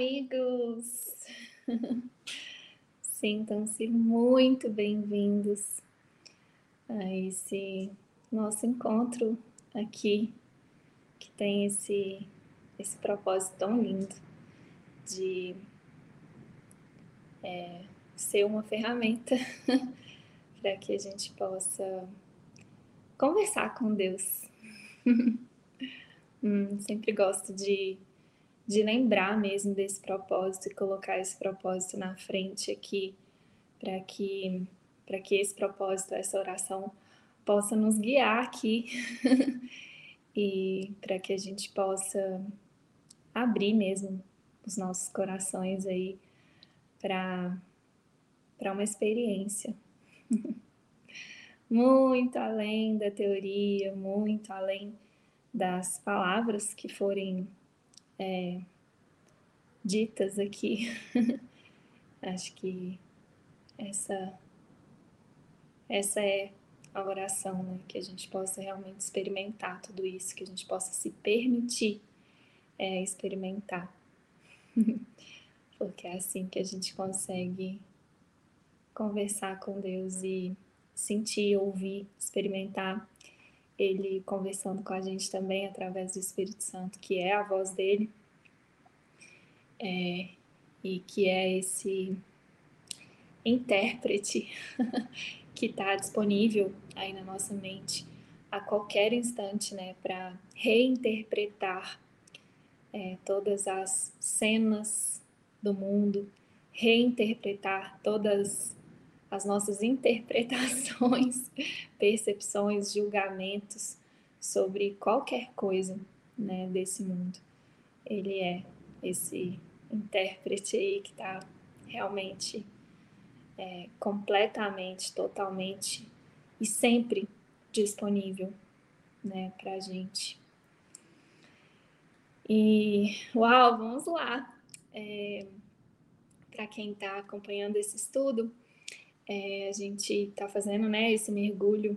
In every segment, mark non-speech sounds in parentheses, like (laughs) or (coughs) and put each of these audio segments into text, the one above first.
amigos! (laughs) Sintam-se muito bem-vindos a esse nosso encontro aqui, que tem esse, esse propósito tão lindo de é, ser uma ferramenta (laughs) para que a gente possa conversar com Deus. (laughs) hum, sempre gosto de de lembrar mesmo desse propósito e colocar esse propósito na frente aqui, para que, para que esse propósito, essa oração, possa nos guiar aqui (laughs) e para que a gente possa abrir mesmo os nossos corações aí para uma experiência. (laughs) muito além da teoria, muito além das palavras que forem é, ditas aqui. (laughs) Acho que essa, essa é a oração, né? Que a gente possa realmente experimentar tudo isso, que a gente possa se permitir é, experimentar. (laughs) Porque é assim que a gente consegue conversar com Deus e sentir, ouvir, experimentar ele conversando com a gente também através do Espírito Santo, que é a voz dele, é, e que é esse intérprete (laughs) que está disponível aí na nossa mente a qualquer instante, né, para reinterpretar é, todas as cenas do mundo, reinterpretar todas as nossas interpretações, (laughs) percepções, julgamentos sobre qualquer coisa né, desse mundo. Ele é esse intérprete aí que está realmente é, completamente, totalmente e sempre disponível né, para a gente. E uau, vamos lá! É, para quem está acompanhando esse estudo, é, a gente está fazendo né, esse mergulho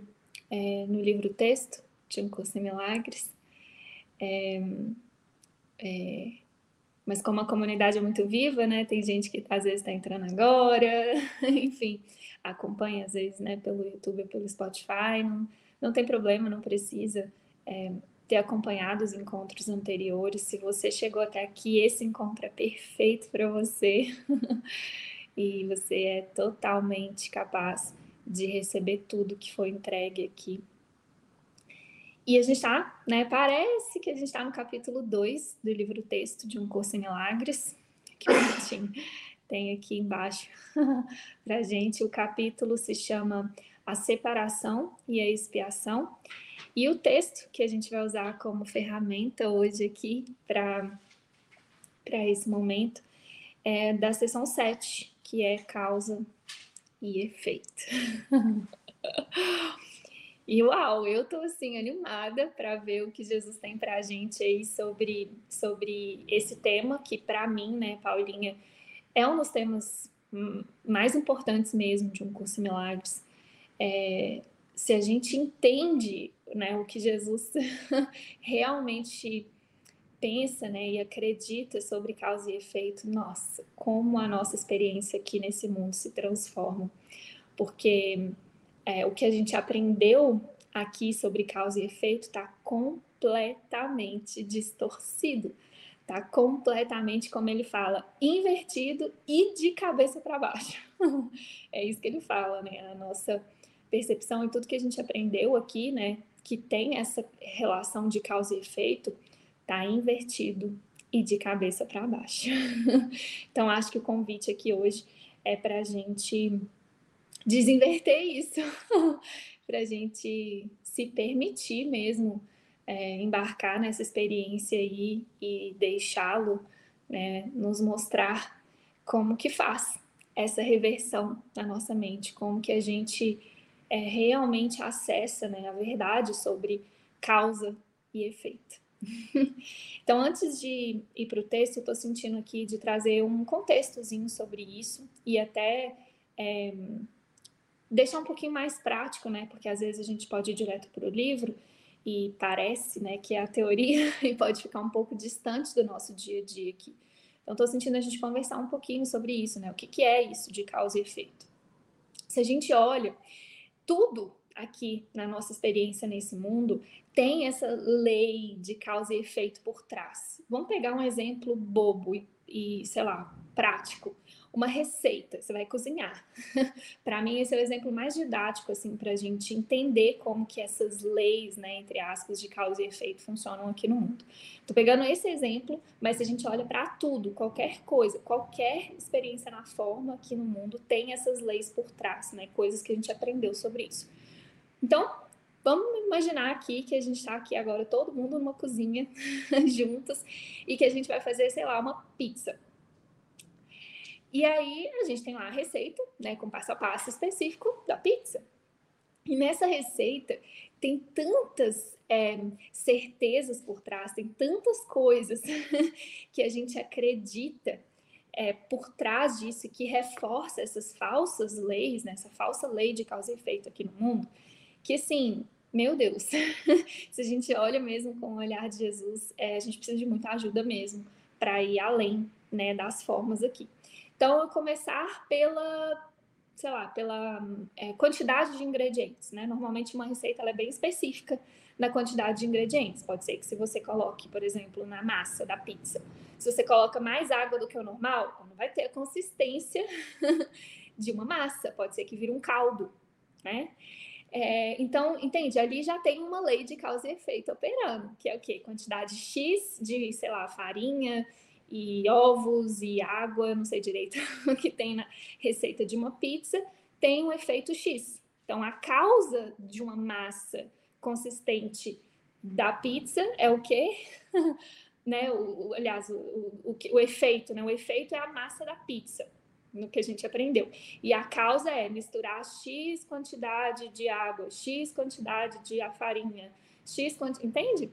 é, no livro texto de Um Curso em Milagres. É, é, mas como a comunidade é muito viva, né? Tem gente que às vezes está entrando agora, (laughs) enfim, acompanha às vezes né, pelo YouTube ou pelo Spotify, não, não tem problema, não precisa é, ter acompanhado os encontros anteriores. Se você chegou até aqui, esse encontro é perfeito para você. (laughs) e você é totalmente capaz de receber tudo que foi entregue aqui. E a gente está, né? Parece que a gente está no capítulo 2 do livro texto de Um Curso em Milagres. Que bonitinho. Tem aqui embaixo (laughs) para gente. O capítulo se chama A Separação e a Expiação. E o texto que a gente vai usar como ferramenta hoje aqui para esse momento é da sessão 7, que é causa e efeito. (laughs) e uau, eu tô assim animada para ver o que Jesus tem para a gente aí sobre, sobre esse tema que para mim, né, Paulinha, é um dos temas mais importantes mesmo de um curso milagres. É, se a gente entende né, o que Jesus (laughs) realmente pensa né, e acredita sobre causa e efeito, nossa, como a nossa experiência aqui nesse mundo se transforma. Porque é, o que a gente aprendeu aqui sobre causa e efeito está completamente distorcido. Está completamente, como ele fala, invertido e de cabeça para baixo. (laughs) é isso que ele fala, né? A nossa percepção e tudo que a gente aprendeu aqui, né? Que tem essa relação de causa e efeito, tá invertido e de cabeça para baixo. (laughs) então, acho que o convite aqui hoje é para a gente desinverter isso, (laughs) para a gente se permitir mesmo é, embarcar nessa experiência aí e deixá-lo né, nos mostrar como que faz essa reversão na nossa mente, como que a gente é, realmente acessa né, a verdade sobre causa e efeito. (laughs) então, antes de ir para o texto, eu estou sentindo aqui de trazer um contextozinho sobre isso e até é, deixar um pouquinho mais prático, né? Porque às vezes a gente pode ir direto para o livro e parece, né, que é a teoria (laughs) e pode ficar um pouco distante do nosso dia a dia aqui. Então, estou sentindo a gente conversar um pouquinho sobre isso, né? O que, que é isso de causa e efeito? Se a gente olha, tudo aqui na nossa experiência nesse mundo tem essa lei de causa e efeito por trás. Vamos pegar um exemplo bobo e, e sei lá, prático uma receita, você vai cozinhar. (laughs) para mim, esse é o exemplo mais didático, assim, para a gente entender como que essas leis, né, entre aspas, de causa e efeito funcionam aqui no mundo. Tô pegando esse exemplo, mas se a gente olha para tudo, qualquer coisa, qualquer experiência na forma aqui no mundo tem essas leis por trás, né, coisas que a gente aprendeu sobre isso. Então, vamos imaginar aqui que a gente está aqui agora, todo mundo numa cozinha, (laughs) juntos, e que a gente vai fazer, sei lá, uma pizza. E aí a gente tem lá a receita, né, com passo a passo específico da pizza. E nessa receita tem tantas é, certezas por trás, tem tantas coisas (laughs) que a gente acredita é, por trás disso que reforça essas falsas leis, né, essa falsa lei de causa e efeito aqui no mundo, que assim, meu Deus, (laughs) se a gente olha mesmo com o olhar de Jesus, é, a gente precisa de muita ajuda mesmo para ir além né, das formas aqui. Então, a começar pela, sei lá, pela é, quantidade de ingredientes, né? Normalmente uma receita é bem específica na quantidade de ingredientes. Pode ser que se você coloque, por exemplo, na massa da pizza, se você coloca mais água do que o normal, não vai ter a consistência (laughs) de uma massa. Pode ser que vire um caldo, né? É, então, entende? Ali já tem uma lei de causa e efeito operando, que é o quê? Quantidade X de, sei lá, farinha, e ovos e água, não sei direito (laughs) o que tem na receita de uma pizza, tem um efeito X. Então, a causa de uma massa consistente da pizza é o quê? (laughs) né? O, o, aliás, o, o, o, efeito, né? O efeito é a massa da pizza, no que a gente aprendeu. E a causa é misturar X quantidade de água, X quantidade de farinha, X quantidade, entende?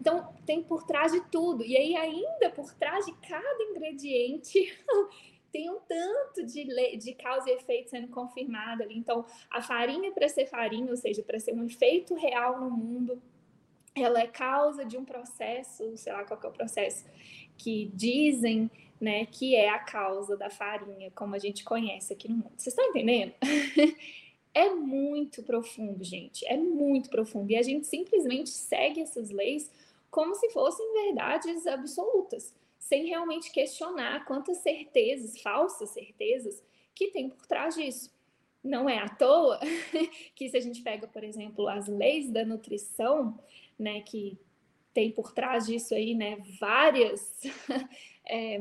Então, tem por trás de tudo. E aí, ainda por trás de cada ingrediente, (laughs) tem um tanto de, de causa e efeito sendo confirmado ali. Então, a farinha, para ser farinha, ou seja, para ser um efeito real no mundo, ela é causa de um processo, sei lá qual é o processo, que dizem né, que é a causa da farinha, como a gente conhece aqui no mundo. Vocês estão entendendo? (laughs) é muito profundo, gente. É muito profundo. E a gente simplesmente segue essas leis como se fossem verdades absolutas, sem realmente questionar quantas certezas, falsas certezas, que tem por trás disso. Não é à toa (laughs) que se a gente pega, por exemplo, as leis da nutrição, né, que tem por trás disso aí, né, várias, (laughs) é,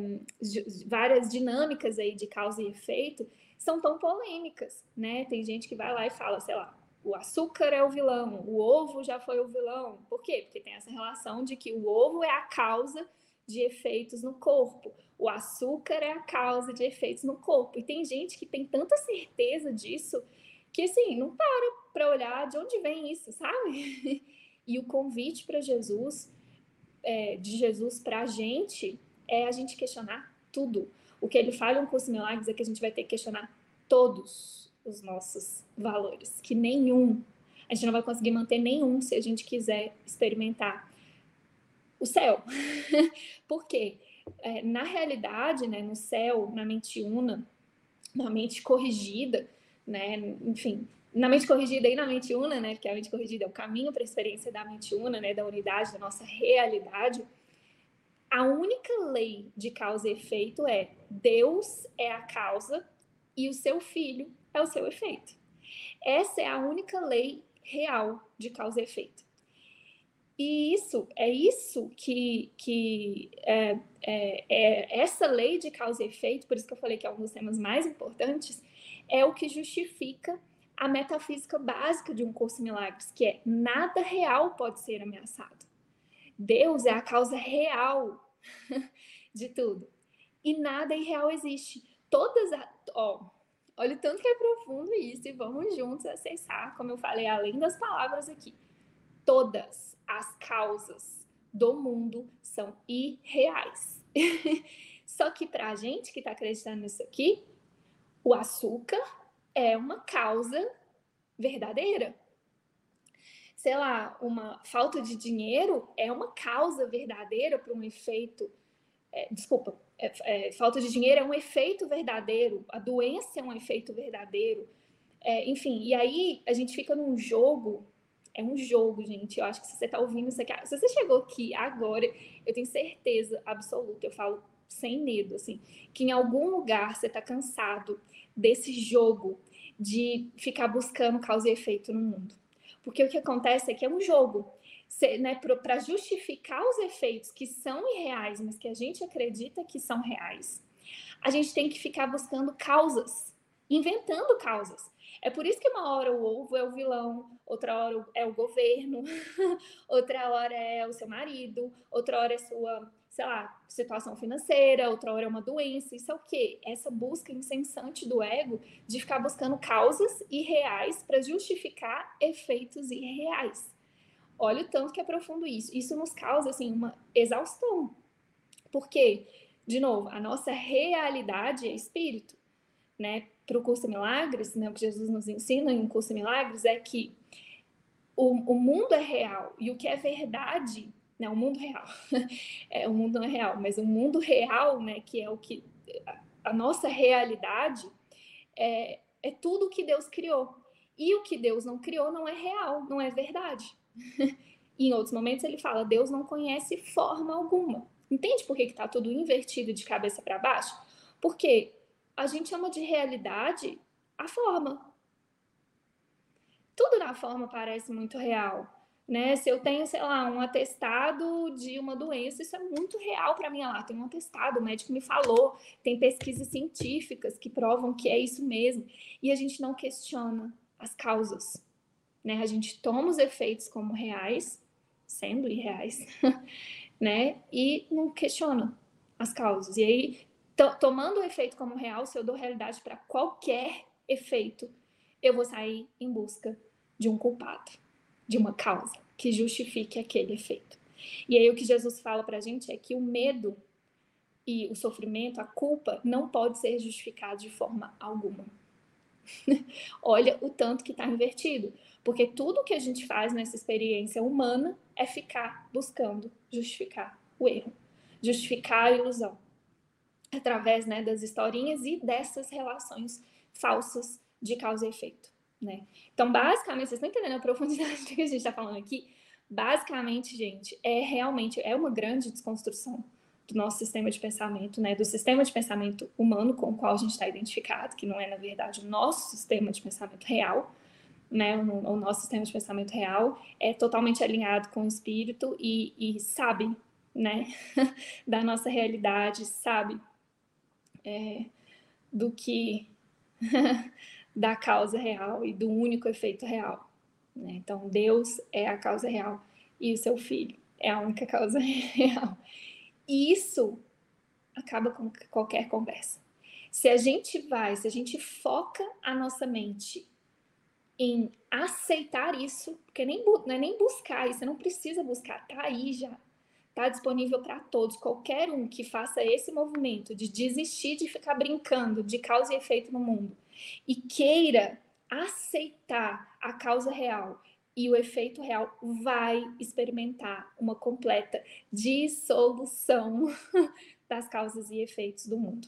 várias dinâmicas aí de causa e efeito, são tão polêmicas, né? Tem gente que vai lá e fala, sei lá, o açúcar é o vilão, o ovo já foi o vilão. Por quê? Porque tem essa relação de que o ovo é a causa de efeitos no corpo, o açúcar é a causa de efeitos no corpo. E tem gente que tem tanta certeza disso que assim, não para para olhar de onde vem isso, sabe? (laughs) E o convite para Jesus, é, de Jesus para a gente, é a gente questionar tudo. O que ele fala em um curso milagres é que a gente vai ter que questionar todos os nossos valores, que nenhum, a gente não vai conseguir manter nenhum se a gente quiser experimentar o céu. (laughs) Por quê? É, na realidade, né, no céu, na mente una, na mente corrigida, né, enfim, na mente corrigida e na mente una, né, que a mente corrigida é o caminho para a experiência da mente una, né, da unidade, da nossa realidade, a única lei de causa e efeito é Deus é a causa e o seu filho é o seu efeito. Essa é a única lei real de causa e efeito. E isso é isso que, que é, é, é, essa lei de causa e efeito, por isso que eu falei que é um dos temas mais importantes, é o que justifica a metafísica básica de um curso de milagres, que é nada real pode ser ameaçado. Deus é a causa real (laughs) de tudo. E nada irreal existe. Todas, ó, Olha o tanto que é profundo isso e vamos juntos acessar, como eu falei, além das palavras aqui. Todas as causas do mundo são irreais. (laughs) Só que para a gente que está acreditando nisso aqui, o açúcar é uma causa verdadeira. Sei lá, uma falta de dinheiro é uma causa verdadeira para um efeito é, desculpa, é, é, falta de dinheiro é um efeito verdadeiro, a doença é um efeito verdadeiro. É, enfim, e aí a gente fica num jogo, é um jogo, gente. Eu acho que se você está ouvindo isso aqui, se você chegou aqui agora, eu tenho certeza absoluta, eu falo sem medo, assim, que em algum lugar você está cansado desse jogo de ficar buscando causa e efeito no mundo. Porque o que acontece é que é um jogo né, para justificar os efeitos que são irreais, mas que a gente acredita que são reais, a gente tem que ficar buscando causas, inventando causas. É por isso que uma hora o ovo é o vilão, outra hora é o governo, (laughs) outra hora é o seu marido, outra hora é sua, sei lá, situação financeira, outra hora é uma doença. Isso é o quê? Essa busca incessante do ego de ficar buscando causas irreais para justificar efeitos irreais. Olha o tanto que é profundo isso. Isso nos causa assim uma exaustão. Porque, de novo, a nossa realidade é espírito, né? Para o curso Milagres, né, o que Jesus nos ensina em um curso Milagres é que o, o mundo é real e o que é verdade, né, o mundo real, (laughs) é, o mundo não é real, mas o mundo real, né, que é o que a, a nossa realidade é, é tudo que Deus criou. E o que Deus não criou não é real, não é verdade e (laughs) em outros momentos ele fala: Deus não conhece forma alguma. Entende por que está tudo invertido de cabeça para baixo? Porque a gente chama de realidade a forma. Tudo na forma parece muito real. Né? Se eu tenho, sei lá, um atestado de uma doença, isso é muito real para mim. Lá, tem um atestado, o médico me falou, tem pesquisas científicas que provam que é isso mesmo. E a gente não questiona as causas né? A gente toma os efeitos como reais, sendo irreais, (laughs) né? E não questiona as causas. E aí, tomando o efeito como real, se eu dou realidade para qualquer efeito, eu vou sair em busca de um culpado, de uma causa que justifique aquele efeito. E aí o que Jesus fala para a gente é que o medo e o sofrimento, a culpa, não pode ser justificado de forma alguma. (laughs) Olha o tanto que está invertido. Porque tudo que a gente faz nessa experiência humana é ficar buscando justificar o erro, justificar a ilusão, através né, das historinhas e dessas relações falsas de causa e efeito. Né? Então, basicamente, vocês estão entendendo a profundidade (laughs) do que a gente está falando aqui? Basicamente, gente, é realmente é uma grande desconstrução do nosso sistema de pensamento, né, do sistema de pensamento humano com o qual a gente está identificado, que não é, na verdade, o nosso sistema de pensamento real, né, o, o, nosso sistema de pensamento real é totalmente alinhado com o espírito e, e sabe, né, (laughs) da nossa realidade, sabe é, do que (laughs) da causa real e do único efeito real. Né? Então, Deus é a causa real e o seu filho é a única causa (laughs) real. E isso acaba com qualquer conversa. Se a gente vai, se a gente foca a nossa mente em aceitar isso, porque nem, não é nem buscar, você não precisa buscar, tá aí já. Tá disponível para todos, qualquer um que faça esse movimento de desistir de ficar brincando de causa e efeito no mundo e queira aceitar a causa real e o efeito real vai experimentar uma completa dissolução (laughs) das causas e efeitos do mundo.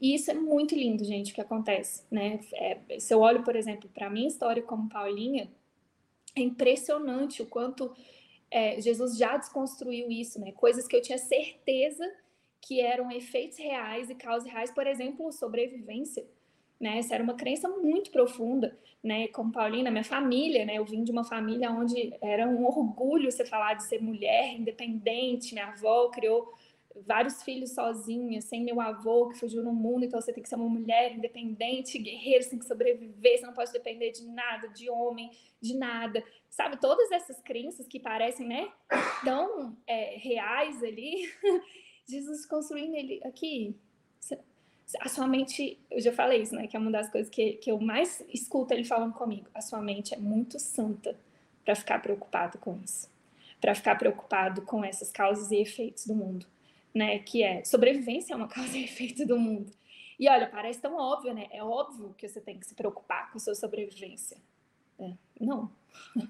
E isso é muito lindo, gente, que acontece, né? É, se eu olho, por exemplo, para a minha história como Paulinha, é impressionante o quanto é, Jesus já desconstruiu isso, né? Coisas que eu tinha certeza que eram efeitos reais e causas reais, por exemplo, sobrevivência, né? Essa era uma crença muito profunda, né? Como Paulina, minha família, né? Eu vim de uma família onde era um orgulho você falar de ser mulher independente, minha avó criou vários filhos sozinha, sem meu avô que fugiu no mundo, então você tem que ser uma mulher independente, guerreira, você tem que sobreviver, você não pode depender de nada, de homem, de nada. Sabe, todas essas crenças que parecem, né, tão é, reais ali, (laughs) Jesus construindo ele aqui. A sua mente, eu já falei isso, né, que é uma das coisas que, que eu mais escuto ele falando comigo. A sua mente é muito santa para ficar preocupado com isso, para ficar preocupado com essas causas e efeitos do mundo né? Que é sobrevivência é uma (laughs) causa e efeito do mundo. E olha, parece tão óbvio, né? É óbvio que você tem que se preocupar com sua sobrevivência. É, não,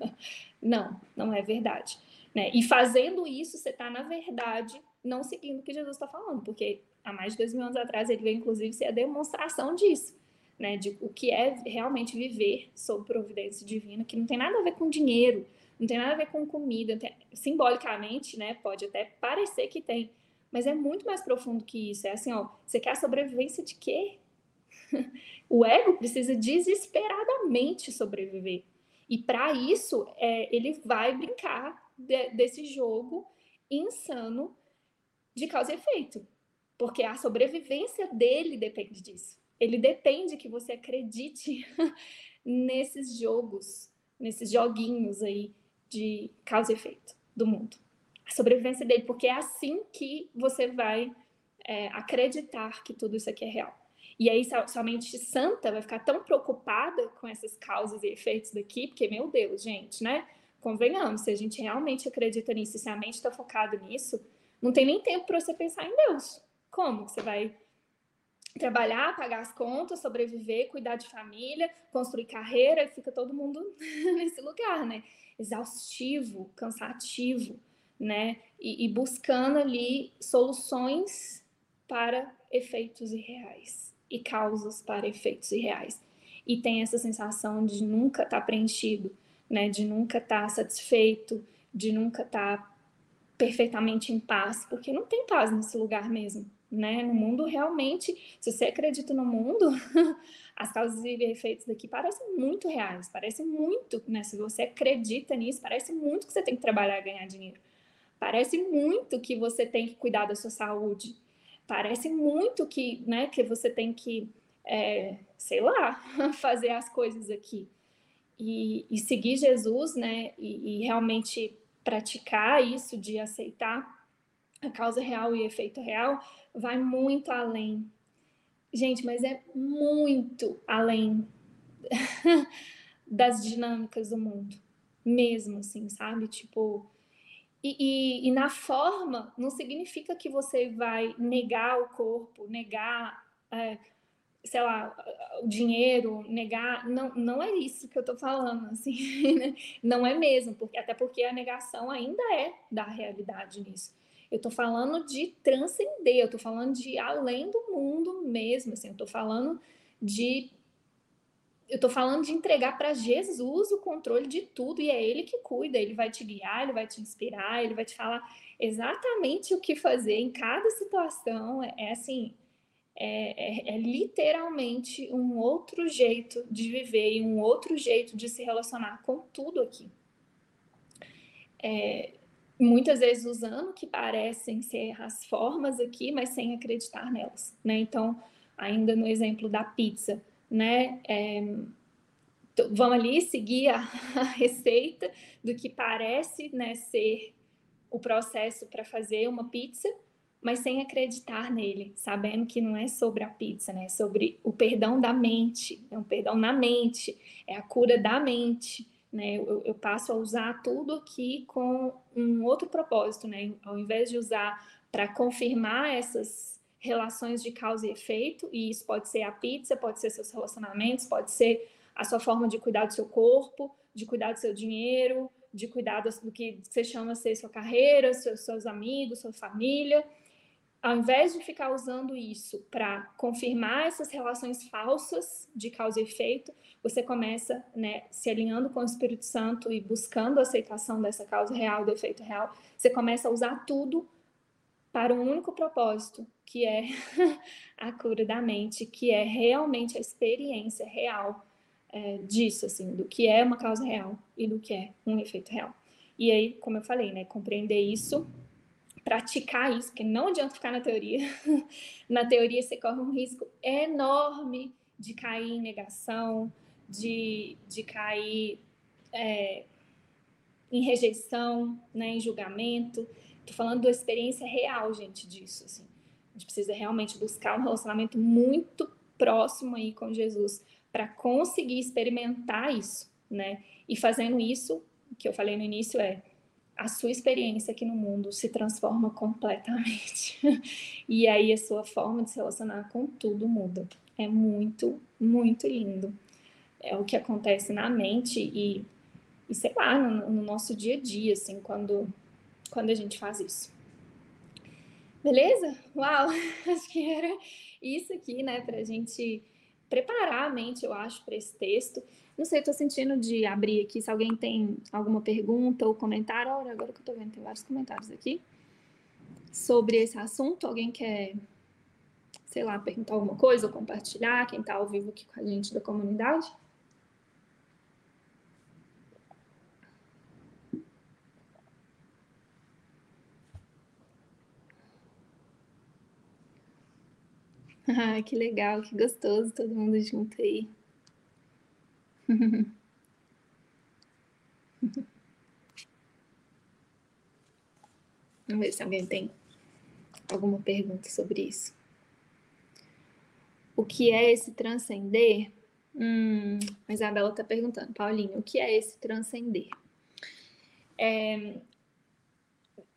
(laughs) não, não é verdade. Né? E fazendo isso, você está, na verdade, não seguindo o que Jesus está falando, porque há mais de dois mil anos atrás ele veio, inclusive, ser a demonstração disso, né? De o que é realmente viver sob providência divina, que não tem nada a ver com dinheiro, não tem nada a ver com comida, tem, simbolicamente, né? Pode até parecer que tem, mas é muito mais profundo que isso. É assim, ó, você quer a sobrevivência de quê? (laughs) o ego precisa desesperadamente sobreviver. E para isso, é, ele vai brincar de, desse jogo insano de causa e efeito. Porque a sobrevivência dele depende disso. Ele depende que você acredite (laughs) nesses jogos, nesses joguinhos aí de causa e efeito do mundo. A sobrevivência dele, porque é assim que você vai é, acreditar que tudo isso aqui é real. E aí sua mente santa vai ficar tão preocupada com essas causas e efeitos daqui, porque, meu Deus, gente, né? Convenhamos, se a gente realmente acredita nisso, se a mente está focada nisso, não tem nem tempo para você pensar em Deus. Como você vai trabalhar, pagar as contas, sobreviver, cuidar de família, construir carreira, fica todo mundo (laughs) nesse lugar, né? Exaustivo, cansativo, né? E, e buscando ali soluções para efeitos irreais e causas para efeitos irreais. E tem essa sensação de nunca estar tá preenchido, né? De nunca estar tá satisfeito, de nunca estar tá perfeitamente em paz, porque não tem paz nesse lugar mesmo, né? No mundo realmente, se você acredita no mundo, (laughs) as causas e efeitos daqui parecem muito reais, parecem muito, né? Se você acredita nisso, parece muito que você tem que trabalhar e ganhar dinheiro. Parece muito que você tem que cuidar da sua saúde, parece muito que, né, que você tem que, é, sei lá, (laughs) fazer as coisas aqui. E, e seguir Jesus, né, e, e realmente praticar isso de aceitar a causa real e efeito real, vai muito além. Gente, mas é muito além (laughs) das dinâmicas do mundo, mesmo assim, sabe? Tipo, e, e, e, na forma, não significa que você vai negar o corpo, negar, é, sei lá, o dinheiro, negar. Não, não é isso que eu tô falando, (laughs) assim, né? Não é mesmo, porque, até porque a negação ainda é da realidade nisso. Eu tô falando de transcender, eu tô falando de além do mundo mesmo, assim, eu tô falando de eu estou falando de entregar para Jesus o controle de tudo e é Ele que cuida. Ele vai te guiar, Ele vai te inspirar, Ele vai te falar exatamente o que fazer em cada situação. É, é assim, é, é, é, literalmente um outro jeito de viver e um outro jeito de se relacionar com tudo aqui. É, muitas vezes usando que parecem ser as formas aqui, mas sem acreditar nelas. Né? Então, ainda no exemplo da pizza né? É, vamos ali seguir a, (laughs) a, receita do que parece né, ser o processo para fazer uma pizza, mas sem acreditar nele, sabendo que não é sobre a pizza, né? É sobre o perdão da mente, é um perdão na mente, é a cura da mente, né? Eu, eu passo a usar tudo aqui com um outro propósito, né? Ao invés de usar para confirmar essas relações de causa e efeito, e isso pode ser a pizza, pode ser seus relacionamentos, pode ser a sua forma de cuidar do seu corpo, de cuidar do seu dinheiro, de cuidar do que você chama ser sua carreira, seus, seus amigos, sua família. Ao invés de ficar usando isso para confirmar essas relações falsas de causa e efeito, você começa né, se alinhando com o Espírito Santo e buscando a aceitação dessa causa real, do efeito real, você começa a usar tudo para um único propósito, que é (laughs) a cura da mente, que é realmente a experiência real é, disso, assim, do que é uma causa real e do que é um efeito real. E aí, como eu falei, né, compreender isso, praticar isso, porque não adianta ficar na teoria. (laughs) na teoria você corre um risco enorme de cair em negação, de, de cair é, em rejeição, né, em julgamento. Tô falando da experiência real, gente, disso, assim. A gente precisa realmente buscar um relacionamento muito próximo aí com Jesus para conseguir experimentar isso, né? E fazendo isso, que eu falei no início é a sua experiência aqui no mundo se transforma completamente. (laughs) e aí a sua forma de se relacionar com tudo muda. É muito, muito lindo. É o que acontece na mente e, e sei lá, no, no nosso dia a dia, assim, quando quando a gente faz isso. Beleza? Uau! (laughs) Acho que era isso aqui, né, para a gente preparar a mente, eu acho, para esse texto. Não sei, estou sentindo de abrir aqui se alguém tem alguma pergunta ou comentário. Olha, agora que eu estou vendo, tem vários comentários aqui sobre esse assunto. Alguém quer, sei lá, perguntar alguma coisa ou compartilhar? Quem está ao vivo aqui com a gente da comunidade? Ah, que legal, que gostoso, todo mundo junto aí. (laughs) Vamos ver se alguém tem alguma pergunta sobre isso. O que é esse transcender? Hum, a Isabela está perguntando, Paulinho, o que é esse transcender? É,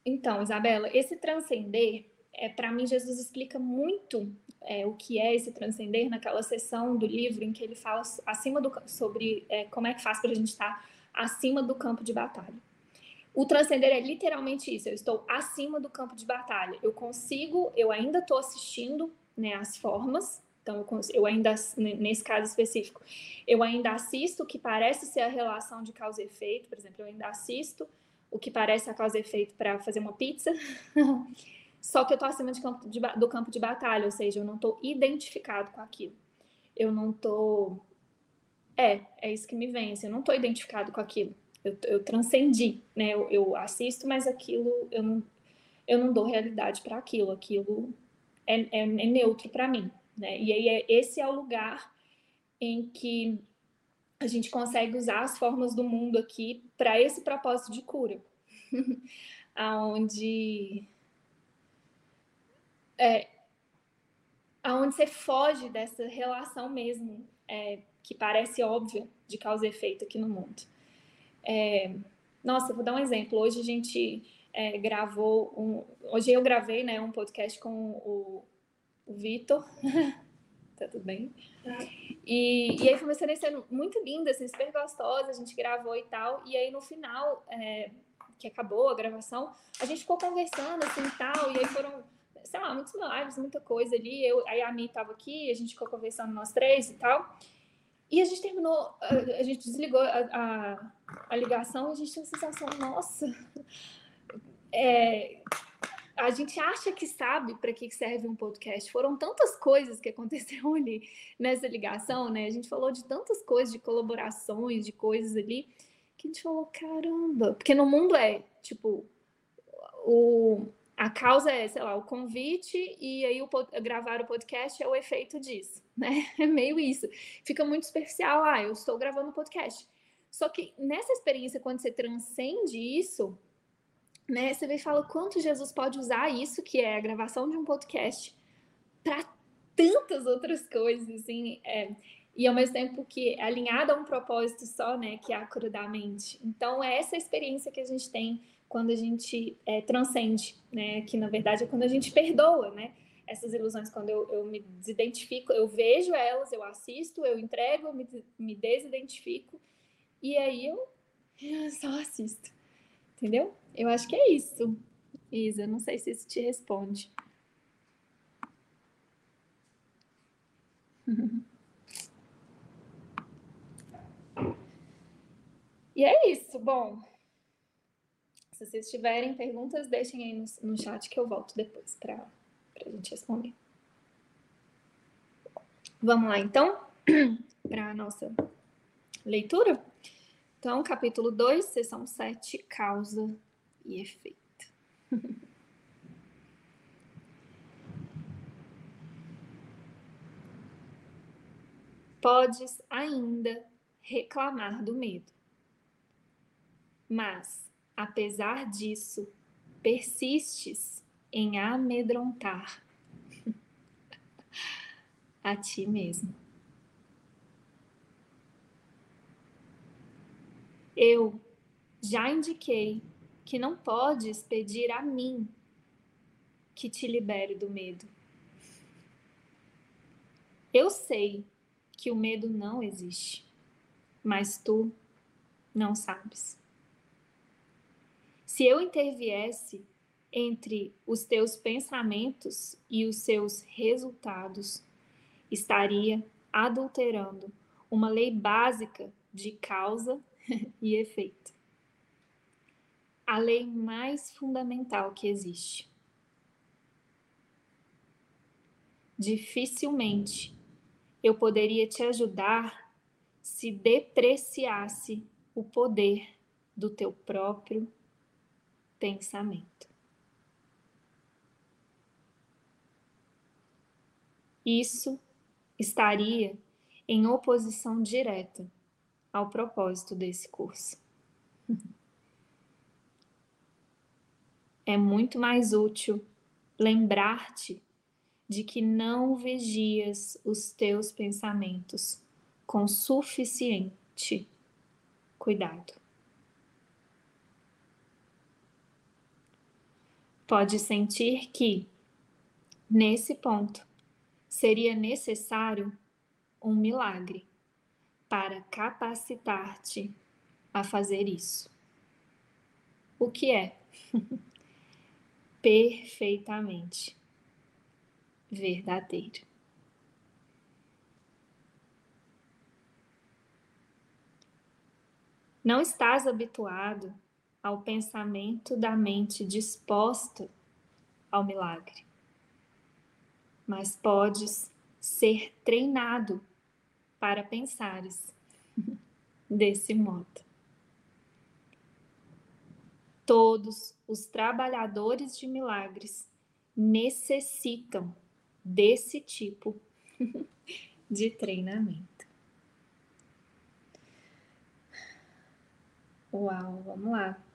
então, Isabela, esse transcender, é, para mim, Jesus explica muito é, o que é esse transcender naquela sessão do livro em que ele fala acima do, sobre é, como é que faz para a gente estar acima do campo de batalha. O transcender é literalmente isso. Eu estou acima do campo de batalha. Eu consigo, eu ainda estou assistindo né, as formas. Então, eu, consigo, eu ainda, nesse caso específico, eu ainda assisto o que parece ser a relação de causa e efeito. Por exemplo, eu ainda assisto o que parece a causa e efeito para fazer uma pizza. (laughs) Só que eu estou acima campo de, do campo de batalha, ou seja, eu não estou identificado com aquilo. Eu não estou. É, é isso que me vence. Eu não estou identificado com aquilo. Eu, eu transcendi, né? Eu, eu, assisto, mas aquilo eu não, eu não dou realidade para aquilo. Aquilo é, é, é neutro para mim, né? E aí é, esse é o lugar em que a gente consegue usar as formas do mundo aqui para esse propósito de cura, (laughs) aonde é, aonde você foge dessa relação mesmo, é, que parece óbvia de causa e efeito aqui no mundo. É, nossa, vou dar um exemplo. Hoje a gente é, gravou um. Hoje eu gravei né, um podcast com o, o Vitor. (laughs) tá tudo bem? E, e aí foi uma experiência muito linda, assim, super gostosa. A gente gravou e tal. E aí no final, é, que acabou a gravação, a gente ficou conversando assim e tal. E aí foram sei lá, muitos lives, muita coisa ali. Eu, aí a Mi estava aqui, a gente ficou conversando nós três e tal. E a gente terminou, a, gente desligou a, a, a ligação e a gente tinha a sensação, nossa, é, a gente acha que sabe para que serve um podcast. Foram tantas coisas que aconteceram ali nessa ligação, né? A gente falou de tantas coisas, de colaborações, de coisas ali, que a gente falou, caramba, porque no mundo é tipo a causa é, sei lá, o convite e aí o, gravar o podcast é o efeito disso, (laughs) né? É meio isso. Fica muito superficial, ah, eu estou gravando podcast. Só que nessa experiência, quando você transcende isso, né, você vê e fala quanto Jesus pode usar isso, que é a gravação de um podcast, para tantas outras coisas, assim, é, e ao mesmo tempo que é alinhado a um propósito só, né, que é a cura da mente. Então, é essa experiência que a gente tem quando a gente é, transcende, né? Que na verdade é quando a gente perdoa, né? Essas ilusões, quando eu, eu me desidentifico, eu vejo elas, eu assisto, eu entrego, eu me, me desidentifico e aí eu (laughs) só assisto, entendeu? Eu acho que é isso, Isa. Não sei se isso te responde. (laughs) E é isso. Bom, se vocês tiverem perguntas, deixem aí no, no chat que eu volto depois para a gente responder. Vamos lá, então, (clears throat) para a nossa leitura. Então, capítulo 2, seção 7, causa e efeito. (laughs) Podes ainda reclamar do medo, mas apesar disso, persistes em amedrontar (laughs) a ti mesmo. Eu já indiquei que não podes pedir a mim que te libere do medo. Eu sei que o medo não existe, mas tu não sabes. Se eu interviesse, entre os teus pensamentos e os seus resultados, estaria adulterando uma lei básica de causa (laughs) e efeito. A lei mais fundamental que existe. Dificilmente eu poderia te ajudar se depreciasse o poder do teu próprio pensamento. Isso estaria em oposição direta ao propósito desse curso. É muito mais útil lembrar-te de que não vigias os teus pensamentos com suficiente cuidado. Pode sentir que, nesse ponto, seria necessário um milagre para capacitar-te a fazer isso. O que é? (laughs) Perfeitamente verdadeiro. Não estás habituado ao pensamento da mente disposta ao milagre, mas podes ser treinado para pensares desse modo. Todos os trabalhadores de milagres necessitam desse tipo (laughs) de treinamento. Uau, vamos lá.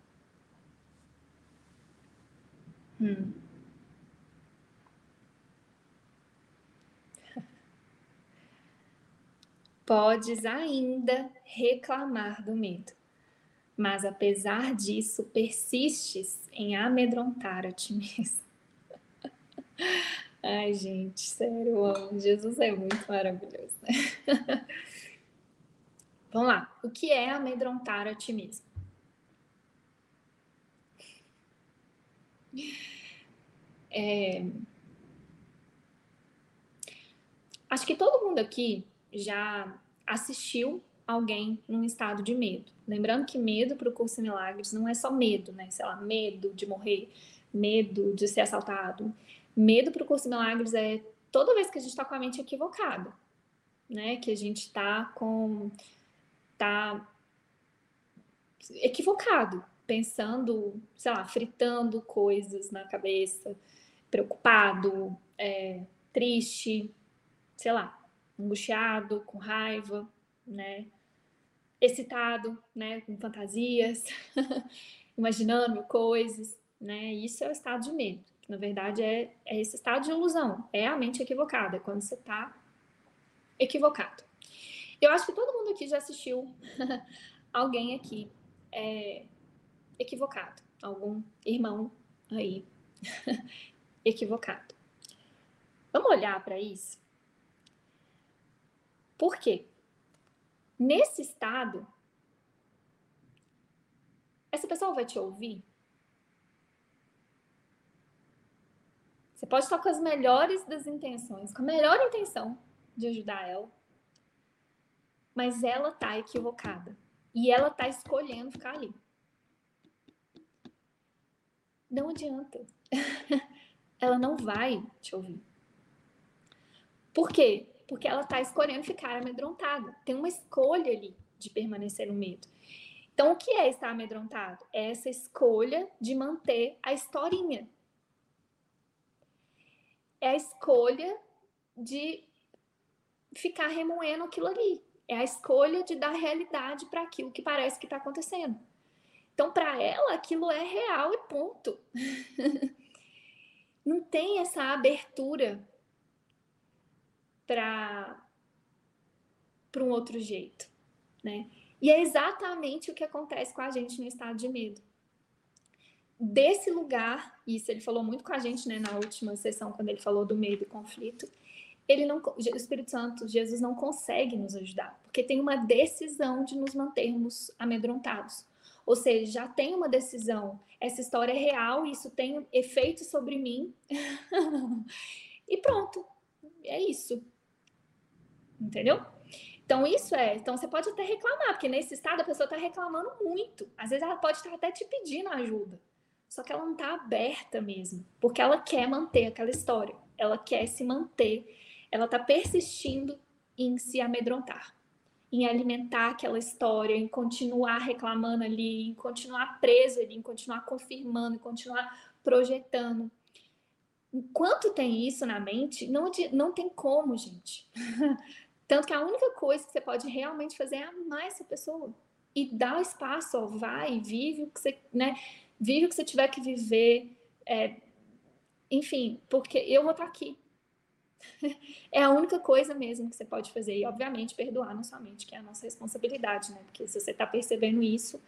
Hum. Podes ainda reclamar do medo, mas apesar disso persistes em amedrontar a ti mesmo. (laughs) Ai, gente, sério, amo. Jesus é muito maravilhoso, né? (laughs) Vamos lá. O que é amedrontar a ti mesmo? É... Acho que todo mundo aqui já assistiu alguém num estado de medo. Lembrando que medo para o curso Milagres não é só medo, né? Sei lá, medo de morrer, medo de ser assaltado, Medo para o curso milagres é toda vez que a gente está com a mente equivocada, né? Que a gente está com. tá equivocado, pensando, sei lá, fritando coisas na cabeça, preocupado, é, triste, sei lá, angustiado, com raiva, né? Excitado, né? Com fantasias, (laughs) imaginando coisas, né? Isso é o estado de medo que na verdade é, é esse estado de ilusão, é a mente equivocada, é quando você está equivocado. Eu acho que todo mundo aqui já assistiu (laughs) alguém aqui é, equivocado, algum irmão aí (laughs) equivocado. Vamos olhar para isso? Por quê? Nesse estado, essa pessoa vai te ouvir Você pode estar com as melhores das intenções, com a melhor intenção de ajudar ela, mas ela tá equivocada e ela tá escolhendo ficar ali. Não adianta. (laughs) ela não vai te ouvir. Por quê? Porque ela tá escolhendo ficar amedrontada. Tem uma escolha ali de permanecer no medo. Então, o que é estar amedrontado? É essa escolha de manter a historinha, é a escolha de ficar remoendo aquilo ali. É a escolha de dar realidade para aquilo que parece que está acontecendo. Então, para ela, aquilo é real e ponto. (laughs) Não tem essa abertura para um outro jeito, né? E é exatamente o que acontece com a gente no estado de medo desse lugar, isso ele falou muito com a gente, né, na última sessão, quando ele falou do medo e conflito, ele não, o Espírito Santo, Jesus não consegue nos ajudar, porque tem uma decisão de nos mantermos amedrontados. Ou seja, já tem uma decisão. Essa história é real, isso tem efeito sobre mim. (laughs) e pronto. É isso. Entendeu? Então, isso é. Então, você pode até reclamar, porque nesse estado a pessoa está reclamando muito. Às vezes ela pode estar até te pedindo ajuda. Só que ela não está aberta mesmo, porque ela quer manter aquela história. Ela quer se manter. Ela está persistindo em se amedrontar, em alimentar aquela história, em continuar reclamando ali, em continuar preso ali, em continuar confirmando, em continuar projetando. Enquanto tem isso na mente, não, não tem como, gente. (laughs) Tanto que a única coisa que você pode realmente fazer é amar essa pessoa e dar espaço, ó, vai, vive o que você, né? Vive o que você tiver que viver, é, enfim, porque eu vou estar aqui. É a única coisa mesmo que você pode fazer e, obviamente, perdoar na sua mente, que é a nossa responsabilidade, né? Porque se você está percebendo isso,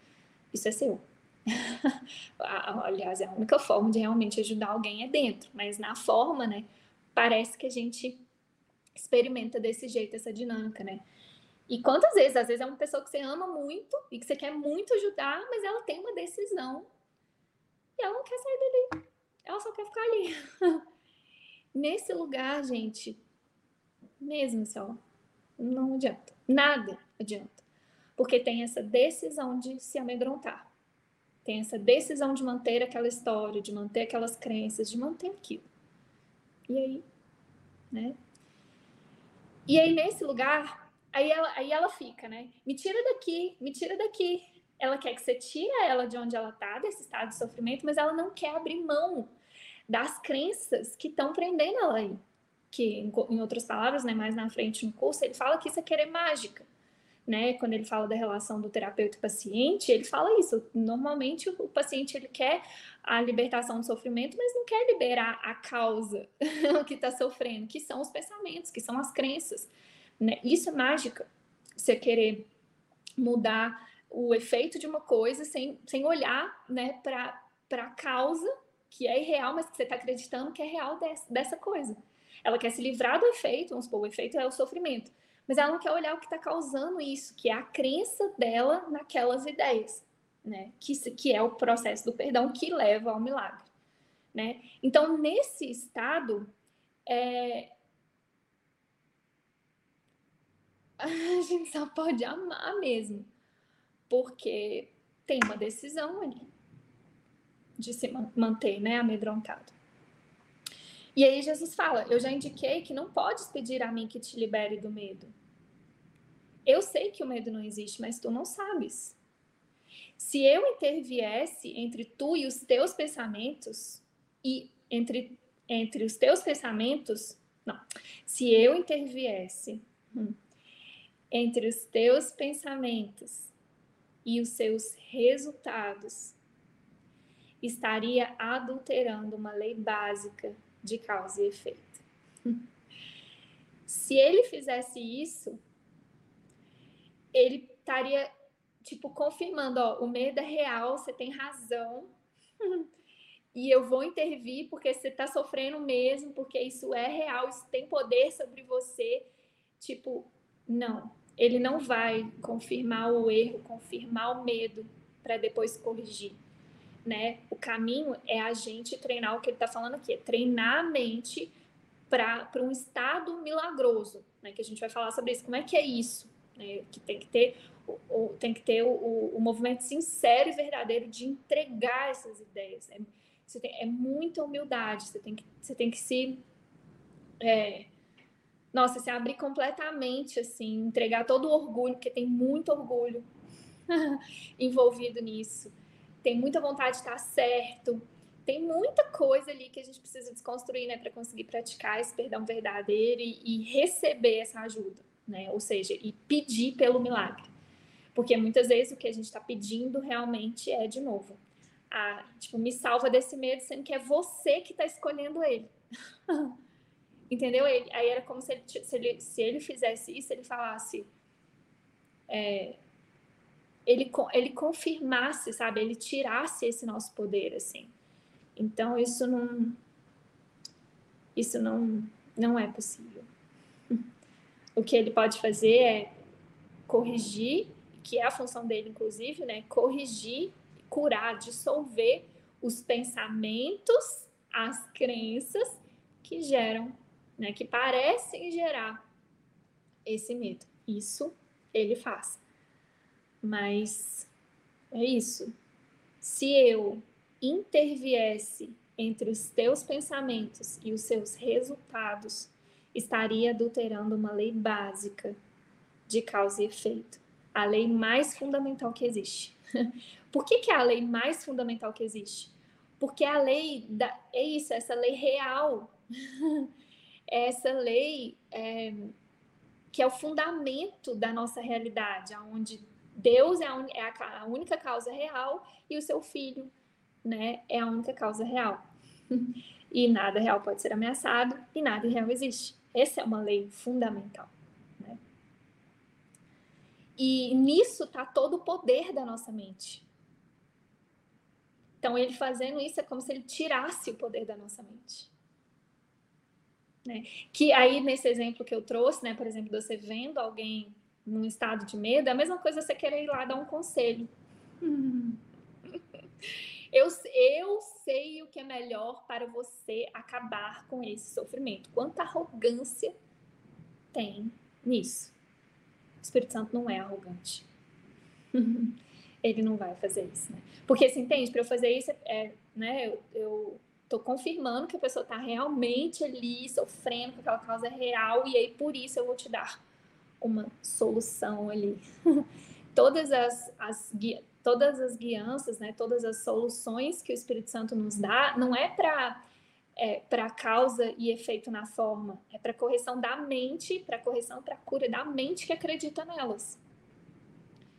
isso é seu. (laughs) Aliás, é a única forma de realmente ajudar alguém é dentro, mas na forma, né? Parece que a gente experimenta desse jeito essa dinâmica, né? E quantas vezes? Às vezes é uma pessoa que você ama muito e que você quer muito ajudar, mas ela tem uma decisão e ela não quer sair dali. Ela só quer ficar ali. (laughs) Nesse lugar, gente, mesmo só, assim, não adianta. Nada adianta. Porque tem essa decisão de se amedrontar. Tem essa decisão de manter aquela história, de manter aquelas crenças, de manter aquilo. E aí, né? E aí, nesse lugar, aí ela, aí ela fica, né? Me tira daqui, me tira daqui. Ela quer que você tire ela de onde ela tá, desse estado de sofrimento, mas ela não quer abrir mão das crenças que estão prendendo ela aí. Que, em outras palavras, né, mais na frente no curso, ele fala que isso é querer mágica. Né? Quando ele fala da relação do terapeuta e paciente, ele fala isso. Normalmente o paciente ele quer a libertação do sofrimento, mas não quer liberar a causa (laughs) que está sofrendo, que são os pensamentos, que são as crenças. Né? Isso é mágica. Você querer mudar o efeito de uma coisa sem, sem olhar né, para a causa que é irreal, mas que você está acreditando que é real dessa, dessa coisa. Ela quer se livrar do efeito, vamos supor, o efeito é o sofrimento mas ela não quer olhar o que está causando isso, que é a crença dela naquelas ideias, né? Que, que é o processo do perdão que leva ao milagre, né? Então, nesse estado, é... (laughs) a gente só pode amar mesmo, porque tem uma decisão ali de se manter, né, amedrontado. E aí Jesus fala: Eu já indiquei que não podes pedir a mim que te libere do medo. Eu sei que o medo não existe, mas tu não sabes. Se eu interviesse entre tu e os teus pensamentos, e entre, entre os teus pensamentos, não, se eu interviesse hum, entre os teus pensamentos e os seus resultados, estaria adulterando uma lei básica de causa e efeito. Se ele fizesse isso, ele estaria tipo confirmando, ó, o medo é real, você tem razão. e eu vou intervir porque você está sofrendo mesmo, porque isso é real, isso tem poder sobre você. Tipo, não, ele não vai confirmar o erro, confirmar o medo para depois corrigir né? O caminho é a gente treinar o que ele está falando aqui, é treinar a mente para um estado milagroso, né? Que a gente vai falar sobre isso. Como é que é isso? Né? Que tem que ter o, o tem que ter o, o, movimento sincero e verdadeiro de entregar essas ideias. É, você tem, é muita humildade. Você tem que, você tem que se é, nossa, se abrir completamente, assim, entregar todo o orgulho, porque tem muito orgulho (laughs) envolvido nisso tem muita vontade de estar certo, tem muita coisa ali que a gente precisa desconstruir, né, para conseguir praticar esse perdão verdadeiro e, e, receber essa ajuda, né, ou seja, e pedir pelo milagre, porque muitas vezes o que a gente está pedindo realmente é de novo, a, tipo, me salva desse medo, sendo que é você que está escolhendo ele. (laughs) Entendeu? Ele, aí era como se ele, se ele, se ele fizesse isso, ele falasse, é, ele, ele confirmasse, sabe? Ele tirasse esse nosso poder, assim. Então, isso não... Isso não, não é possível. (laughs) O que ele pode fazer é corrigir, que é a função dele, inclusive, né? Corrigir, curar, dissolver os pensamentos, as crenças que geram, né? Que parecem gerar esse medo. Isso ele faz. Mas é isso. Se eu interviesse entre os teus pensamentos e os seus resultados, estaria adulterando uma lei básica de causa e efeito, a lei mais fundamental que existe. (laughs) Por que, que é a lei mais fundamental que existe? Porque a lei da, é isso, essa lei real, (laughs) essa lei é, que é o fundamento da nossa realidade, onde Deus é a, é a, a única causa real e o seu filho né, é a única causa real. (laughs) e nada real pode ser ameaçado e nada real existe. Essa é uma lei fundamental. Né? E nisso está todo o poder da nossa mente. Então, ele fazendo isso é como se ele tirasse o poder da nossa mente. Né? Que aí, nesse exemplo que eu trouxe, né, por exemplo, você vendo alguém num estado de medo, é a mesma coisa você querer ir lá dar um conselho. (laughs) Eu, eu sei o que é melhor para você acabar com esse sofrimento. Quanta arrogância tem nisso. O Espírito Santo não é arrogante. (laughs) Ele não vai fazer isso, né? Porque, você entende? Para eu fazer isso, é, né, eu, eu tô confirmando que a pessoa está realmente ali sofrendo, que aquela causa é real, e aí por isso eu vou te dar uma solução ali. (laughs) Todas as, as todas as guianças, né, todas as soluções que o Espírito Santo nos dá, não é para é, para causa e efeito na forma, é para correção da mente, para correção, para cura da mente que acredita nelas.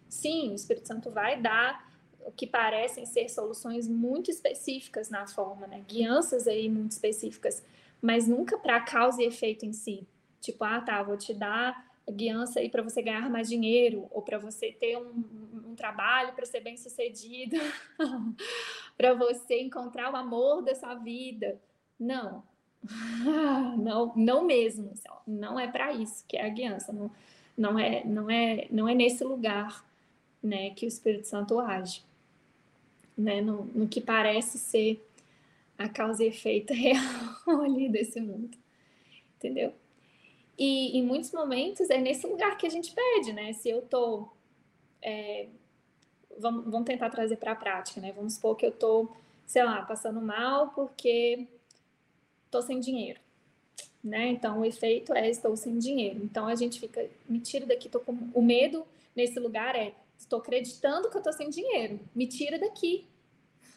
Sim, o Espírito Santo vai dar o que parecem ser soluções muito específicas na forma, né? Guianças aí muito específicas, mas nunca para causa e efeito em si. Tipo, ah, tá, vou te dar guiança aí para você ganhar mais dinheiro ou para você ter um, um trabalho para ser bem sucedido, (laughs) para você encontrar o amor da sua vida. Não, (laughs) não, não mesmo. Assim, não é para isso que é a guiança. Não, não é, não é, não é nesse lugar, né, que o Espírito Santo age, né, no, no que parece ser a causa e efeito (laughs) real ali desse mundo, entendeu? E em muitos momentos é nesse lugar que a gente pede, né? Se eu tô. É, vamos, vamos tentar trazer para a prática, né? Vamos supor que eu tô, sei lá, passando mal porque tô sem dinheiro, né? Então o efeito é estou sem dinheiro. Então a gente fica, me tira daqui, tô com o medo nesse lugar é estou acreditando que eu tô sem dinheiro, me tira daqui.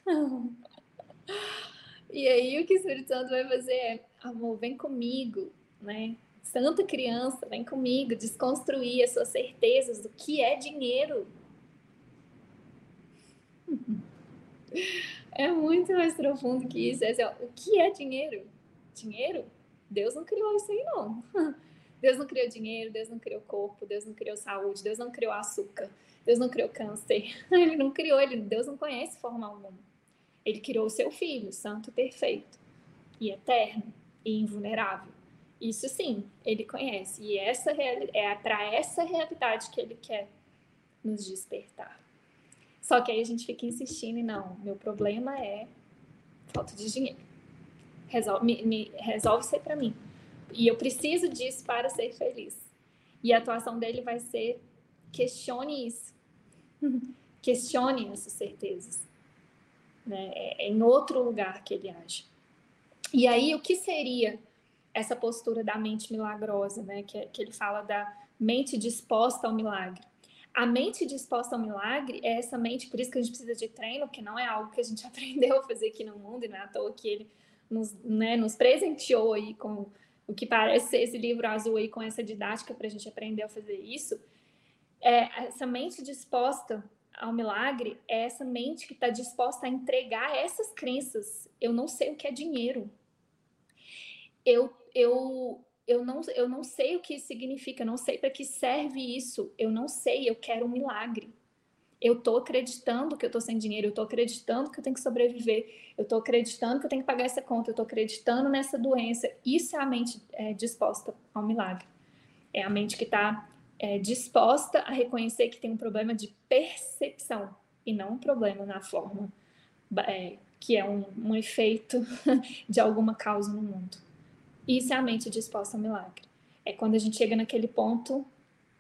(laughs) e aí o que o Espírito Santo vai fazer é, amor, vem comigo, né? Santa criança, vem comigo, desconstruir as suas certezas do que é dinheiro. (laughs) É muito mais profundo que isso. É assim, ó, o que é dinheiro? Dinheiro? Deus não criou isso aí, não. (laughs) Deus não criou dinheiro, Deus não criou corpo, Deus não criou saúde, Deus não criou açúcar, Deus não criou câncer. (laughs) Ele não criou, ele, Deus não conhece forma alguma. Ele criou o seu filho, santo e perfeito, e eterno e invulnerável. Isso sim, ele conhece. E essa é para essa realidade que ele quer nos despertar. Só que aí a gente fica insistindo e não, meu problema é falta de dinheiro. Resolve, me, me, resolve ser para mim. E eu preciso disso para ser feliz. E a atuação dele vai ser questione isso. (laughs) questione essas certezas. Né? É, é em outro lugar que ele age. E aí, o que seria essa postura da mente milagrosa, né? Que, que ele fala da mente disposta ao milagre. A mente disposta ao milagre é essa mente, por isso que a gente precisa de treino, que não é algo que a gente (laughs) aprendeu a fazer aqui no mundo, e não é à toa que ele nos, né, nos presenteou aí com o que parece esse livro azul aí, com essa didática para a gente aprender a fazer isso. É, essa mente disposta ao milagre é essa mente que está disposta a entregar essas crenças. Eu não sei o que é dinheiro. Eu eu, eu, não, eu não sei o que isso significa, eu não sei para que serve isso, eu não sei, eu quero um milagre. Eu estou acreditando que eu estou sem dinheiro, eu estou acreditando que eu tenho que sobreviver, eu estou acreditando que eu tenho que pagar essa conta, eu estou acreditando nessa doença. Isso é a mente é, disposta ao milagre. É a mente que está é, disposta a reconhecer que tem um problema de percepção e não um problema na forma, é, que é um, um efeito (laughs) de alguma causa no mundo. Isso é a mente disposta ao milagre. É quando a gente chega naquele ponto,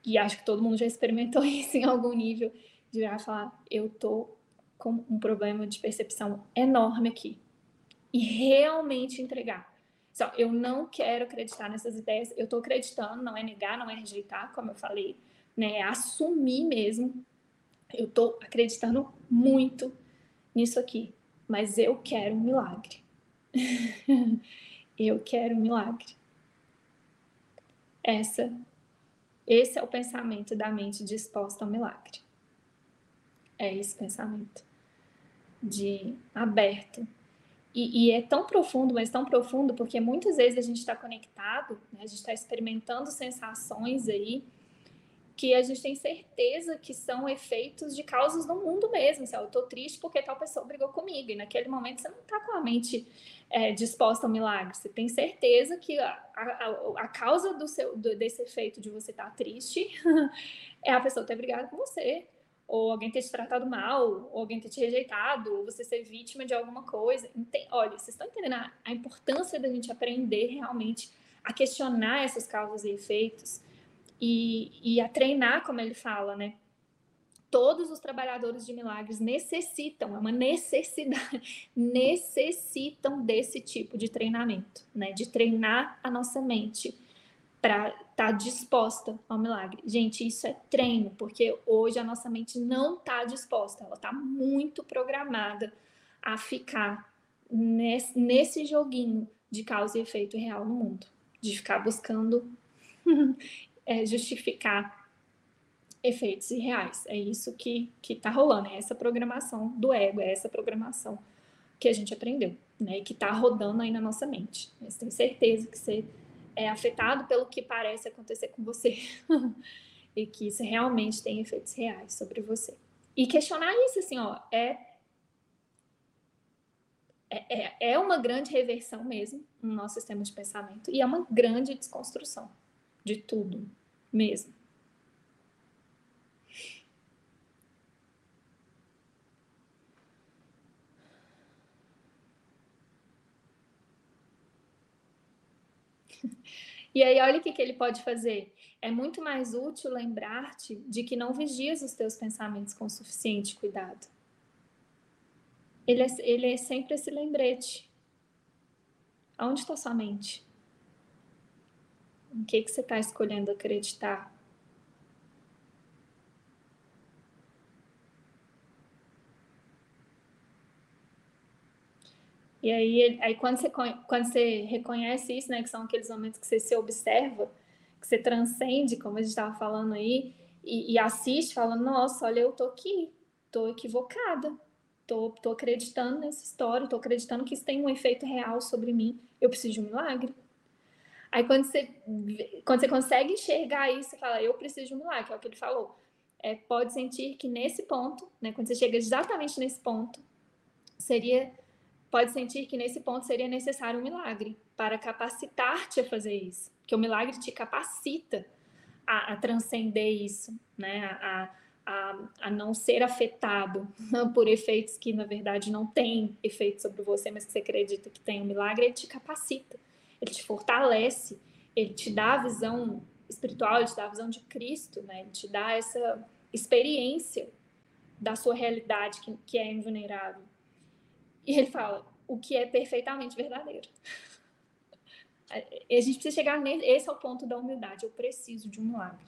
e acho que todo mundo já experimentou (laughs) isso em algum nível, de virar e falar: eu tô com um problema de percepção enorme aqui. E realmente entregar. Só, eu não quero acreditar nessas ideias, eu tô acreditando, não é negar, não é rejeitar, como eu falei, né? É assumir mesmo. Eu tô acreditando muito nisso aqui, mas eu quero um milagre. (laughs) eu quero um milagre. Essa, esse é o pensamento da mente disposta ao milagre. É esse pensamento de aberto. E, e, é tão profundo, mas tão profundo, porque muitas vezes a gente está conectado, né? a gente está experimentando sensações aí que a gente tem certeza que são efeitos de causas do mundo mesmo. Assim, eu estou triste porque tal pessoa brigou comigo, e naquele momento você não está com a mente é, disposta ao milagre. Você tem certeza que a, a, a causa do seu, do, desse efeito de você estar tá triste (laughs) é a pessoa ter brigado com você ou alguém ter te tratado mal, ou alguém ter te rejeitado, ou você ser vítima de alguma coisa. Enten Olha, vocês estão entendendo a, a importância da gente aprender realmente a questionar essas causas e efeitos e, e a treinar, como ele fala, né? Todos os trabalhadores de milagres necessitam, é uma necessidade, (laughs) necessitam desse tipo de treinamento, né? De treinar a nossa mente para estar tá disposta ao milagre. Gente, isso é treino, porque hoje a nossa mente não está disposta, ela está muito programada a ficar nesse, nesse joguinho de causa e efeito real no mundo, de ficar buscando (laughs) é, justificar efeitos irreais. É isso que está rolando, é essa programação do ego, é essa programação que a gente aprendeu, né? E que está rodando aí na nossa mente. Mas tenho certeza que você é afetado pelo que parece acontecer com você. (laughs) e que isso realmente tem efeitos reais sobre você. E questionar isso, assim, ó, é, é, é, é uma grande reversão mesmo no nosso sistema de pensamento e é uma grande desconstrução de tudo mesmo. E aí, olha o que, que ele pode fazer. É muito mais útil lembrar-te de que não vigias os teus pensamentos com suficiente cuidado. Ele é, ele é sempre esse lembrete. Aonde está sua mente? Em que, que você está escolhendo acreditar? E aí, aí quando, você, quando você reconhece isso, né, que são aqueles momentos que você se observa, que você transcende, como a gente estava falando aí, e, e, assiste, falando, nossa, olha, eu tô aqui, tô equivocada, tô, tô acreditando nessa história, tô acreditando que isso tem um efeito real sobre mim, eu preciso de um milagre. Aí quando você, quando você consegue enxergar isso, você fala, eu preciso de um milagre, é o que ele falou. É, pode sentir que nesse ponto, né, quando você chega exatamente nesse ponto, seria pode sentir que nesse ponto seria necessário um milagre para capacitar-te a fazer isso. Que o milagre te capacita a, a transcender isso, né? A, a, a, não ser afetado (laughs) por efeitos que, na verdade, não têm efeito sobre você, mas que você acredita que tem um milagre, ele te capacita, ele te fortalece, ele te dá a visão espiritual, ele te dá a visão de Cristo, né? Ele te dá essa experiência da sua realidade que, que é invulnerável. E ele fala o que é perfeitamente verdadeiro. (laughs) A gente precisa chegar nesse, esse é o ponto da humildade. Eu preciso de um milagre.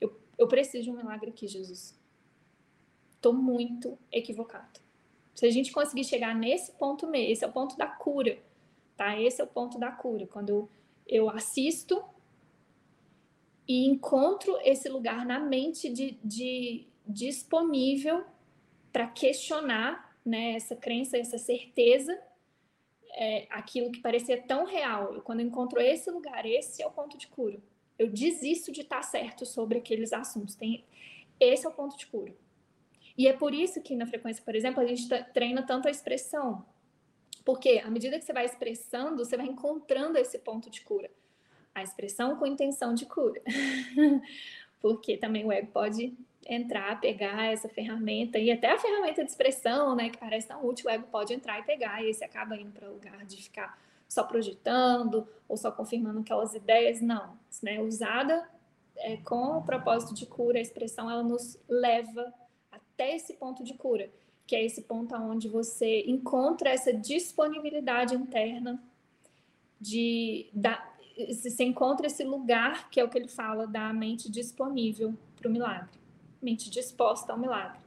Eu, eu preciso de um milagre aqui, Jesus. Estou muito equivocado. Se a gente conseguir chegar nesse ponto mesmo, esse é o ponto da cura, tá? Esse é o ponto da cura. Quando eu, eu assisto e encontro esse lugar na mente de, de disponível para questionar né, essa crença, essa certeza, é, aquilo que parecia tão real. E quando eu encontro esse lugar, esse é o ponto de cura. Eu desisto de estar certo sobre aqueles assuntos. Tem, esse é o ponto de cura. E é por isso que na frequência, por exemplo, a gente treina tanto a expressão. Porque à medida que você vai expressando, você vai encontrando esse ponto de cura. A expressão com intenção de cura. (laughs) porque também o ego pode entrar, pegar essa ferramenta e até a ferramenta de expressão, né, que parece tão útil, o ego pode entrar e pegar, e você acaba indo para o lugar de ficar só projetando ou só confirmando aquelas ideias, não, né, usada é, com o propósito de cura, a expressão ela nos leva até esse ponto de cura, que é esse ponto onde você encontra essa disponibilidade interna de da, encontra esse lugar que é o que ele fala da mente disponível para o milagre mente disposta ao milagre.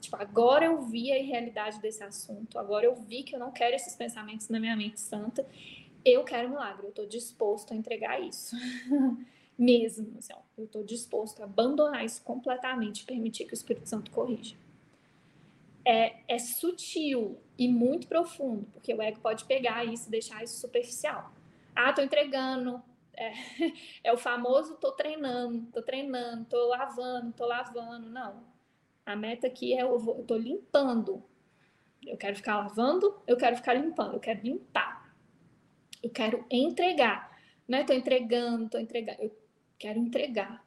Tipo, agora eu vi a realidade desse assunto, agora eu vi que eu não quero esses pensamentos na minha mente santa, eu quero milagre, eu estou disposto a entregar isso. (laughs) Mesmo, assim, ó, eu estou disposto a abandonar isso completamente, permitir que o Espírito Santo corrija. É, é sutil e muito profundo, porque o ego pode pegar isso e deixar isso superficial. Ah, estou entregando, é, (laughs) é o famoso tô treinando, tô treinando, tô lavando, tô lavando. Não. A meta aqui é eu, vou, eu tô limpando. Eu quero ficar lavando, eu quero ficar limpando, eu quero limpar. Eu quero entregar. Não é tô entregando, tô entregando. Eu quero entregar.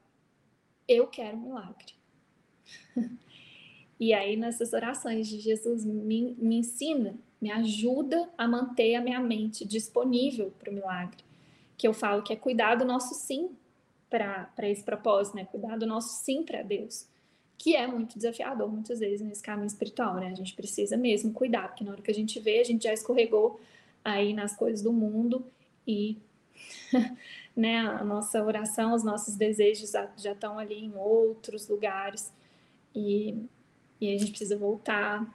Eu quero um milagre. (laughs) e aí, nessas orações de Jesus, me, me ensina, me ajuda a manter a minha mente disponível para o milagre que eu falo que é cuidar do nosso sim para esse propósito, né? Cuidar do nosso sim para Deus, que é muito desafiador muitas vezes nesse caminho espiritual, né? A gente precisa mesmo cuidar, porque na hora que a gente vê, a gente já escorregou aí nas coisas do mundo e (laughs) né, a nossa oração, os nossos desejos já estão ali em outros lugares e, e a gente precisa voltar,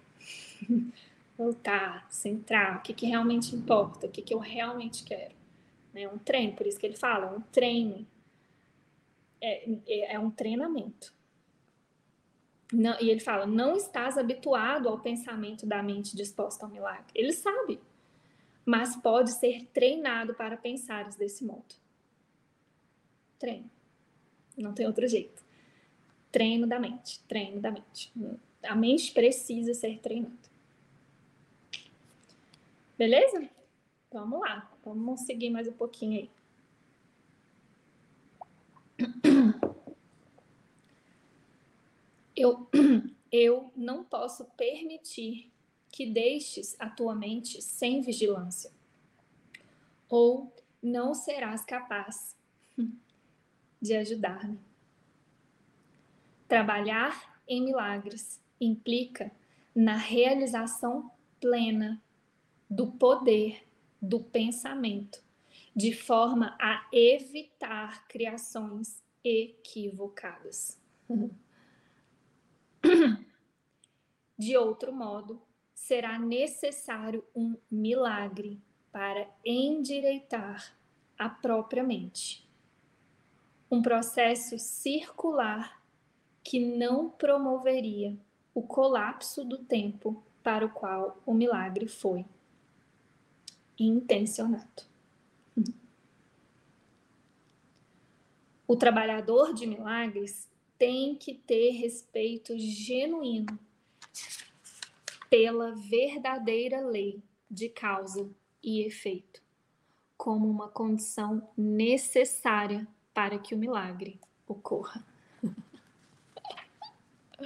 (laughs) voltar, centrar, o que, que realmente importa, o que, que eu realmente quero né? Um treino, por isso que ele fala, um treino. É, é, é um treinamento. Não, e ele fala, não estás habituado ao pensamento da mente disposta ao milagre. Ele sabe, mas pode ser treinado para pensares desse modo. Treino. Não tem outro jeito. Treino da mente, treino da mente. A mente precisa ser treinada. Beleza? Vamos lá, vamos seguir mais um pouquinho aí. Eu, (clears throat) eu não posso permitir que deixes a tua mente sem vigilância, ou não serás capaz (laughs) de ajudar-me. Trabalhar em milagres implica na realização plena do poder do pensamento, de forma a evitar criações equivocadas. De outro modo, será necessário um milagre para endireitar a própria mente. Um processo circular que não promoveria o colapso do tempo para o qual o milagre foi intencionado. O trabalhador de milagres tem que ter respeito genuíno pela verdadeira lei de causa e efeito, como uma condição necessária para que o milagre ocorra. (laughs)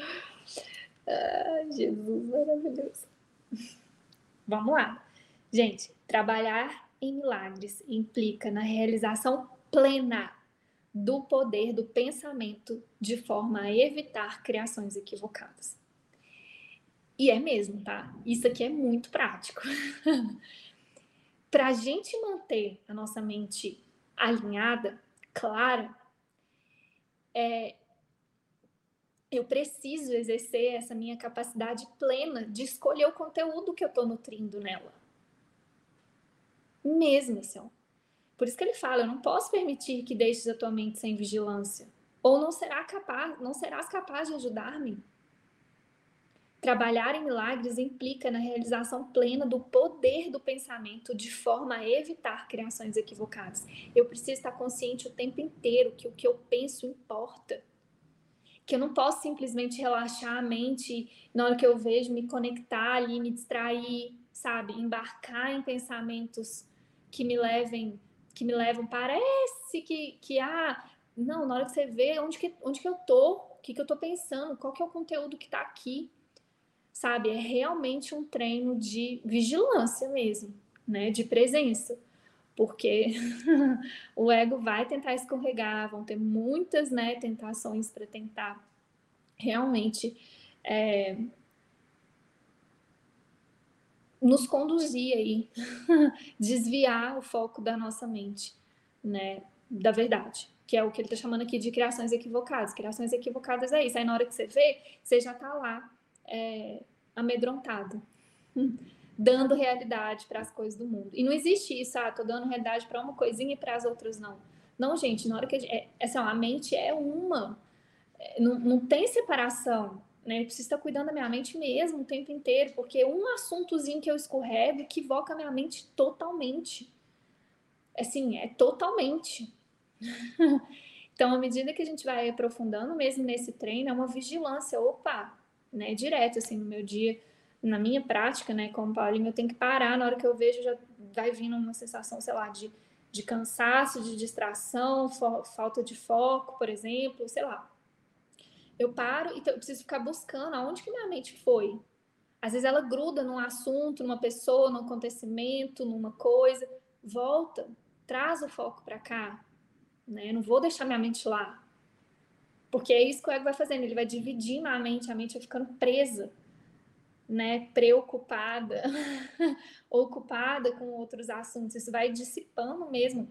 ah, Jesus maravilhoso. Vamos lá. Gente, trabalhar em milagres implica na realização plena do poder do pensamento de forma a evitar criações equivocadas. E é mesmo, tá? Isso aqui é muito prático. (laughs) Para a gente manter a nossa mente alinhada, clara, é, eu preciso exercer essa minha capacidade plena de escolher o conteúdo que eu estou nutrindo nela mesmo, Senhor. Por isso que ele fala: eu não posso permitir que deixes a tua mente sem vigilância, ou não será capaz, não serás capaz de ajudar-me. Trabalhar em milagres implica na realização plena do poder do pensamento de forma a evitar criações equivocadas. Eu preciso estar consciente o tempo inteiro que o que eu penso importa. Que eu não posso simplesmente relaxar a mente na hora que eu vejo me conectar ali, me distrair, sabe? Embarcar em pensamentos que me levem, que me levam, parece que, que ah, não, na hora que você vê onde que, onde que eu tô, o que, que eu tô pensando, qual que é o conteúdo que tá aqui, sabe? É realmente um treino de vigilância mesmo, né? De presença. Porque (laughs) o ego vai tentar escorregar, vão ter muitas né, tentações para tentar realmente é, nos conduzir aí, (laughs) desviar o foco da nossa mente, né, da verdade, que é o que ele está chamando aqui de criações equivocadas. Criações equivocadas é isso. Aí na hora que você vê, você já está lá é, amedrontado, (laughs) dando realidade para as coisas do mundo. E não existe isso, ah, tô dando realidade para uma coisinha e para as outras não. Não, gente, na hora que a, gente, é, assim, a mente é uma, é, não, não tem separação né? Eu preciso estar cuidando da minha mente mesmo o tempo inteiro, porque um assuntozinho que eu escorrego equivoca a minha mente totalmente. Assim, é totalmente. (laughs) então, à medida que a gente vai aprofundando mesmo nesse treino, é uma vigilância, opa, né? Direto, assim, no meu dia, na minha prática, né? Como Paulinho, eu tenho que parar na hora que eu vejo, já vai vindo uma sensação, sei lá, de, de cansaço, de distração, falta de foco, por exemplo, sei lá eu paro e eu preciso ficar buscando aonde que minha mente foi. Às vezes ela gruda num assunto, numa pessoa, num acontecimento, numa coisa. Volta, traz o foco para cá. Né? Eu não vou deixar minha mente lá. Porque é isso que o ego vai fazendo, ele vai dividindo a mente, a mente vai ficando presa, né, preocupada, (laughs) ocupada com outros assuntos. Isso vai dissipando mesmo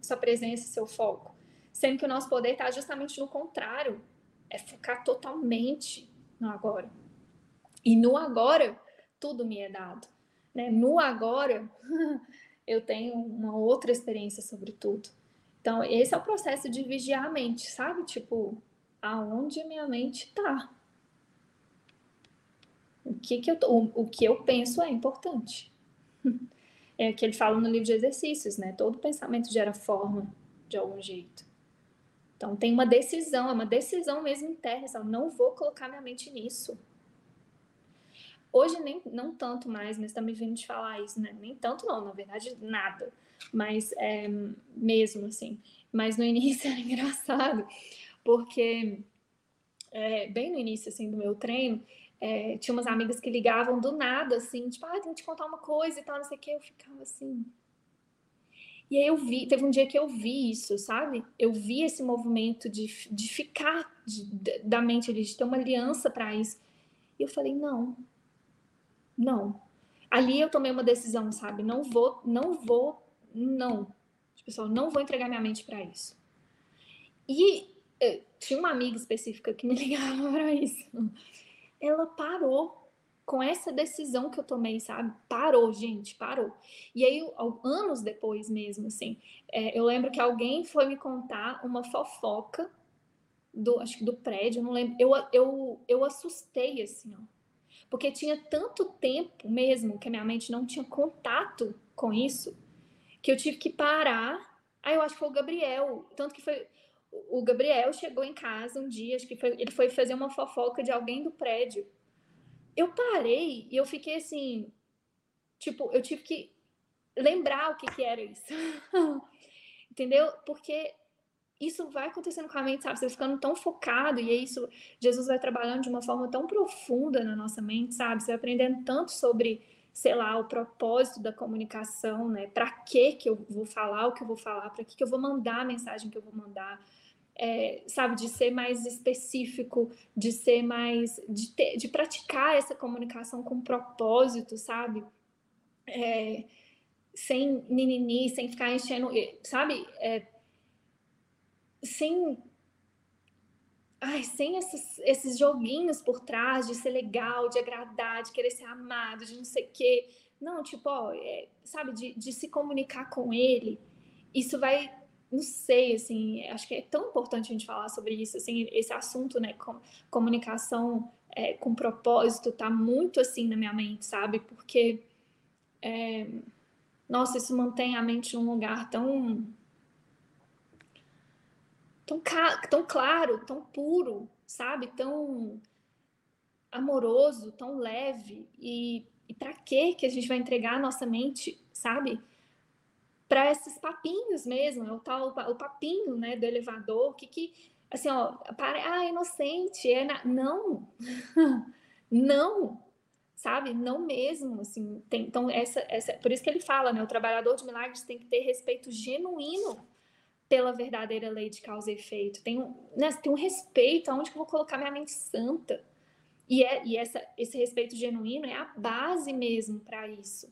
sua presença, seu foco. Sendo que o nosso poder está justamente no contrário é focar totalmente no agora. E no agora, tudo me é dado. Né? No agora, (laughs) eu tenho uma outra experiência sobre tudo. Então, esse é o processo de vigiar a mente, sabe? Tipo, aonde a minha mente está. O que, que eu, o, o que eu penso é importante. (laughs) É o que ele fala no livro de exercícios, né? Todo pensamento gera forma de algum jeito. Então tem uma decisão, é uma decisão mesmo interna, sabe? não vou colocar minha mente nisso. Hoje nem não tanto mais, mas tá me vindo de falar isso, né? Nem tanto não, na verdade nada. Mas é, mesmo assim. Mas no (laughs) início era engraçado, porque é, bem no início assim do meu treino, é, tinha umas amigas que ligavam do nada, assim, tipo, ah, tem que te contar uma coisa e tal, não sei o que. Eu ficava assim, e aí eu vi, teve um dia que eu vi isso, sabe? Eu vi esse movimento de, de ficar de, da mente ali, de ter uma aliança para isso. E eu falei, não, não. Ali eu tomei uma decisão, sabe? Não vou, não vou, não. Pessoal, não vou entregar minha mente para isso. E eh, tinha uma amiga específica que me (laughs) ligava para isso. Ela parou com essa decisão que eu tomei, sabe? Parou, gente, parou. E aí, anos depois mesmo, assim, é, eu lembro que alguém foi me contar uma fofoca do, acho que do prédio, não lembro. Eu, eu, eu assustei, assim, ó. Porque tinha tanto tempo mesmo que a minha mente não tinha contato com isso, que eu tive que parar. Aí eu acho que foi o Gabriel, tanto que foi o Gabriel chegou em casa um dia, acho que foi, ele foi fazer uma fofoca de alguém do prédio eu parei e eu fiquei assim, tipo, eu tive que lembrar o que, que era isso. (laughs) Entendeu? Porque isso vai acontecendo com a mente, sabe? Você ficando tão focado e é isso, Jesus vai trabalhando de uma forma tão profunda na nossa mente, sabe? Você vai aprendendo tanto sobre, sei lá, o propósito da comunicação, né? Para que que eu vou falar o que eu vou falar, para que que eu vou mandar a mensagem que eu vou mandar é, sabe, de ser mais específico, de ser mais, de, ter, de praticar essa comunicação com propósito, sabe? É, sem ninini, sem ficar enchendo, sabe? É, sem ai, sem esses, esses joguinhos por trás de ser legal, de agradar, de querer ser amado, de não sei o quê. Não, tipo, ó, é, sabe, de, de se comunicar com ele. Isso vai não sei, assim, acho que é tão importante a gente falar sobre isso, assim, esse assunto, né, com, comunicação é, com propósito tá muito assim na minha mente, sabe? Porque, é, nossa, isso mantém a mente num lugar tão, tão, tão claro, tão puro, sabe? Tão amoroso, tão leve. E, e para que que a gente vai entregar a nossa mente, sabe? Para esses papinhos mesmo, é o tal o papinho, né, do elevador, que que assim, ó, para, ah, inocente, é na... não. (laughs) não. Sabe? Não mesmo, assim, tem, então essa essa por isso que ele fala, né, o trabalhador de milagres tem que ter respeito genuíno pela verdadeira lei de causa e efeito. Tem um, né, tem um respeito aonde que eu vou colocar minha mente santa. E, é, e essa, esse respeito genuíno é a base mesmo para isso,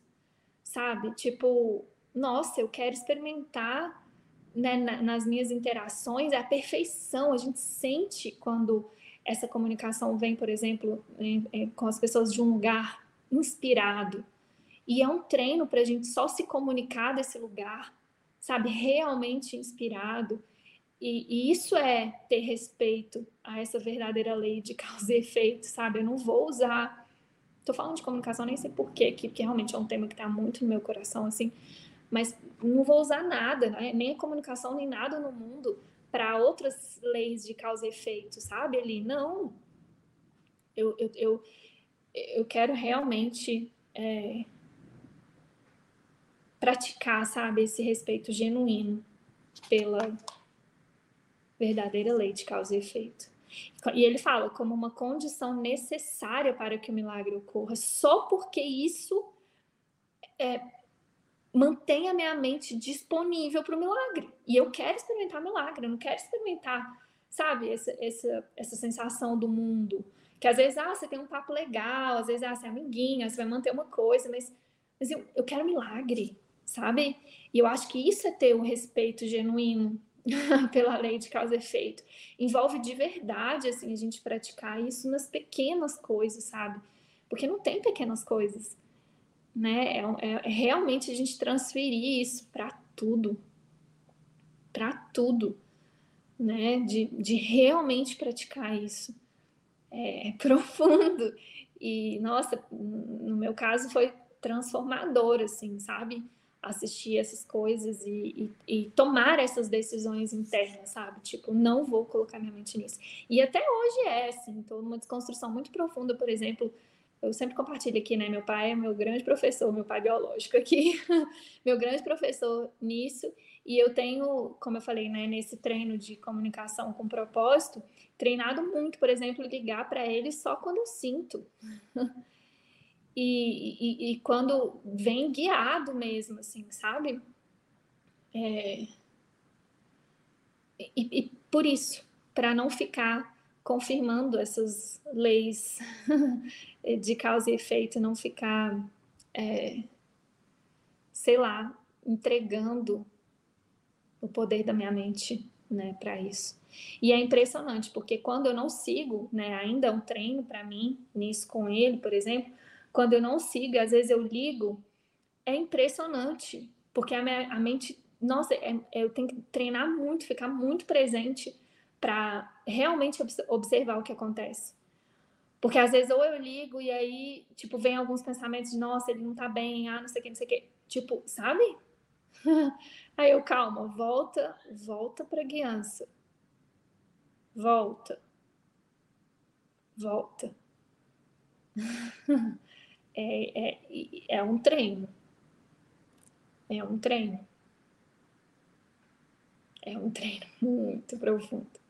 sabe? Tipo, nossa, eu quero experimentar né, nas minhas interações é a perfeição. A gente sente quando essa comunicação vem, por exemplo, com as pessoas de um lugar inspirado. E é um treino para a gente só se comunicar desse lugar, sabe, realmente inspirado. E, e, isso é ter respeito a essa verdadeira lei de (laughs) causa e efeito, sabe? Eu não vou usar. Tô falando de comunicação, nem sei porquê, que, que realmente é um tema que está muito no meu coração, assim. Mas não vou usar nada, né? nem a comunicação, nem nada no mundo para outras leis de causa e efeito, sabe? Ali, não. Eu, eu, eu, eu quero realmente é, praticar, sabe, esse respeito genuíno pela verdadeira lei de causa e efeito. E ele fala como uma condição necessária para que o milagre ocorra, só porque isso é, mantém a minha mente disponível para o milagre. E eu quero experimentar milagre, eu não quero experimentar, sabe, essa, essa, essa sensação do mundo. Que às vezes, ah, você tem um papo legal, às vezes, ah, você é amiguinha, você vai manter uma coisa, mas, mas eu, eu quero milagre, sabe? E eu acho que isso é ter um respeito genuíno (laughs) pela lei de causa e efeito. Envolve de verdade, assim, a gente praticar isso nas pequenas coisas, sabe? Porque não tem pequenas coisas, né? É, é, é realmente a gente transferir isso para tudo, para tudo, né? De, de realmente praticar isso. É, é (laughs) profundo. E, nossa, no meu caso foi transformador, assim, sabe? assistir essas coisas e, e, e, tomar essas decisões internas, sabe? Tipo, não vou colocar minha mente nisso. E até hoje é, assim, estou numa desconstrução muito profunda, por exemplo, eu sempre compartilho aqui, né? Meu pai é meu grande professor, meu pai biológico aqui, (laughs) meu grande professor nisso. E eu tenho, como eu falei, né, nesse treino de comunicação com propósito, treinado muito, por exemplo, ligar para ele só quando eu sinto. (laughs) E, e, e, quando vem guiado mesmo, assim, sabe? É... E, e por isso, para não ficar confirmando essas leis (laughs) de causa e efeito, não ficar, é, sei lá, entregando o poder da minha mente né, para isso. E é impressionante, porque quando eu não sigo, né, ainda é um treino para mim, nisso com ele, por exemplo, quando eu não sigo, às vezes eu ligo, é impressionante, porque a, minha, a mente, nossa, é, é, eu tenho que treinar muito, ficar muito presente para realmente observar o que acontece. Porque às vezes ou eu ligo e aí, tipo, vem alguns pensamentos de, nossa, ele não tá bem, ah, não sei o que, não sei o que. Tipo, sabe? (laughs) aí eu, calma, volta, volta pra guiança. Volta. Volta. (laughs) é, é, é um treino. É um treino. É um treino muito profundo.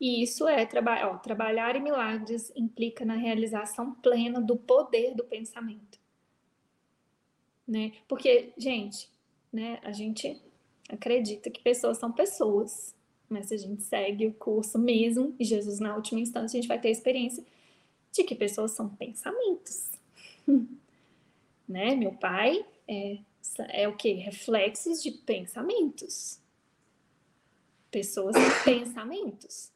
E isso é traba trabalhar em milagres implica na realização plena do poder do pensamento. Né? Porque, gente, né, a gente acredita que pessoas são pessoas, mas se a gente segue o curso mesmo, e Jesus na última instância, a gente vai ter a experiência de que pessoas são pensamentos. (laughs) né? Meu pai é, é o que? Reflexos de pensamentos. Pessoas são (coughs) pensamentos.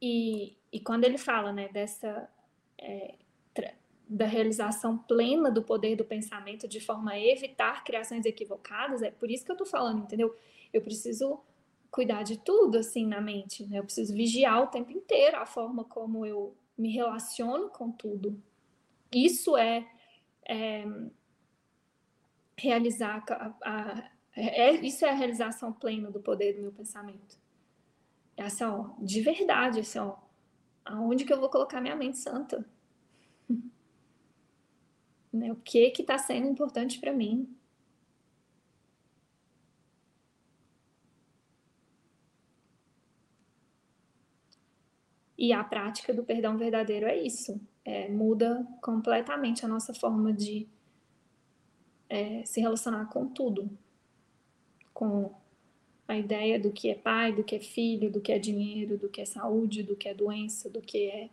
E, e quando ele fala né, dessa é, da realização plena do poder do pensamento de forma a evitar criações equivocadas, é por isso que eu estou falando, entendeu? Eu preciso cuidar de tudo assim na mente, né? Eu preciso vigiar o tempo inteiro a forma como eu me relaciono com tudo. Isso é, é, realizar a, a, é, isso é a realização plena do poder do meu pensamento. É assim, ó, de verdade, assim, ó, aonde que eu vou colocar minha mente santa? (laughs) né? O que que está sendo importante para mim? E a prática do perdão verdadeiro é isso. É, muda completamente a nossa forma de é, se relacionar com tudo. Com a ideia do que é pai, do que é filho, do que é dinheiro, do que é saúde, do que é doença, do que é,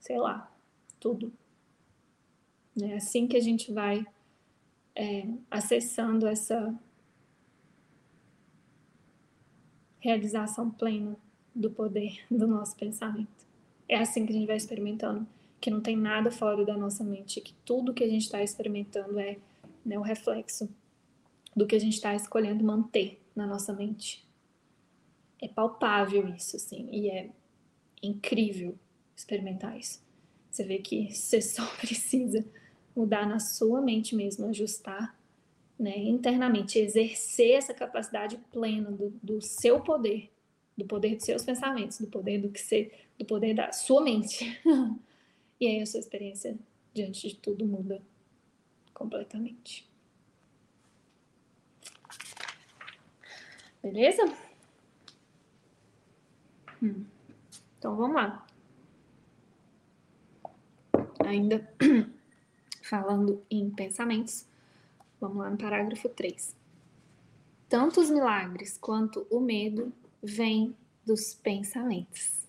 sei lá, tudo. É assim que a gente vai é, acessando essa realização plena do poder do nosso pensamento. É assim que a gente vai experimentando que não tem nada fora da nossa mente, que tudo que a gente está experimentando é né, o reflexo do que a gente está escolhendo manter na nossa mente. É palpável isso, assim, e é incrível experimentar isso. Você vê que você só (laughs) precisa mudar na sua mente mesmo, ajustar né, internamente, exercer essa capacidade plena do, do seu poder do poder dos seus pensamentos, do poder do que ser, do poder da sua mente. (laughs) e aí a sua experiência diante de tudo muda completamente. Beleza? Hum. Então vamos lá. Ainda (clears throat) falando em pensamentos, vamos lá no parágrafo 3. Tanto os milagres quanto o medo vem dos pensamentos.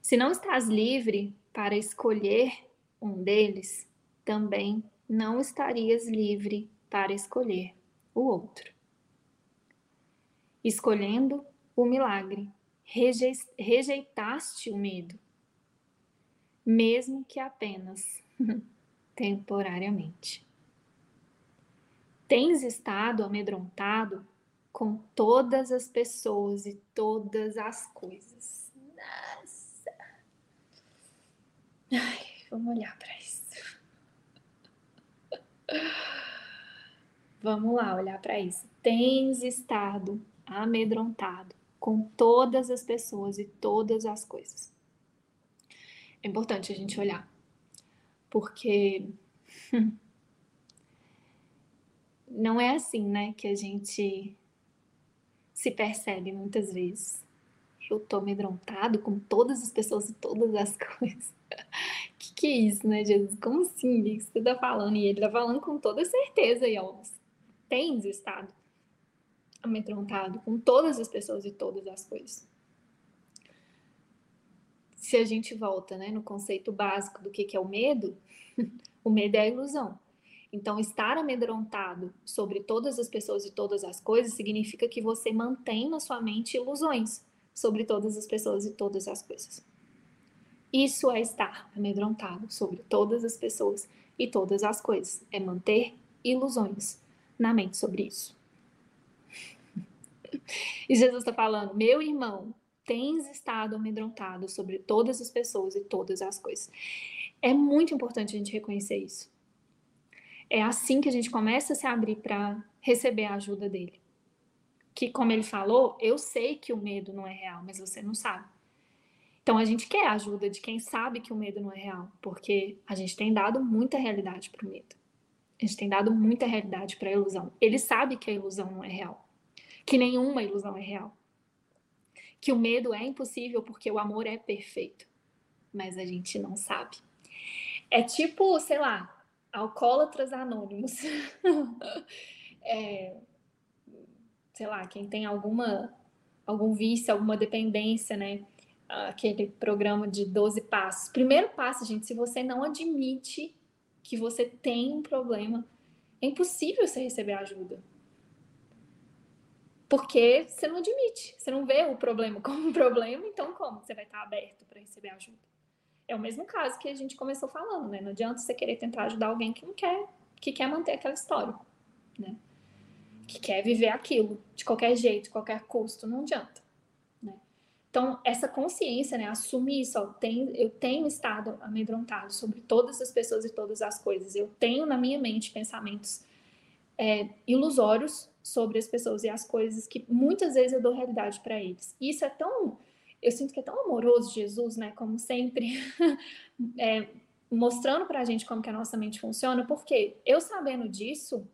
Se não estás livre para escolher um deles, também não estarias livre para escolher o outro. Escolhendo o milagre, rejeitaste o medo, mesmo que apenas (laughs) temporariamente. Tens estado amedrontado com todas as pessoas e todas as coisas. Nossa. Ai, vamos olhar para isso. Vamos lá olhar para isso. Tens estado amedrontado com todas as pessoas e todas as coisas. É importante a gente olhar, porque (laughs) não é assim, né, que a gente se percebe muitas vezes. Eu tô amedrontado com todas as pessoas e todas as (laughs) coisas. que que é isso, né, Jesus? Como assim? O que você tá falando? E ele tá falando com toda certeza, e ó, tens estado amedrontado com todas as pessoas e todas as coisas. Se a gente volta, né, no conceito básico do que que é o medo, (laughs) o medo é a ilusão. Então, estar amedrontado sobre todas as pessoas e todas as coisas significa que você mantém na sua mente ilusões sobre todas as pessoas e todas as coisas. Isso é estar amedrontado sobre todas as pessoas e todas as coisas. É manter ilusões na mente sobre isso. (laughs) E Jesus está falando, meu irmão, tens estado amedrontado sobre todas as pessoas e todas as coisas. É muito importante a gente reconhecer isso é assim que a gente começa a se abrir para receber a ajuda dele. Que, como ele falou, eu sei que o medo não é real, mas você não sabe. Então a gente quer a ajuda de quem sabe que o medo não é real, porque a gente tem dado muita realidade para o medo. A gente tem dado muita realidade para a ilusão. Ele sabe que a ilusão não é real, que nenhuma ilusão é real, que o medo é impossível porque o amor é perfeito, mas a gente não sabe. É tipo, sei lá, alcoólatras anônimos. (laughs) é, sei lá, quem tem alguma algum vício, alguma dependência, né? Aquele programa de 12 passos. Primeiro passo, gente, se você não admite que você tem um problema, é impossível você receber ajuda. Porque você não admite, você não vê o problema como um problema, então como você vai estar aberto para receber ajuda? É o mesmo caso que a gente começou falando, né? Não adianta você querer tentar ajudar alguém que não quer, que quer manter aquela história, né? Que quer viver aquilo de qualquer jeito, de qualquer custo, não adianta, né? Então, essa consciência, né, assumir isso, ó, tem, eu tenho estado amedrontado sobre todas as pessoas e todas as coisas. Eu tenho na minha mente pensamentos é, ilusórios sobre as pessoas e as coisas que muitas vezes eu dou realidade para eles. E isso é tão, eu sinto que é tão amoroso Jesus, né, como sempre, (laughs) é, mostrando para a gente como que a nossa mente funciona, porque eu sabendo disso,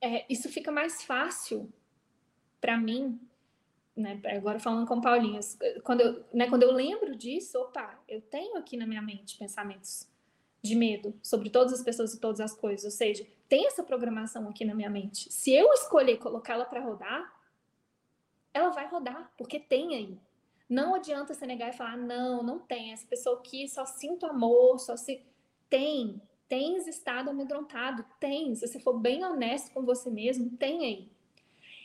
é, isso fica mais fácil para mim né, agora falando com Paulinhas, quando eu, né, quando eu lembro disso, opa, eu tenho aqui na minha mente pensamentos de medo sobre todas as pessoas e todas as coisas, ou seja, tem essa programação aqui na minha mente. Se eu escolher colocá-la para rodar, ela vai rodar, porque tem aí. Não adianta você negar e falar, não, não tem. Essa pessoa aqui só sinto amor, só se. Tem. Tens estado amedrontado, tens. Se você for bem honesto com você mesmo, tem aí.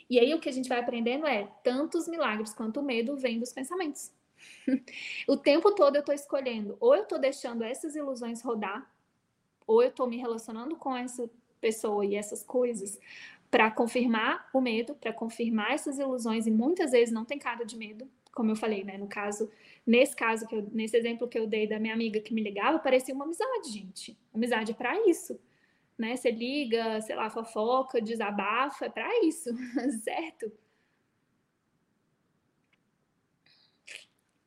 E aí o que a gente vai aprendendo é tanto os milagres quanto o medo vem dos pensamentos. (laughs) o tempo todo eu estou escolhendo, ou eu estou deixando essas ilusões rodar, ou eu estou me relacionando com essa pessoa e essas coisas para confirmar o medo, para confirmar essas ilusões, e muitas vezes não tem cara de medo, como eu falei, né? No caso, nesse caso, que eu, nesse exemplo que eu dei da minha amiga que me ligava, parecia uma amizade, gente. Amizade é para isso né? Você liga, sei lá, fofoca, desabafa, é para isso, (laughs) certo?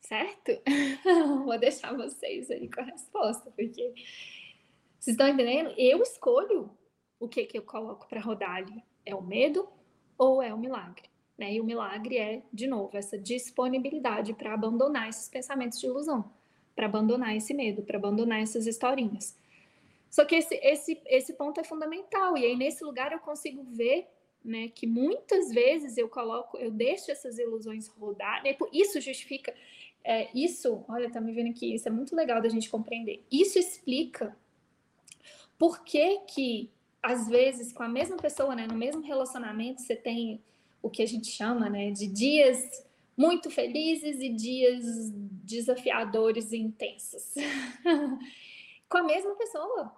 Certo? (laughs) Vou deixar vocês aí com a resposta, porque vocês estão entendendo? Eu escolho o que, que eu coloco para rodar ali. É o medo ou é o milagre? Né? E o milagre é, de novo, essa disponibilidade para abandonar esses pensamentos de ilusão, para abandonar esse medo, para abandonar essas historinhas. Só que esse, esse, esse ponto é fundamental, e aí nesse lugar eu consigo ver né, que muitas vezes eu coloco, eu deixo essas ilusões rodar, né, isso justifica, é, isso, olha, tá me vendo aqui, isso é muito legal da gente compreender. Isso explica por que que, às vezes, com a mesma pessoa, né, no mesmo relacionamento, você tem o que a gente chama, né, de dias muito felizes e dias desafiadores e intensos. (laughs) com a mesma pessoa.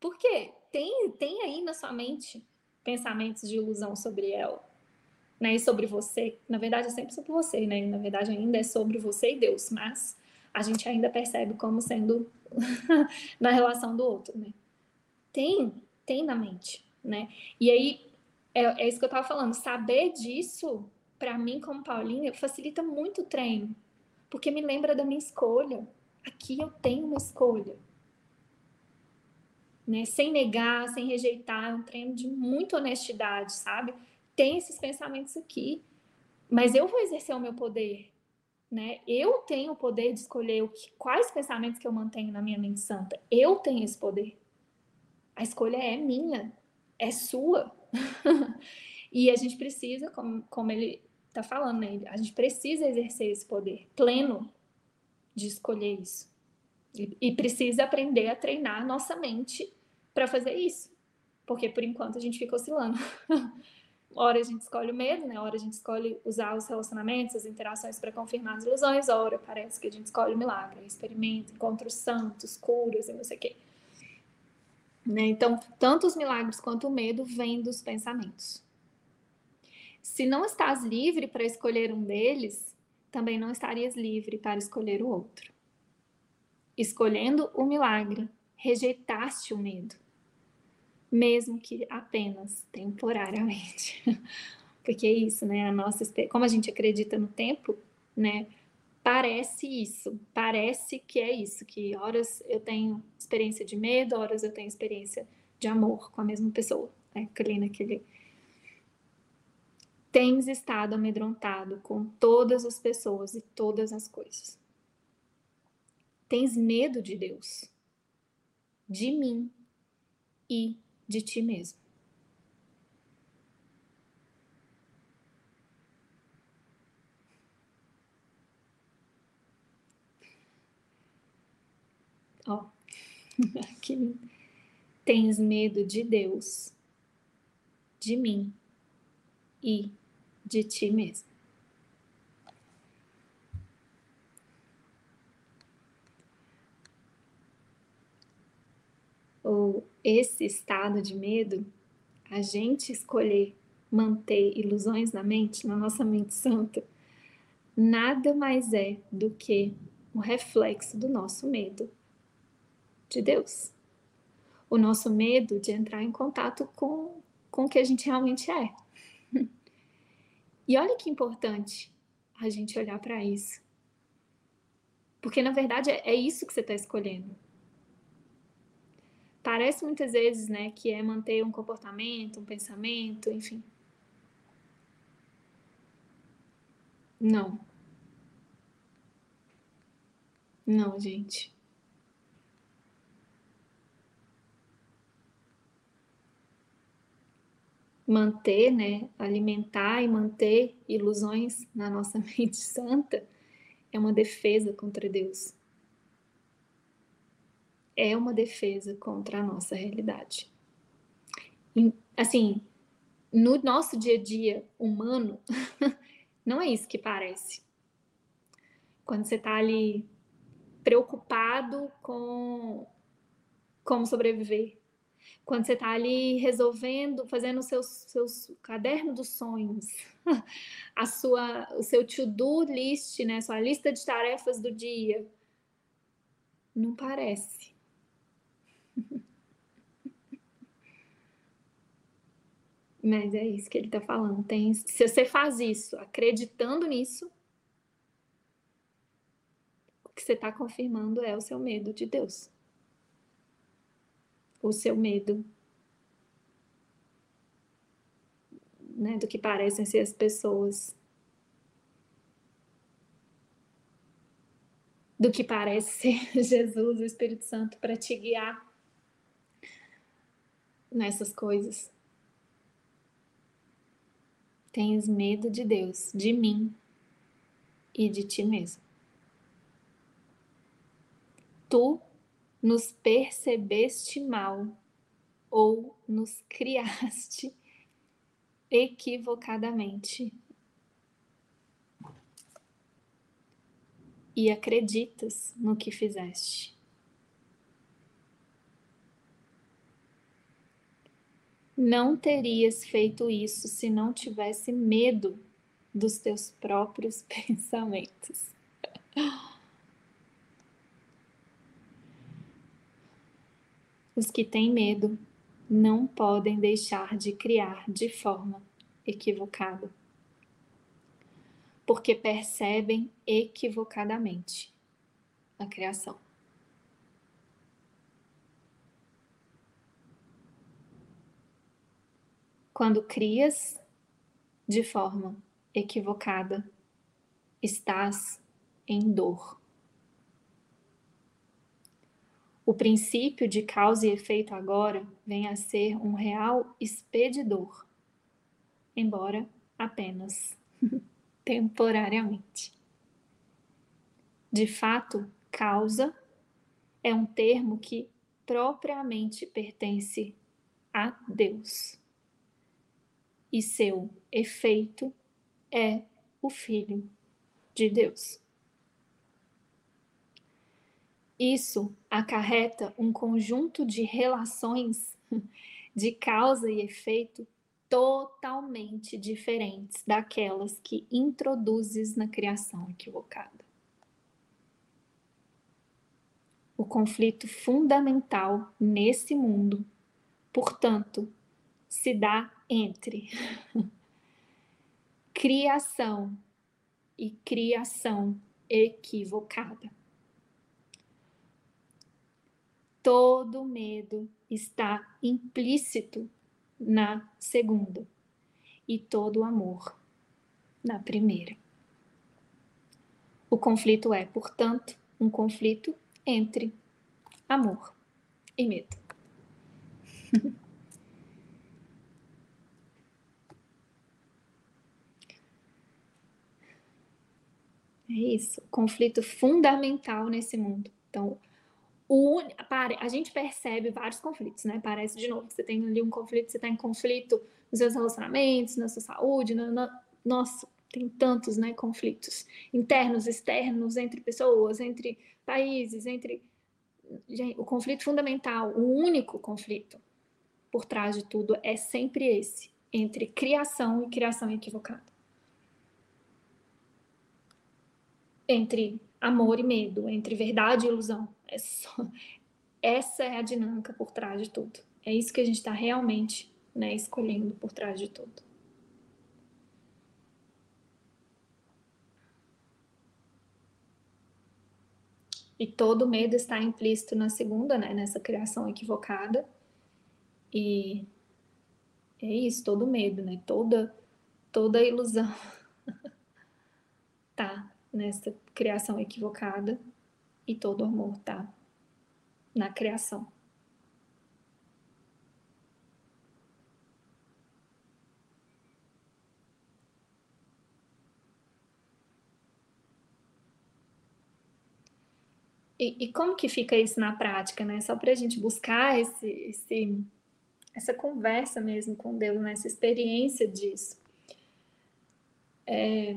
Porque tem, tem aí na sua mente pensamentos de ilusão sobre ela, né? E sobre você. Na verdade, é sempre sobre você, né? Na verdade, ainda é sobre você e Deus, mas a gente ainda percebe como sendo (laughs) na relação do outro, né? Tem, tem na mente, né? E aí, é, é isso que eu tava falando. Saber disso, para mim, como Paulinha, facilita muito o treino. Porque me lembra da minha escolha. Aqui eu tenho uma escolha né? Sem negar, sem rejeitar, é um treino de muita honestidade, sabe? Tem esses pensamentos aqui, mas eu vou exercer o meu poder, né? Eu tenho o poder de escolher que, quais pensamentos que eu mantenho na minha mente santa. Eu tenho esse poder. A escolha é minha, é sua. (laughs) e a gente precisa, como, como ele está falando, né? a gente precisa exercer esse poder pleno de escolher isso. E, e precisa aprender a treinar a nossa mente para fazer isso. Porque por enquanto a gente fica oscilando. (laughs) hora a gente escolhe o medo, né? Hora a gente escolhe usar os relacionamentos, as interações para confirmar as ilusões, hora parece que a gente escolhe o milagre, experimento, encontros santos, curas e não sei o quê. Né? Então, tanto os milagres quanto o medo vêm dos pensamentos. Se não estás livre para escolher um deles, também não estarias livre para escolher o outro. Escolhendo o milagre, rejeitaste o medo, mesmo que apenas temporariamente. (laughs) Porque é isso, né? A nossa, como a gente acredita no tempo, né? Parece isso, parece que é isso, que horas eu tenho experiência de medo, horas eu tenho experiência de amor com a mesma pessoa, né? Aquele naquele tens estado amedrontado com todas as pessoas e todas as coisas. Tens medo de Deus de mim e de ti mesmo. Ó, (laughs) aqui tens medo de Deus, de mim e de ti mesmo. ou esse estado de medo, a gente escolher manter ilusões na mente, na nossa mente santa, nada mais é do que um reflexo do nosso medo de Deus. O nosso medo de entrar em contato com, com o que a gente realmente é. E olha que importante a gente olhar para isso. Porque, na verdade, é, isso que você está escolhendo. Parece muitas vezes né, que é manter um comportamento, um pensamento, enfim. Não. Não, gente. Manter, né, alimentar e manter ilusões na nossa (laughs) mente santa é uma defesa contra Deus. É uma defesa contra a nossa realidade. Assim, no nosso dia a dia humano, (laughs) não é isso que parece. Quando você está ali preocupado com como sobreviver. Quando você está ali resolvendo, fazendo o seu seus caderno dos sonhos, (laughs) a sua, o seu to-do list, né, sua lista de tarefas do dia, não parece. (laughs) Mas é isso que ele está falando. Tem, se você faz isso acreditando nisso, que você está confirmando é o seu medo de Deus. O seu medo né, do que parecem ser as pessoas. Do que parece ser (laughs) Jesus, o Espírito Santo, para te guiar nessas coisas. Tens medo de Deus, de mim e de ti mesmo tu nos percebeste mal ou nos (laughs) criaste equivocadamente. E acreditas no que fizeste. Não terias feito isso se não tivesse medo dos teus próprios (laughs) pensamentos. Os que têm medo não podem deixar de criar de forma equivocada, porque percebem equivocadamente a criação. Quando crias de forma equivocada, estás em dor. O princípio de causa e efeito agora vem a ser um real expedidor, embora apenas (laughs) temporariamente. De fato, causa é um termo que propriamente pertence a Deus. E seu efeito é o Filho de Deus. Isso acarreta um conjunto de relações (laughs) de causa e efeito totalmente diferentes daquelas que introduzes na criação equivocada. O conflito fundamental nesse mundo, portanto, se dá entre (laughs) criação e criação equivocada. Todo medo está implícito na segunda e todo amor na primeira. O conflito é, portanto, um conflito entre amor e medo. (laughs) é isso, conflito fundamental nesse mundo. Então, a gente percebe vários conflitos, né? Parece de novo você tem ali um conflito, você está em conflito nos seus relacionamentos, na sua saúde, na, nossa, tem tantos, né, conflitos internos, externos, entre pessoas, entre países, entre o conflito fundamental, o único conflito por trás de tudo é sempre esse, entre criação e criação equivocada. Entre amor e medo, entre verdade e ilusão. É só... Essa é a dinâmica por trás de tudo. É isso que a gente está realmente né, escolhendo por trás de tudo. E todo medo está implícito na segunda, né, nessa criação equivocada. E é isso, todo medo, né? Toda toda ilusão (laughs) tá nessa criação equivocada e todo amor tá na criação. E, e, como que fica isso na prática, né? Só para a gente buscar esse, esse, essa conversa mesmo com Deus, né? essa experiência disso. É...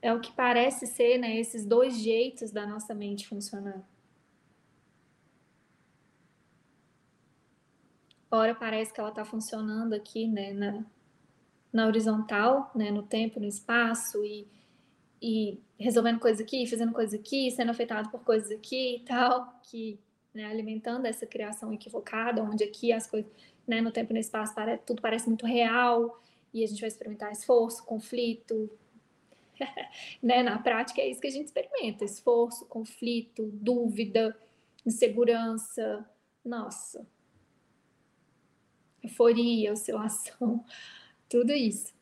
é o que parece ser, né? Esses dois jeitos da nossa mente funcionar. Ora parece que ela está funcionando aqui, né? Na, na horizontal, né, no tempo, no espaço e, e resolvendo coisas aqui, fazendo coisas aqui, sendo afetado por coisas aqui e tal, que né, alimentando essa criação equivocada, onde aqui as coisas, né, no tempo e no espaço, tudo parece muito real e a gente vai experimentar esforço, conflito, (laughs) né, na prática é isso que a gente experimenta, esforço, conflito, dúvida, insegurança, nossa, euforia, oscilação, (laughs) tudo isso.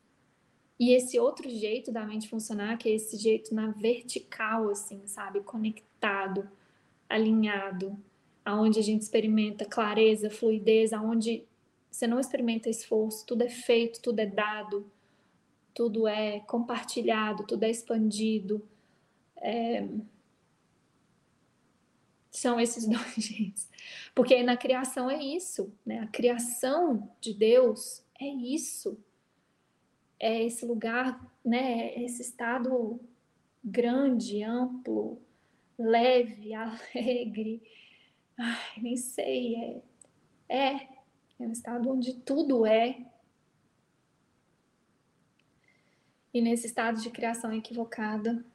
E esse outro jeito da mente funcionar, que é esse jeito na vertical, assim, sabe? Conectado, alinhado, aonde a gente experimenta clareza, fluidez, aonde você não experimenta esforço, tudo é feito, tudo é dado, tudo é compartilhado, tudo é expandido. É... São esses (laughs) dois jeitos. Porque na criação é isso, né? A criação de Deus é isso é esse lugar, né, esse estado grande, amplo, leve, (laughs) alegre, ai, nem sei, é, é, é um estado onde tudo é. E nesse estado de criação equivocada,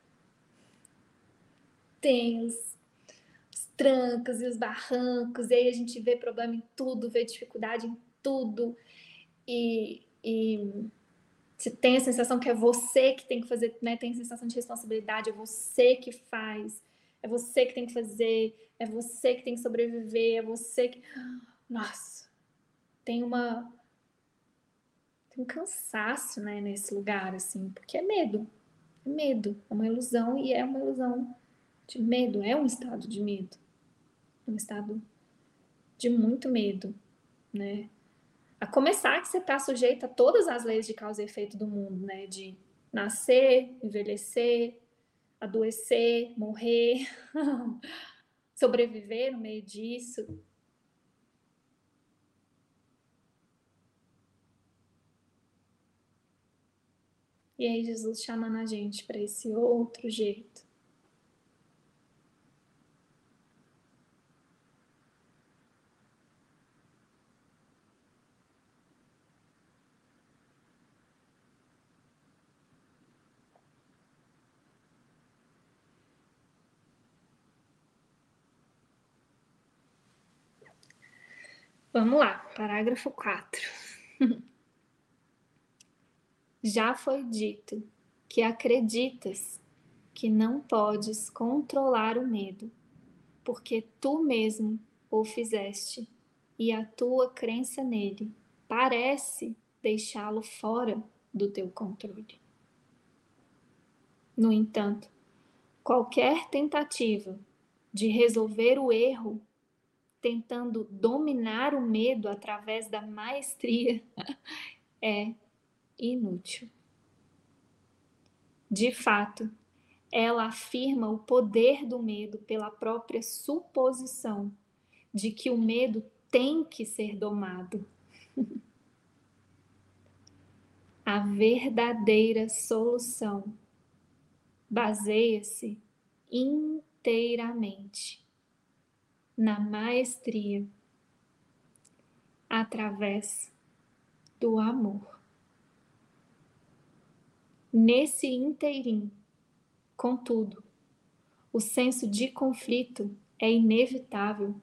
tem os, os trancos e os barrancos, e aí a gente vê problema em tudo, vê dificuldade em tudo, e, e se tem a sensação que é você que tem que fazer, né? Tem a sensação de responsabilidade, é você que faz, é você que tem que fazer, é você que tem que sobreviver, é você que. (gasps) Nossa, tem uma. Tem um cansaço, né, nesse lugar, assim, porque é medo. É medo, é uma ilusão e é uma ilusão de medo, é um estado de medo. É um estado de muito medo, né? A começar que você está sujeito a todas as leis de causa e efeito do mundo, né? De nascer, envelhecer, adoecer, morrer, (laughs) sobreviver no meio disso. E aí Jesus chamando a gente para esse outro jeito. Vamos lá, parágrafo 4. (laughs) Já foi dito que acreditas que não podes controlar o medo, porque tu mesmo o fizeste e a tua crença nele parece deixá-lo fora do teu controle. No entanto, qualquer tentativa de resolver o erro tentando dominar o medo através da maestria (laughs) é inútil. De fato, ela afirma o poder do medo pela própria suposição de que o medo tem que ser domado. (laughs) A verdadeira solução baseia-se inteiramente na maestria através do amor. Nesse inteirinho, contudo, o senso de conflito é inevitável,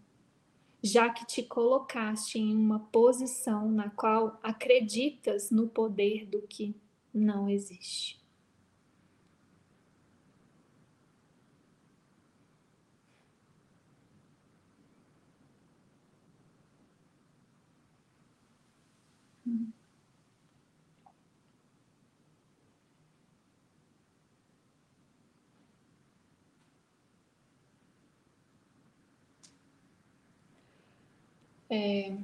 já que te colocaste em uma posição na qual acreditas no poder do que não existe. É...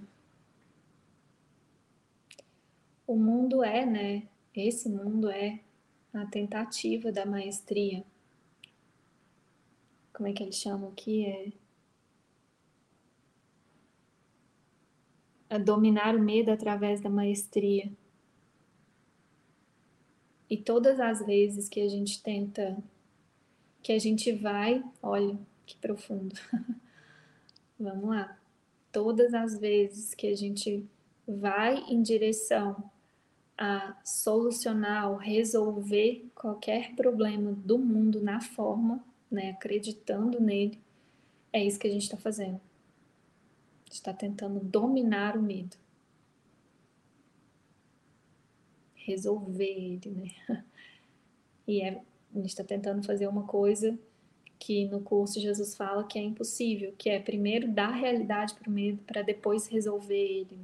O mundo é, né? Esse mundo é a tentativa da maestria. Como é que eles chamam aqui? É a dominar o medo através da maestria. E todas as vezes que a gente tenta, que a gente vai, olha que profundo. (laughs) Vamos lá. Todas as vezes que a gente vai em direção a solucionar ou resolver qualquer problema do mundo na forma, né, acreditando nele, é isso que a gente está fazendo está tentando dominar o medo. Resolver ele, né? (laughs) E é, a gente está tentando fazer uma coisa que no curso Jesus fala que é impossível, que é primeiro dar realidade para o medo para depois resolver ele.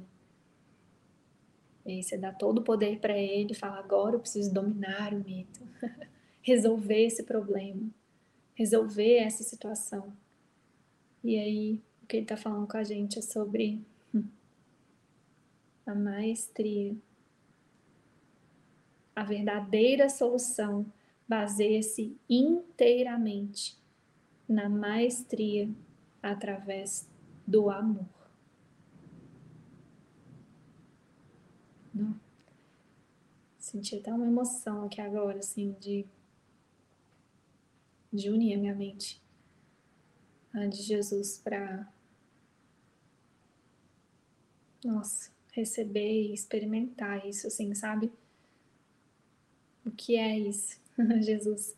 Né? E você dá todo o poder para ele e fala: agora eu preciso dominar o medo, (laughs) resolver esse problema, resolver essa situação. E aí que ele está falando com a gente é sobre hum, a maestria. A verdadeira solução baseia-se inteiramente na maestria através do amor. Não. Senti até uma emoção aqui agora, assim, de, de unir a minha mente a de Jesus para nossa, receber e experimentar isso, assim, sabe? O que é isso, (laughs) Jesus?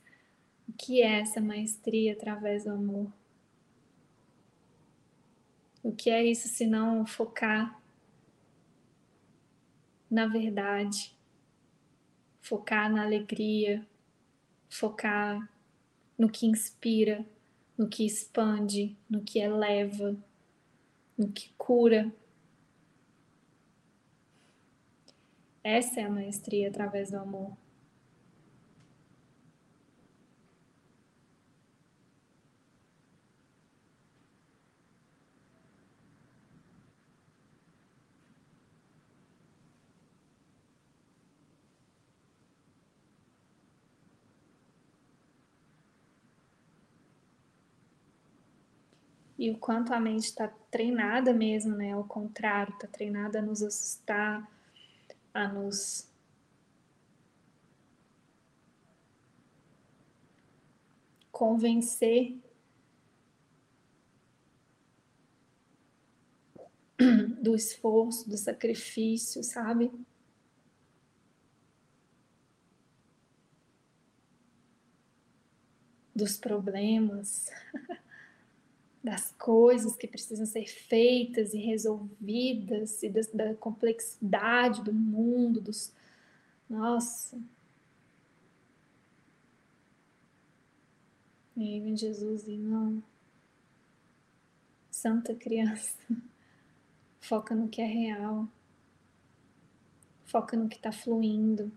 O que é essa maestria através do amor? O que é isso se não focar na verdade, focar na alegria, focar no que inspira, no que expande, no que eleva, no que cura, Essa é a maestria através do amor. E o quanto a mente está treinada mesmo, né? Ao contrário, está treinada a nos assustar, a nos convencer (clears throat) do esforço, do sacrifício, sabe? Dos problemas. (laughs) das coisas que precisam ser feitas e resolvidas e da, da complexidade do mundo, dos. Nossa! E aí vem Jesus e não. Santa criança, (laughs) foca no que é real, foca no que está fluindo,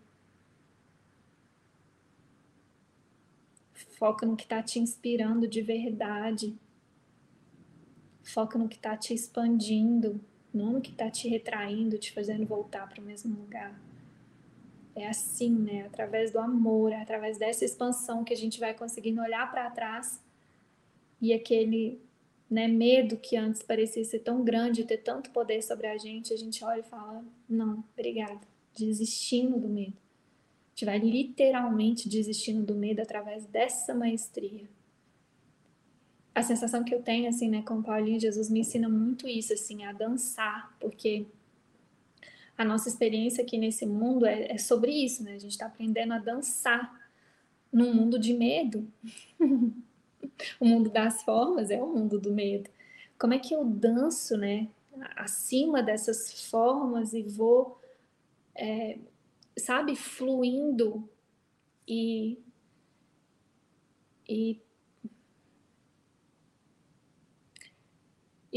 foca no que está te inspirando de verdade Foca no que está te expandindo, não no que está te retraindo, te fazendo voltar para o mesmo lugar. É assim, né? Através do amor, é através dessa expansão que a gente vai conseguindo olhar para trás e aquele né, medo que antes parecia ser tão grande, ter tanto poder sobre a gente, a gente olha e fala: não, obrigada, desistindo do medo. A gente vai literalmente desistindo do medo através dessa maestria a sensação que eu tenho, assim, né, com Paulinho, Jesus me ensina muito isso, assim, a dançar, porque a nossa experiência aqui nesse mundo é, é sobre isso, né? A gente está aprendendo a dançar num mundo de medo. (laughs) o mundo das formas é o mundo do medo. Como é que eu danço, né? Acima dessas formas e vou, é, sabe, fluindo e, e,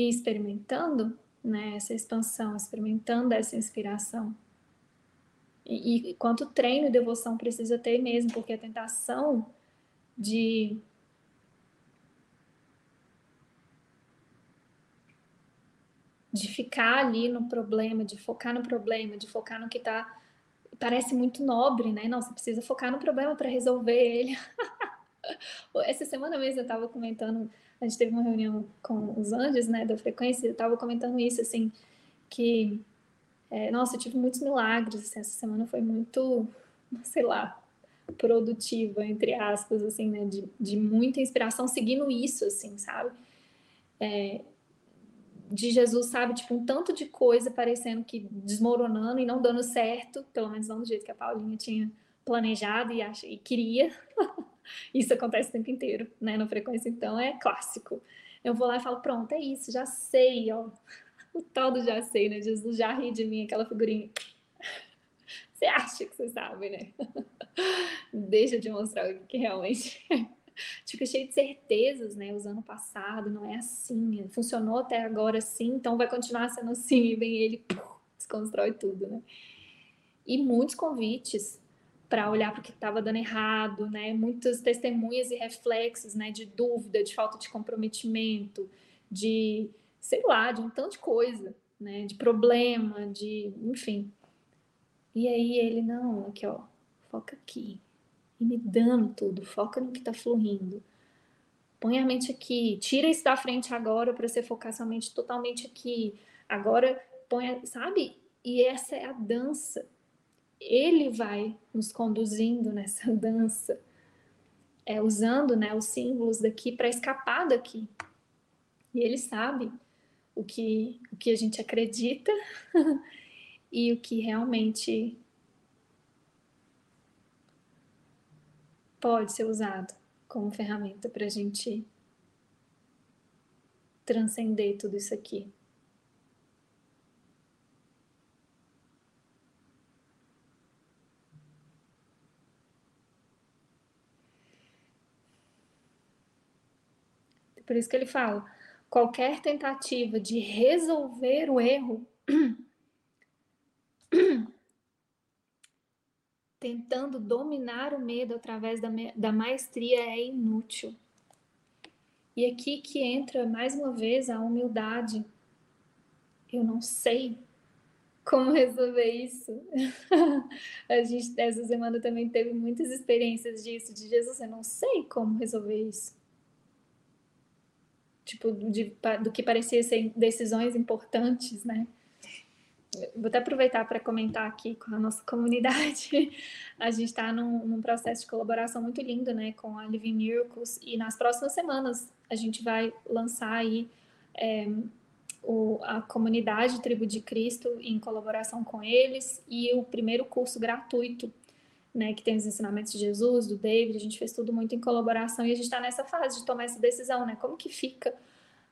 e experimentando né, essa expansão, experimentando essa inspiração. E, e quanto treino e devoção precisa ter mesmo, porque a tentação de de ficar ali no problema, de focar no problema, de focar no que está parece muito nobre, né? Não, você precisa focar no problema para resolver ele. (laughs) Essa semana mesmo eu estava comentando a gente teve uma reunião com os anjos, né, da frequência, eu estava comentando isso, assim, que, é, nossa, eu tive muitos milagres, assim, essa semana foi muito, sei lá, produtiva, entre aspas, assim, né, de, de muita inspiração seguindo isso, assim, sabe? É, de Jesus, sabe? Tipo, um tanto de coisa parecendo que desmoronando e não dando certo, pelo menos não do jeito que a Paulinha tinha planejado e, ach... e queria. (laughs) Isso acontece o tempo inteiro, né? Na frequência, então, é clássico. Eu vou lá e falo, pronto, é isso, já sei, ó. (laughs) O tal do já sei, né? Jesus já ri de mim, aquela figurinha. (laughs) Você acha que você sabe, né? (laughs) Deixa eu te mostrar o que realmente é. Fica cheio de certezas, né? Os anos passados, não é assim. Funcionou até agora assim, então vai continuar sendo assim. E vem ele, desconstrói tudo, né? E muitos convites para olhar para o que estava dando errado, né? Muitas testemunhas e reflexos, né? De dúvida, de falta de comprometimento, de sei lá, de um tanto de coisa, né? De problema, de, enfim. E aí ele não, aqui ó, foca aqui e me dando tudo, foca no que está fluindo. Põe a mente aqui, tira isso da frente agora para você focar sua mente totalmente aqui. Agora põe, sabe? E essa é a dança ele vai nos conduzindo nessa (laughs) dança, é, usando né, os símbolos daqui para escapar daqui. E ele sabe o que, o que a gente acredita (laughs) e o que realmente pode ser usado como ferramenta para a gente transcender tudo isso aqui. Por isso que ele fala: qualquer tentativa de resolver o erro, (clears throat) tentando dominar o medo através da, da maestria, é inútil. E aqui que entra mais uma vez a humildade. Eu não sei como resolver isso. (laughs) a gente, essa semana também teve muitas experiências disso, de Jesus, eu não sei como resolver isso tipo, de, do que parecia ser decisões importantes, né? Vou até aproveitar para comentar aqui com a nossa (laughs) comunidade. A gente está num, num, processo de colaboração muito lindo, né, com a Living Miracles, e nas próximas semanas a gente vai lançar aí é, o, a comunidade Tribo de Cristo em colaboração com eles e o primeiro curso gratuito né, que tem os ensinamentos de Jesus, do David, a gente fez tudo muito em colaboração e a gente está nessa fase de tomar essa decisão, né? Como que fica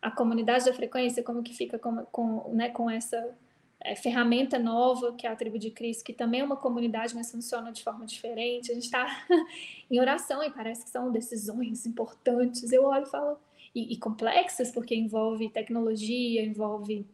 a comunidade da frequência, como que fica com, com, né, com essa é, ferramenta nova, que é a Tribo de Cristo, que também é uma comunidade, mas funciona de forma diferente. A gente está (laughs) em oração e parece que são decisões importantes. Eu olho e falo, e, e complexas, porque envolve tecnologia, envolve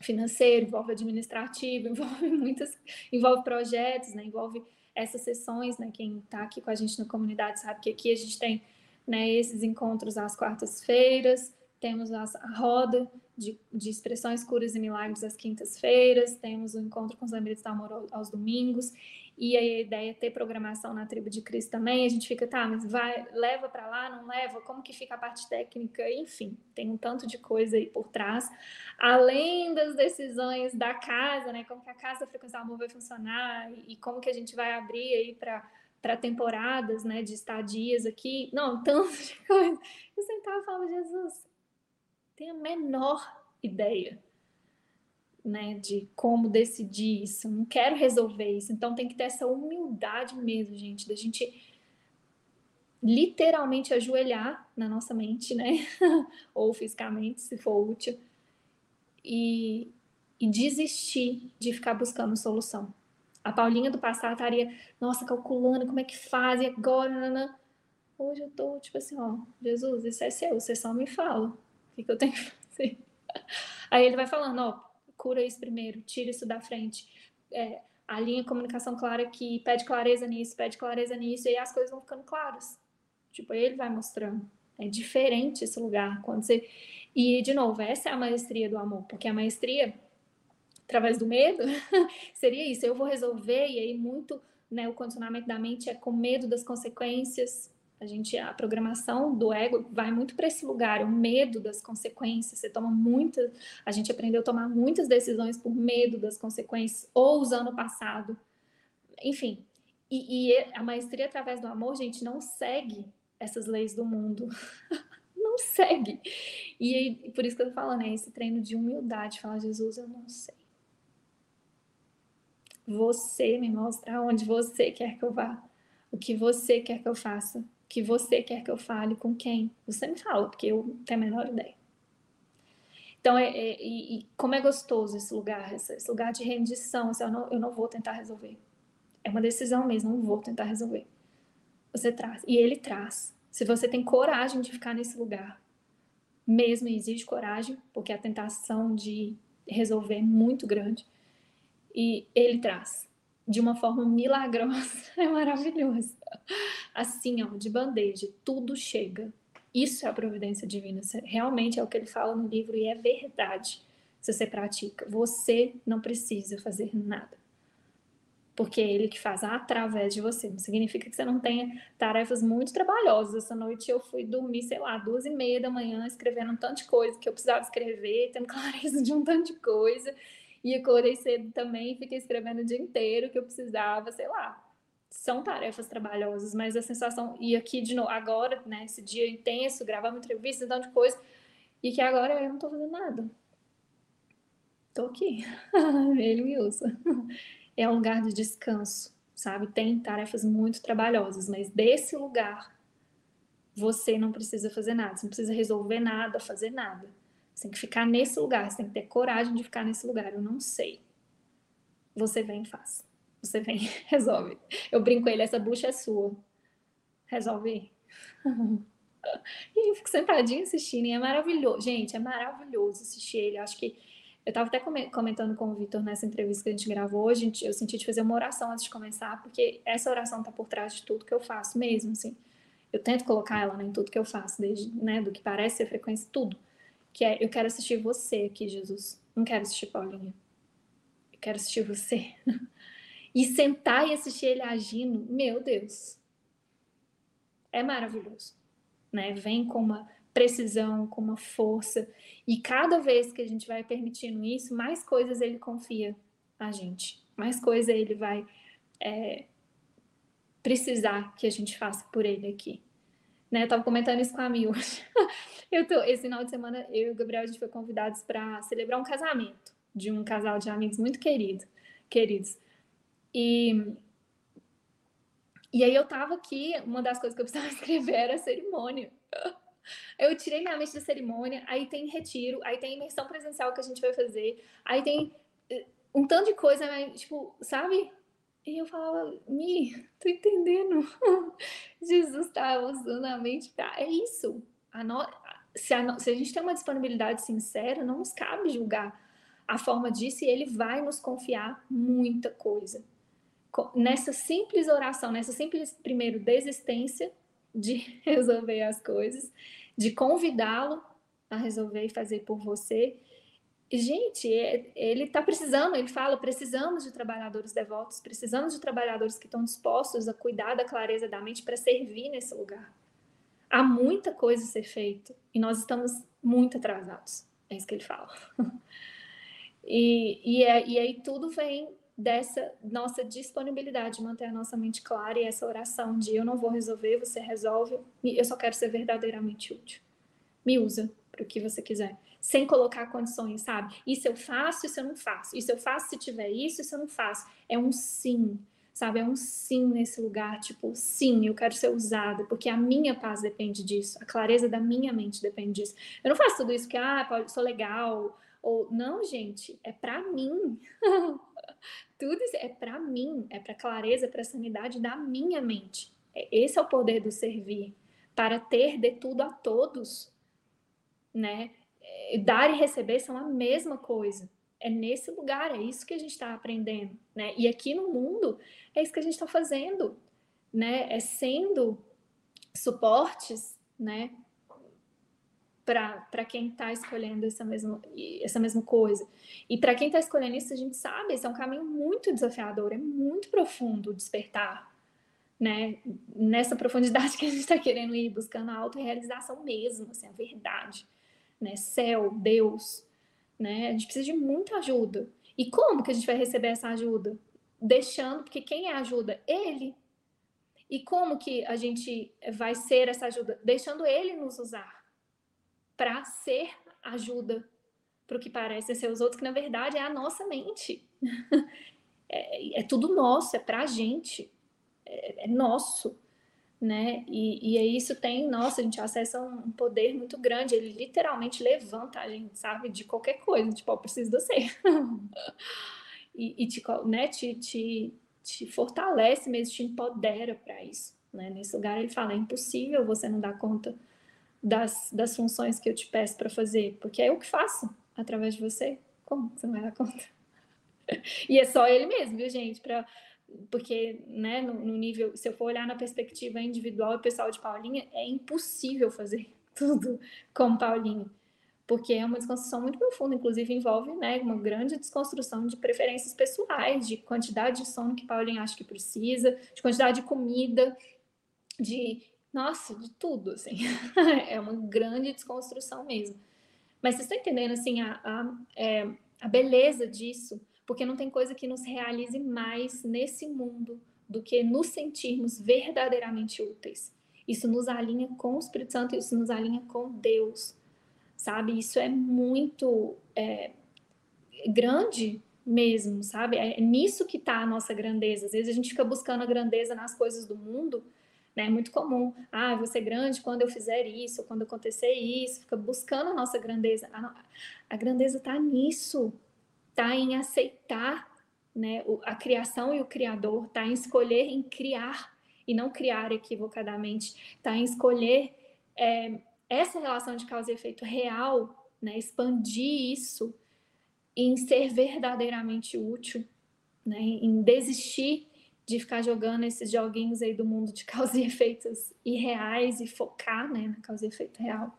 financeiro, envolve administrativo, (laughs) envolve muitas, envolve projetos, né, envolve essas sessões, né? Quem está aqui com a gente na comunidade sabe que aqui a gente tem né, esses encontros às quartas-feiras, temos a roda de, de expressões, curas e milagres às quintas-feiras, temos o encontro com os lembretes do amor aos domingos, e a ideia é ter programação na tribo de Cristo também. A gente fica, tá, mas vai, leva para lá, não leva? Como que fica a parte técnica? Enfim, tem um tanto de coisa aí por trás. Além das decisões da casa, né? Como que a casa frequência amor vai funcionar e, e como que a gente vai abrir aí para para temporadas, né, de estadias aqui, não, tanto de coisa. Eu sentava e falava, Jesus, tem a menor ideia, né, de como decidir isso, não quero resolver isso, então tem que ter essa humildade mesmo, gente, da gente literalmente ajoelhar na nossa mente, né, (laughs) ou fisicamente, se for útil, e, e desistir de ficar buscando solução. A Paulinha do passado estaria, nossa, calculando como é que faz, e agora, nanã. Hoje eu tô, tipo assim, ó, Jesus, isso é seu, você só me fala. O que, que eu tenho que (laughs) fazer? Aí ele vai falando, ó, cura isso primeiro, tira isso da frente. É, a linha de comunicação clara aqui, pede clareza nisso, pede clareza nisso, e aí as coisas vão ficando claras. Tipo, ele vai mostrando. É diferente esse lugar. Quando você. E, de novo, essa é a maestria do amor, porque a maestria através do medo, (laughs) seria isso. Eu vou resolver, e aí muito né, o condicionamento da mente é com medo das consequências. A gente, a programação do ego vai muito para esse lugar, o medo das consequências. Você toma muitas, a gente aprendeu a tomar muitas decisões por medo das consequências, ou usando o passado. Enfim, e, e a maestria através do amor, gente, não segue essas leis do mundo. (laughs) não segue. E aí, por isso que eu tô falando, é esse treino de humildade, falar, Jesus, eu não sei. Você me mostra aonde você quer que eu vá, o que você quer que eu faça, que você quer que eu fale, com quem. Você me fala, porque eu não tenho a menor ideia. Então, é, é e, e, como é gostoso esse lugar, esse, lugar de rendição. Assim, eu, não, eu não vou tentar resolver. É uma decisão mesmo, não vou tentar resolver. Você traz. E ele traz. Se você tem coragem de ficar nesse lugar, mesmo exige coragem, porque a tentação de resolver é muito grande e ele traz de uma forma milagrosa, (laughs) é maravilhoso. Assim, ó, de bandeja, tudo chega. Isso é a providência divina. Realmente é o que ele fala no livro e é verdade. Se você pratica, você não precisa fazer nada. Porque é ele que faz através de você. Não significa que você não tenha tarefas muito trabalhosas. Essa noite eu fui dormir, sei lá, duas e meia da manhã, escrevendo um tanto de coisa que eu precisava escrever, tendo (laughs) clareza de um tanto de coisa e acordei cedo também, fiquei escrevendo o dia inteiro que eu precisava, sei lá. São tarefas trabalhosas, mas a sensação, e aqui de novo, agora, né, esse dia intenso, gravar uma entrevista, um tanto de coisa, e que agora eu não tô fazendo nada. Tô aqui, (laughs) ele me usa. É um lugar de descanso, sabe? Tem tarefas muito trabalhosas, mas desse lugar você não precisa fazer nada, você não precisa resolver nada, fazer nada. Você tem que ficar nesse lugar, você tem que ter coragem de ficar nesse lugar. Eu não sei. Você vem e faz. Você vem, (laughs) resolve. Eu brinco ele, essa bucha é sua. Resolve. (laughs) e eu fico sentadinha assistindo, e é maravilhoso. Gente, é maravilhoso assistir ele. Eu acho que eu estava até comentando com o Vitor nessa entrevista que a gente gravou hoje, eu senti de fazer uma oração antes de começar, porque essa oração está por trás de tudo que eu faço mesmo, assim. Eu tento colocar ela né, em tudo que eu faço, desde né, do que parece ser frequência, tudo que é eu quero assistir você aqui, Jesus. Não quero assistir Paulinha. Eu quero assistir você. (laughs) e sentar e assistir ele agindo, meu Deus. É maravilhoso, né? Vem com uma precisão, com uma força, e cada vez que a gente vai permitindo isso, mais coisas ele confia a gente, mais coisa ele vai é, precisar que a gente faça por ele aqui. Né, eu tava comentando isso com a Mi hoje. (laughs) eu tô, esse final de semana, eu e o Gabriel, a gente foi convidados para celebrar um casamento de um casal de amigos muito querido, queridos. E, e aí eu tava aqui, uma das coisas que eu precisava (laughs) escrever era a cerimônia. Eu tirei minha mente da cerimônia, aí tem retiro, aí tem imersão presencial que a gente vai fazer, aí tem eh, um tanto de coisa, tipo, sabe? E eu falava, Mi, tô entendendo. (laughs) Jesus tá usando a mente pra. É isso. A no... se, a no... se a gente tem uma disponibilidade sincera, não nos cabe julgar a forma disso e ele vai nos confiar muita coisa. Nessa simples oração, nessa simples, primeiro, desistência de (laughs) resolver as coisas, de convidá-lo a resolver e fazer por você, gente, é, ele está precisando, ele fala, precisamos de trabalhadores devotos, precisamos de trabalhadores que estão dispostos a cuidar da clareza da mente para servir nesse lugar. Há muita coisa a ser feita e nós estamos muito atrasados. É isso que ele fala. (laughs) e, e, é, e aí tudo vem dessa nossa disponibilidade de manter a nossa mente clara e essa oração de eu não vou resolver, você resolve, eu só quero ser verdadeiramente útil. Me usa para o que você quiser, sem colocar condições, sabe? Isso eu faço, isso eu não faço. Isso eu faço se tiver isso, isso eu não faço. É um sim, sabe? É um sim nesse lugar, tipo, sim, eu quero ser usada, porque a minha paz depende disso, a clareza da minha mente depende disso. Eu não faço tudo isso que, ah, sou legal, ou não, gente, é para mim. (laughs) Tudo isso é para mim, é para clareza, para sanidade da minha mente. É, esse é o poder do servir, para ter de tudo a todos, né? É, dar e receber são a mesma coisa. É nesse lugar, é isso que a gente está aprendendo, né? E aqui no mundo é isso que a gente está fazendo, né? É sendo suportes, né? Para quem está escolhendo essa mesma, essa mesma coisa. E para quem está escolhendo isso, a gente sabe, esse é um caminho muito desafiador, é muito profundo despertar, né? Nessa profundidade que a gente está querendo ir, buscando a autorrealização mesmo, assim, a verdade, né? Céu, Deus, né? A gente precisa de muita ajuda. E como que a gente vai receber essa ajuda? Deixando, porque quem é ajuda? Ele. E como que a gente vai ser essa ajuda? Deixando ele nos usar para ser ajuda para o que parece ser os outros, que na verdade é a nossa mente. (laughs) é, é, tudo nosso, é para a gente, é, é, nosso. Né? E, e isso tem, nossa, a gente acessa um poder muito grande, ele literalmente levanta a gente, sabe, de qualquer coisa, tipo, eu preciso de você. (laughs) e, e te, né, te, te, te fortalece mesmo, te empodera para isso. Né? Nesse lugar ele fala, é impossível você não dar conta das, das funções que eu te peço para fazer, porque é eu que faço através de você. Como você não vai dar conta? (laughs) e é só ele mesmo, viu, gente? Pra, porque, né, no, no, nível, se eu for olhar na perspectiva individual e pessoal de Paulinha, é impossível fazer (laughs) tudo como Paulinha. Porque é uma desconstrução muito profunda, inclusive envolve né, uma grande desconstrução de preferências pessoais, de quantidade de sono que Paulinha acha que precisa, de quantidade de comida, de nossa, de tudo, assim. (laughs) é uma grande desconstrução mesmo. Mas vocês estão entendendo, assim, a, a, é, a beleza disso? Porque não tem coisa que nos realize mais nesse mundo do que nos sentirmos verdadeiramente úteis. Isso nos alinha com o Espírito Santo, isso nos alinha com Deus, sabe? Isso é muito é, grande mesmo, sabe? É nisso que está a nossa grandeza. Às vezes a gente fica buscando a grandeza nas coisas do mundo, né? É muito comum. Ah, eu vou ser grande quando eu fizer isso, quando acontecer isso. Fica buscando a nossa grandeza. A, a grandeza está nisso. Está em aceitar né, a criação e o Criador. Está em escolher em criar e não criar equivocadamente. Está em escolher é, essa relação de causa e efeito real, né, expandir isso em ser verdadeiramente útil, né, em desistir de ficar jogando esses joguinhos aí do mundo de (laughs) causa e efeitos irreais e focar né, na causa e efeito real.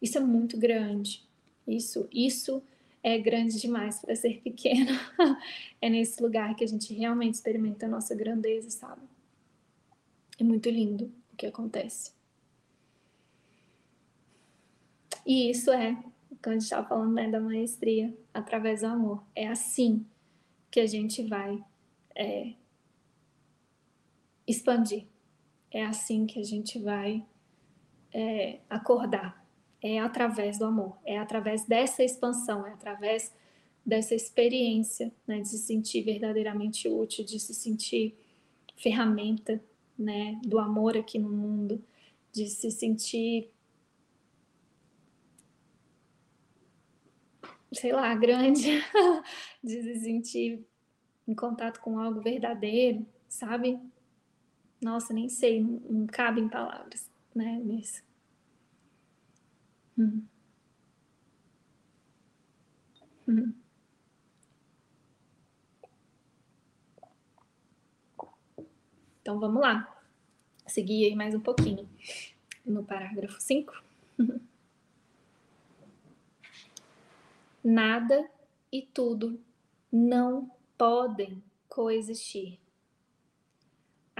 Isso é muito grande. Isso, isso é grande demais para ser pequeno. (laughs) é nesse lugar que a gente realmente experimenta a nossa grandeza, sabe? É muito lindo o que acontece. E isso é, quando a gente estava falando né, da maestria, através do amor. É assim que a gente vai é, expandir. É assim que a gente vai é, acordar. É através do amor, é através dessa expansão, é através dessa experiência, né, de se sentir verdadeiramente útil, de se sentir ferramenta, né, do amor aqui no mundo, de se sentir sei lá, grande, (laughs) de se sentir em contato com algo verdadeiro, sabe? Nossa, nem sei, não, não cabe em palavras, né, nisso. Hum. Hum. Então vamos lá. Seguir aí mais um pouquinho no parágrafo 5. (laughs) Nada e tudo não podem coexistir.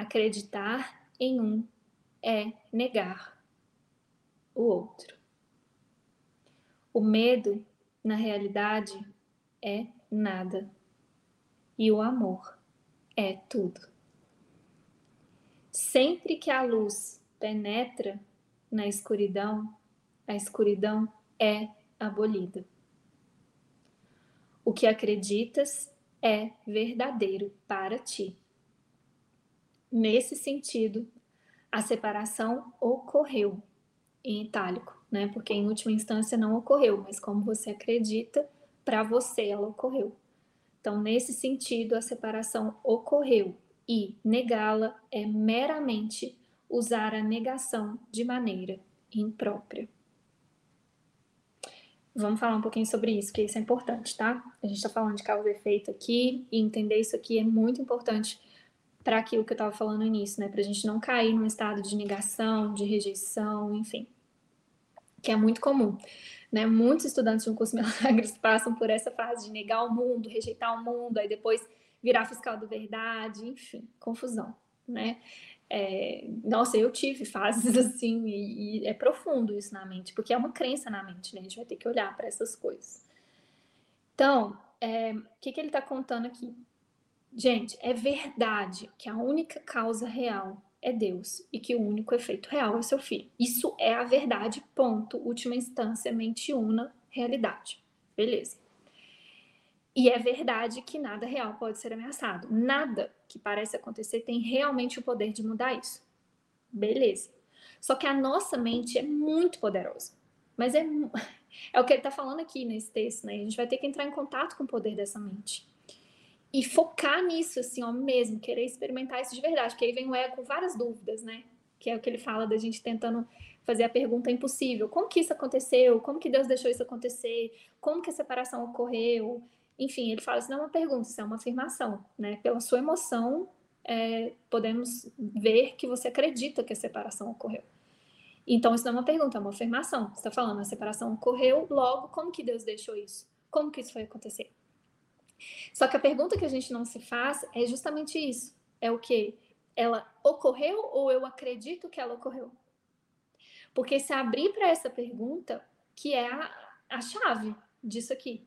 Acreditar em um é negar o outro. O medo, na realidade, é nada. e o amor é tudo. Sempre que a luz penetra na escuridão, a escuridão é abolida. O que acreditas é verdadeiro para ti. Nesse sentido, a separação ocorreu em itálico, né? Porque em última instância não ocorreu, mas como você acredita, para você ela ocorreu. Então, nesse sentido, a separação ocorreu e negá-la é meramente usar a negação de maneira imprópria. Vamos falar um pouquinho sobre isso, que isso é importante, tá? A gente está falando de causa e efeito aqui, e entender isso aqui é muito importante para aquilo que eu estava falando no início, né? Para a gente não cair num estado de negação, de rejeição, enfim, que é muito comum. Né? Muitos estudantes de um curso (laughs) Milagres passam por essa fase de negar o mundo, rejeitar o mundo, aí depois virar fiscal da verdade, enfim, confusão, né? É, nossa, eu tive fases (laughs) assim, e, e, é profundo isso na mente, porque é uma crença na mente, né? A gente vai ter que olhar para essas coisas. Então, é, o que, que ele está contando aqui? Gente, é verdade que a única causa real é Deus e que o único efeito real é seu filho. Isso é a verdade, ponto. Última instância, mente una, realidade. Beleza. E é verdade que nada real pode ser ameaçado. Nada que parece acontecer tem realmente o poder de mudar isso. Beleza. Só que a nossa mente é muito poderosa. Mas é, (laughs) é o que ele está falando aqui nesse texto, né? A gente vai ter que entrar em contato com o poder dessa mente e focar nisso, assim, ó, mesmo, querer experimentar isso de verdade, porque aí vem o ego com várias dúvidas, né? Que é o que ele fala da gente tentando fazer a pergunta impossível: como que isso aconteceu? Como que Deus deixou isso acontecer? Como que a separação ocorreu? Enfim, ele fala: isso não é uma pergunta, isso é uma afirmação, né? Pela sua emoção, é, podemos ver que você acredita que a separação ocorreu. Então, isso não é uma pergunta, é uma afirmação. Você está falando, a separação ocorreu, logo, como que Deus deixou isso? Como que isso foi acontecer? Só que a pergunta que a gente não se faz é justamente isso. É o que? Ela ocorreu ou eu acredito que ela ocorreu? Porque se abrir para essa pergunta, que é a, a chave disso aqui,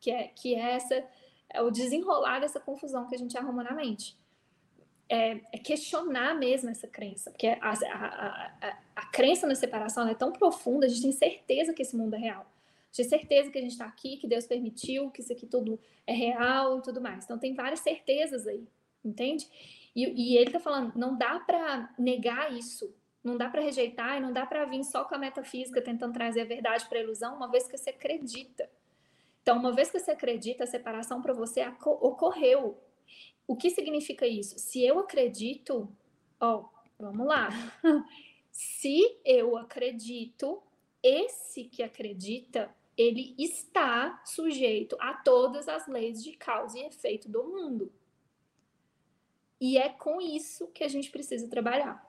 que é, que é essa é o desenrolar dessa confusão que a gente arruma na mente. É, é questionar mesmo essa crença, porque a, a, a, a crença na separação é tão profunda, a gente tem certeza que esse mundo é real de certeza que a gente está aqui, que Deus permitiu, que isso aqui tudo é real e tudo mais. Então tem várias certezas aí, entende? E, e ele está falando, não dá para negar isso, não dá para rejeitar e não dá para vir só com a metafísica tentando trazer a verdade para a ilusão, uma vez que você acredita. Então, uma vez que você acredita, a separação para você ocorreu. O que significa isso? Se eu acredito, ó, vamos lá. (laughs) Se eu acredito, esse que acredita ele está sujeito a todas as leis de causa e efeito do mundo. E é com isso que a gente precisa trabalhar.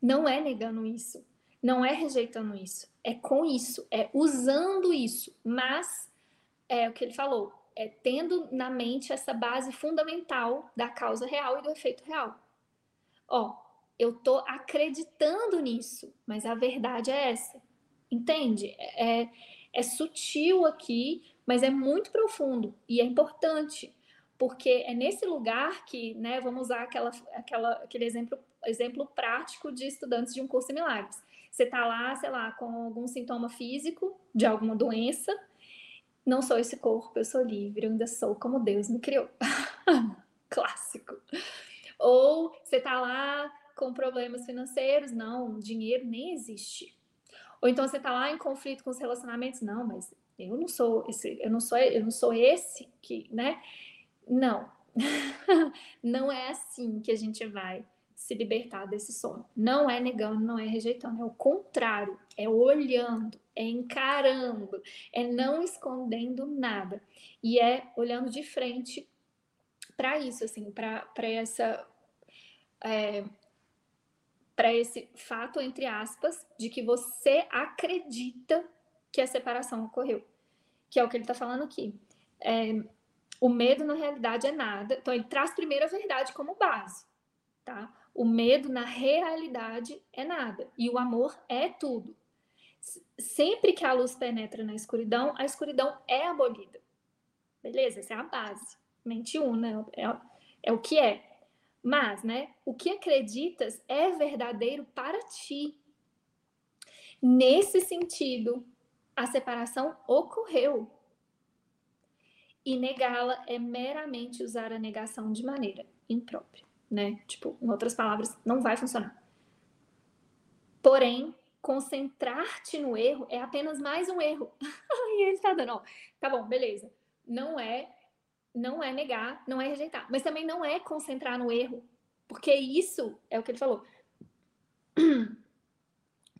Não é negando isso, não é rejeitando isso, é com isso, é usando isso, mas é o que ele falou, é tendo na mente essa base fundamental da causa real e do efeito real. Ó, eu tô acreditando nisso, mas a verdade é essa. Entende? É, é sutil aqui, mas é muito profundo e é importante, porque é nesse lugar que, né, vamos usar aquela, aquela, aquele exemplo, exemplo prático de estudantes de um curso de milagres. Você está lá, sei lá, com algum sintoma físico de alguma doença, não sou esse corpo, eu sou livre, eu ainda sou como Deus me criou. (laughs) Clássico. Ou você está lá com problemas financeiros, não, dinheiro nem existe. Ou então você tá lá em conflito com os relacionamentos, não, mas eu não sou esse, eu não sou, eu não sou esse que, né? Não. (laughs) não é assim que a gente vai se libertar desse sono. Não é negando, não é rejeitando, é o contrário, é olhando, é encarando, é não escondendo nada e é olhando de frente para isso, assim, para essa é, para esse fato, entre aspas, de que você acredita que a separação ocorreu. Que é o que ele está falando aqui. É, o medo, na realidade, é nada. Então, ele traz primeiro a verdade como base. Tá? O medo, na realidade, é nada. E o amor é tudo. Sempre que a luz penetra na escuridão, a escuridão é abolida. Beleza? Essa é a base. mente una, é, é o que é. Mas, né, o que acreditas é verdadeiro para ti. Nesse sentido, a separação ocorreu. E negá-la é meramente usar a negação de maneira imprópria, né? Tipo, em outras palavras, não vai funcionar. Porém, concentrar-te no erro é apenas mais um erro. (laughs) e ele está dando, ó, tá bom, beleza. Não é, não é negar, não é rejeitar, mas também não é concentrar no erro, porque isso é o que ele falou. (clears throat)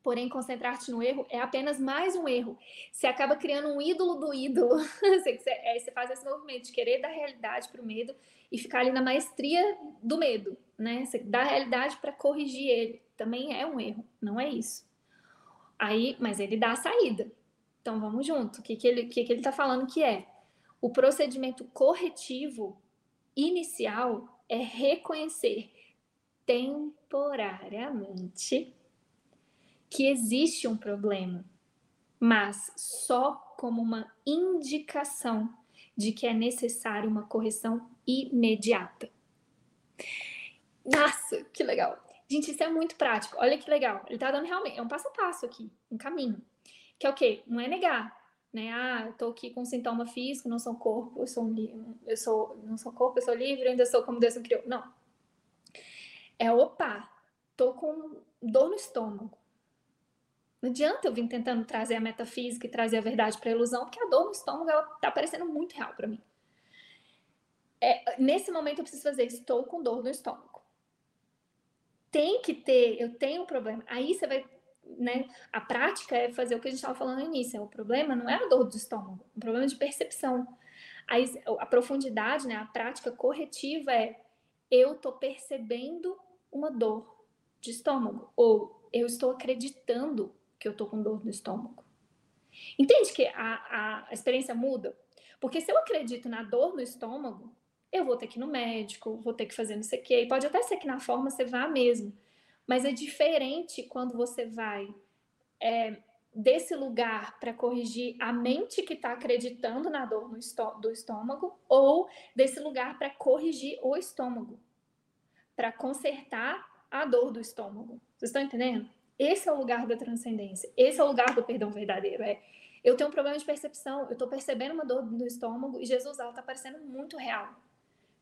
Porém, concentrar-te no erro é apenas mais um erro. Você acaba criando um ídolo do ídolo. (laughs) você, é, você faz esse movimento de querer dar realidade para o medo e ficar ali na maestria do medo, né? Você dá realidade para corrigir ele. Também é um erro, não é isso. Aí, mas ele dá a saída. Então vamos junto. O que, que ele que, que ele está falando que é? O procedimento corretivo inicial é reconhecer temporariamente que existe um problema, mas só como uma indicação de que é necessária uma correção imediata. Nossa, que legal! Gente, isso é muito prático. Olha que legal. Ele tá dando realmente, é um passo a passo aqui, um caminho. Que é o quê? Não é negar, né? Ah, tô aqui com sintoma físico, não sou corpo, eu sou um, eu sou, não sou corpo, eu sou livre, ainda sou como Deus me criou. Não. É opa, tô com dor no estômago. Não adianta eu vir tentando trazer a metafísica e trazer a verdade para a ilusão, porque a dor no estômago ela tá parecendo muito real para mim. É, nesse momento eu preciso fazer, estou com dor no estômago tem que ter, eu tenho um problema. Aí você vai, né? A prática é fazer o que a gente estava falando no início. O problema não é a dor do estômago, é um problema de percepção. Aí a profundidade, né? A prática corretiva é eu estou percebendo uma dor de estômago ou eu estou acreditando que eu estou com dor no estômago. Entende que a, a experiência muda? Porque se eu acredito na dor no estômago, eu vou ter que ir no médico, vou ter que fazer não sei o quê. E pode até ser que na forma você vá mesmo, mas é diferente quando você vai é, desse lugar para corrigir a mente que está acreditando na dor do estômago ou desse lugar para corrigir o estômago, para consertar a dor do estômago. Vocês estão entendendo? Esse é o lugar da transcendência. Esse é o lugar do perdão verdadeiro. É eu tenho um problema de percepção, eu estou percebendo uma dor no estômago e Jesus, ela está parecendo muito real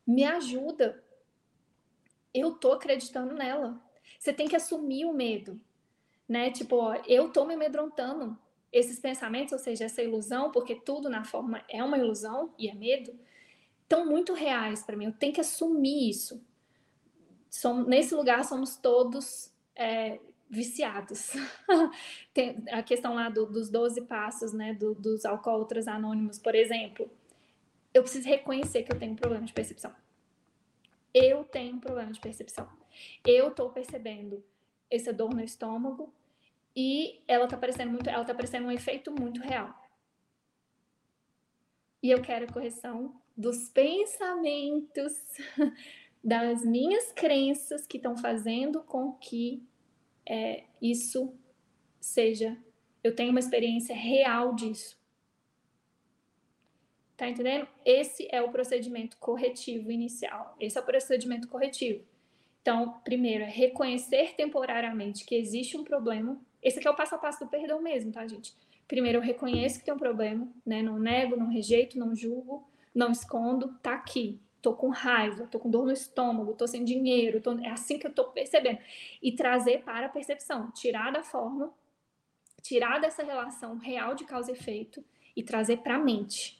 me ajuda. Eu tô acreditando nela. Você tem que assumir o medo, né? Tipo, ó, eu tô me amedrontando. Esses pensamentos, ou seja, essa ilusão, porque tudo na forma é uma ilusão e é medo, estão muito reais para mim. Eu tenho que assumir isso. Som, nesse lugar somos todos é, viciados. (laughs) Tem a questão lá do, dos 12 passos, né, do, dos alcoólatras anônimos, por exemplo eu preciso reconhecer que eu tenho um problema de percepção. Eu tenho um problema de percepção. Eu estou percebendo essa dor no estômago e ela está parecendo muito, ela tá parecendo um efeito muito real. E eu quero correção dos pensamentos, (laughs) das minhas crenças que estão fazendo com que é, isso seja. Eu tenho uma experiência real disso. Tá entendendo? Esse é o procedimento corretivo inicial. Esse é o procedimento corretivo. Então, primeiro é reconhecer temporariamente que existe um problema. Esse aqui é o passo a passo do perdão mesmo, tá, gente? Primeiro eu reconheço que tem um problema, né? Não nego, não rejeito, não julgo, não escondo, tá aqui. Tô com raiva, tô com dor no estômago, tô sem dinheiro, tô... é assim que eu tô percebendo. E trazer para a percepção, tirar da forma, tirar dessa relação real de causa e efeito e trazer para a mente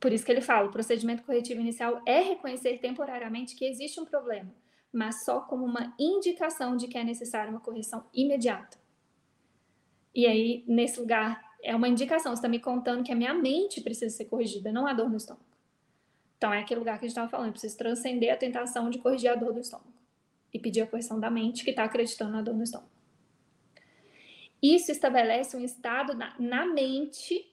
por isso que ele fala, o procedimento corretivo inicial é reconhecer temporariamente que existe um problema, mas só como uma indicação de que é necessária uma correção imediata. E aí, nesse lugar, é uma indicação, você está me contando que a minha mente precisa ser corrigida, não a dor no estômago. Então, é aquele lugar que a gente estava falando, precisa transcender a tentação de corrigir a dor do estômago e pedir a correção da mente que está acreditando na dor no estômago. Isso estabelece um estado na, na mente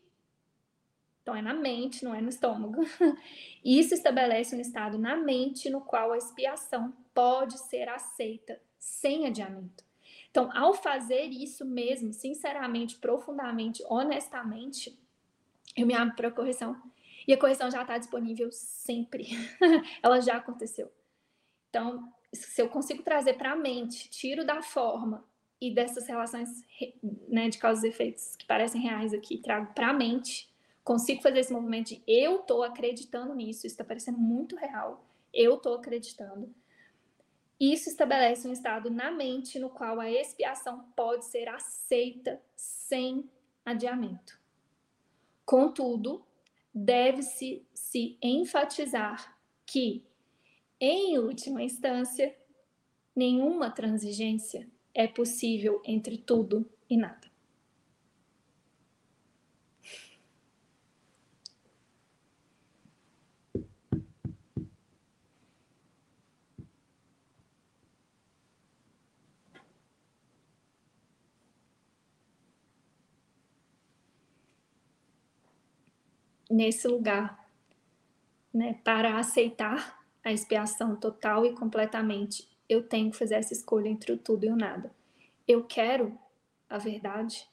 então, é na mente, não é no estômago. (laughs) Isso estabelece um estado na mente no qual a expiação pode ser aceita sem adiamento. Então, ao fazer isso mesmo, sinceramente, profundamente, honestamente, eu me abro para a correção. E a correção já está disponível sempre. (laughs) Ela já aconteceu. Então, se eu consigo trazer para a mente, tiro da forma e dessas relações né, de causas e efeitos que parecem reais aqui, trago para a mente, consigo fazer esse movimento de eu estou acreditando nisso, isso está parecendo muito real, eu estou acreditando. Isso estabelece um estado na mente no qual a expiação pode ser aceita sem adiamento. Contudo, deve-se se enfatizar que, em última instância, nenhuma transigência é possível entre tudo e nada. Nesse lugar, né, para aceitar a expiação total e completamente, eu tenho que fazer essa escolha entre o tudo e o nada. Eu quero a verdade?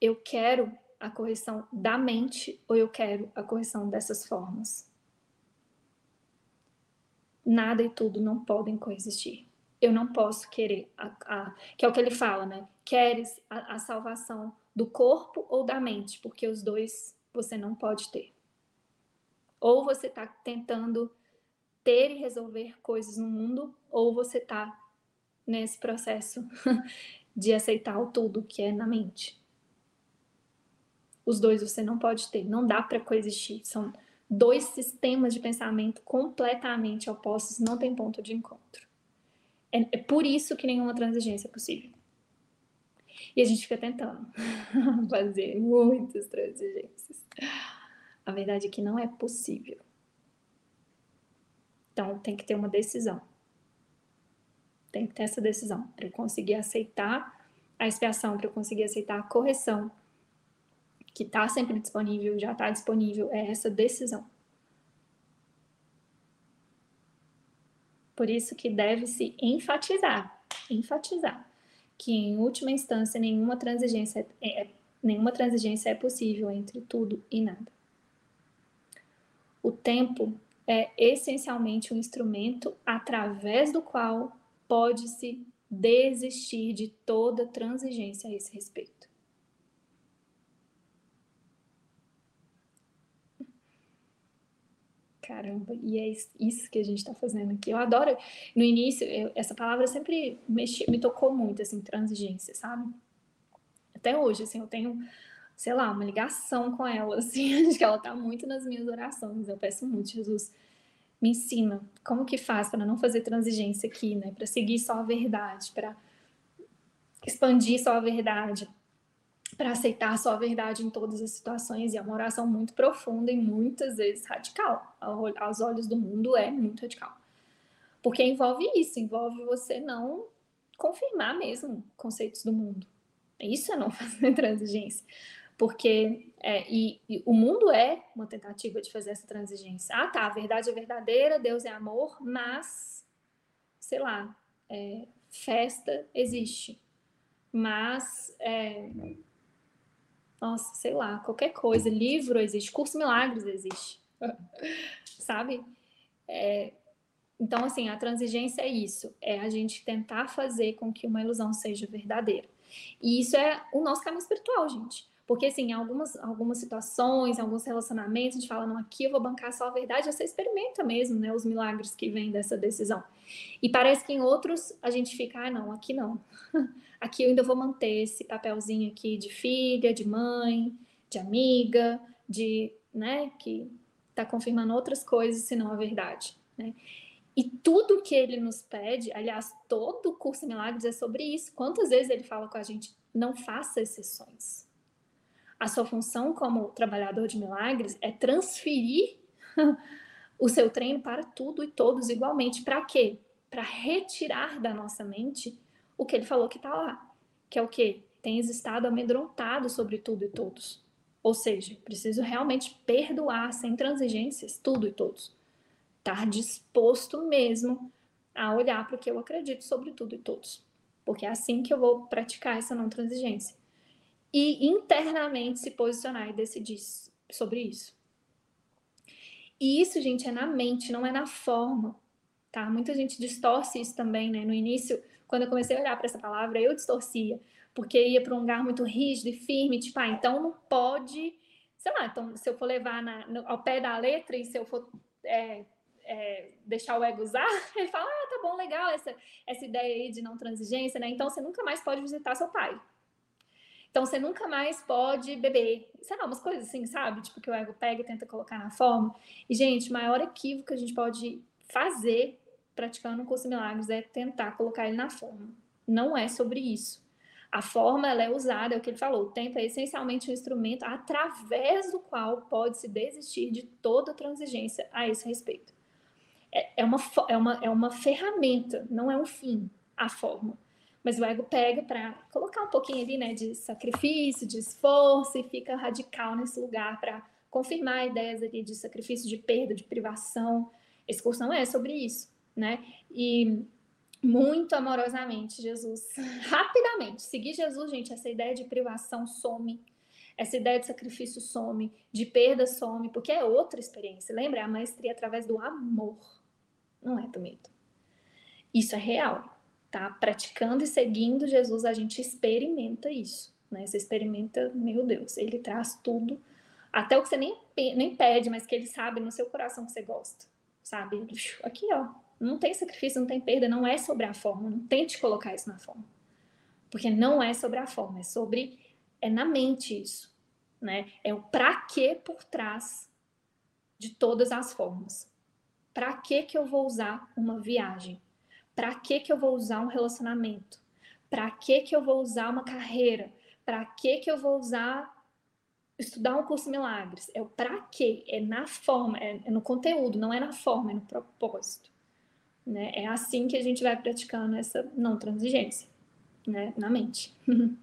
Eu quero a correção da mente ou eu quero a correção dessas formas? Nada e tudo não podem coexistir. Eu não posso querer, a, a, que é o que ele fala, né? Queres a, a salvação do corpo ou da mente, porque os dois você não pode ter. Ou você está tentando ter e resolver coisas no mundo, ou você está nesse processo (laughs) de aceitar o tudo que é na mente. Os dois você não pode ter, não dá para coexistir. São dois sistemas de pensamento completamente opostos, não tem ponto de encontro. É, é por isso que nenhuma transigência é possível. E a gente fica tentando (laughs) fazer muitas transigências. A verdade é que não é possível. Então tem que ter uma decisão. Tem que ter essa decisão para eu conseguir aceitar a expiação, para eu conseguir aceitar a correção, que está sempre disponível, já está disponível, é essa decisão. Por isso que deve se enfatizar, enfatizar que em última instância nenhuma transigência é, é, nenhuma transigência é possível entre tudo e nada. O tempo é essencialmente um instrumento através do qual pode-se desistir de toda transigência a esse respeito. Caramba, e é isso que a gente está fazendo aqui. Eu adoro, no início, eu, essa palavra sempre mexi, me tocou muito, assim, transigência, sabe? Até hoje, assim, eu tenho, sei lá, uma ligação com ela, (laughs) assim, acho que ela está muito nas minhas orações. Eu peço muito, Jesus, me ensina como que faz para não fazer transigência aqui, né? Para seguir só a verdade, para expandir só a verdade, para aceitar só a verdade em todas as situações. E é uma oração muito profunda e muitas vezes radical. Aos olhos do mundo é muito radical. Porque envolve isso, envolve você não confirmar mesmo conceitos do mundo. Isso é não (laughs) fazer transigência. Porque é, e, e, o mundo é uma tentativa de fazer essa transigência. Ah, tá, a verdade é verdadeira, Deus é amor, mas, sei lá, é, festa existe. Mas, é, nossa, sei lá, qualquer coisa, livro existe, curso milagres existe. (laughs) Sabe? É, então, assim, a transigência é isso, é a gente tentar fazer com que uma ilusão seja verdadeira. E isso é o nosso caminho espiritual, gente. Porque, assim, em algumas, algumas situações, alguns relacionamentos, a gente fala, não, aqui eu vou bancar só a verdade, você experimenta mesmo, né, os milagres que vêm dessa decisão. E parece que em outros a gente fica, ah, não, aqui não. (laughs) aqui eu ainda vou manter esse papelzinho aqui de filha, de mãe, de amiga, de, né, que está confirmando outras coisas, senão a verdade, né? E tudo que ele nos pede, aliás, todo o curso Milagres é sobre isso. Quantas vezes ele fala com a gente, não faça exceções. A sua função como trabalhador de milagres é transferir (laughs) o seu treino para tudo e todos igualmente. Para quê? Para retirar da nossa mente o que ele falou que está lá. Que é o quê? Tens estado amedrontado sobre tudo e todos. Ou seja, preciso realmente perdoar sem transigências tudo e todos. Estar disposto mesmo a olhar para o que eu acredito sobre tudo e todos. Porque é assim que eu vou praticar essa não transigência e internamente se posicionar e decidir sobre isso. E isso, gente, é na mente, não é na forma, tá? Muita gente distorce isso também, né? No início, quando eu comecei a olhar para essa palavra, eu distorcia, porque ia para um lugar muito rígido e firme, tipo, ah, então não pode, sei lá, então se eu for levar na, no, ao pé da letra e se eu for é, é, deixar o ego usar, (laughs) ele fala, ah, tá bom, legal essa, essa ideia aí de não transigência, né? Então você nunca mais pode visitar seu pai. Então você nunca mais pode beber. Sei lá, umas coisas assim, sabe? Tipo, que o ego pega e tenta colocar na forma. E, gente, o maior equívoco que a gente pode fazer praticando o curso de milagres é tentar colocar ele na forma. Não é sobre isso. A forma ela é usada, é o que ele falou, o tempo é essencialmente um instrumento através do qual pode-se desistir de toda transigência a esse respeito. É, é, uma, é, uma, é uma ferramenta, não é um fim, a forma. Mas o ego pega para colocar um pouquinho ali, né, de sacrifício, de esforço e fica radical nesse lugar para confirmar ideias ali de sacrifício, de perda, de privação. Esse curso não é sobre isso, né? E muito amorosamente, Jesus, (laughs) rapidamente, seguir Jesus, gente, essa ideia de privação some, essa ideia de sacrifício some, de perda some, porque é outra experiência. Lembra? É a maestria através do amor, não é do medo. Isso é real, tá? Praticando e seguindo Jesus, a gente experimenta isso, né? Você experimenta, meu Deus, ele traz tudo, até o que você nem, nem pede, mas que ele sabe no seu coração que você gosta, sabe? Aqui, ó, não tem sacrifício, não tem perda, não é sobre a forma, não tente colocar isso na forma. Porque não é sobre a forma, é sobre é na mente isso, né? É o para que por trás de todas as formas. Para que que eu vou usar uma viagem? Para que que eu vou usar um relacionamento? Para que que eu vou usar uma carreira? Para que que eu vou usar estudar um curso milagres? É o para quê? É na forma, é no conteúdo, não é na forma, é no propósito. Né? É assim que a gente vai praticando essa não transigência né? na mente. (laughs)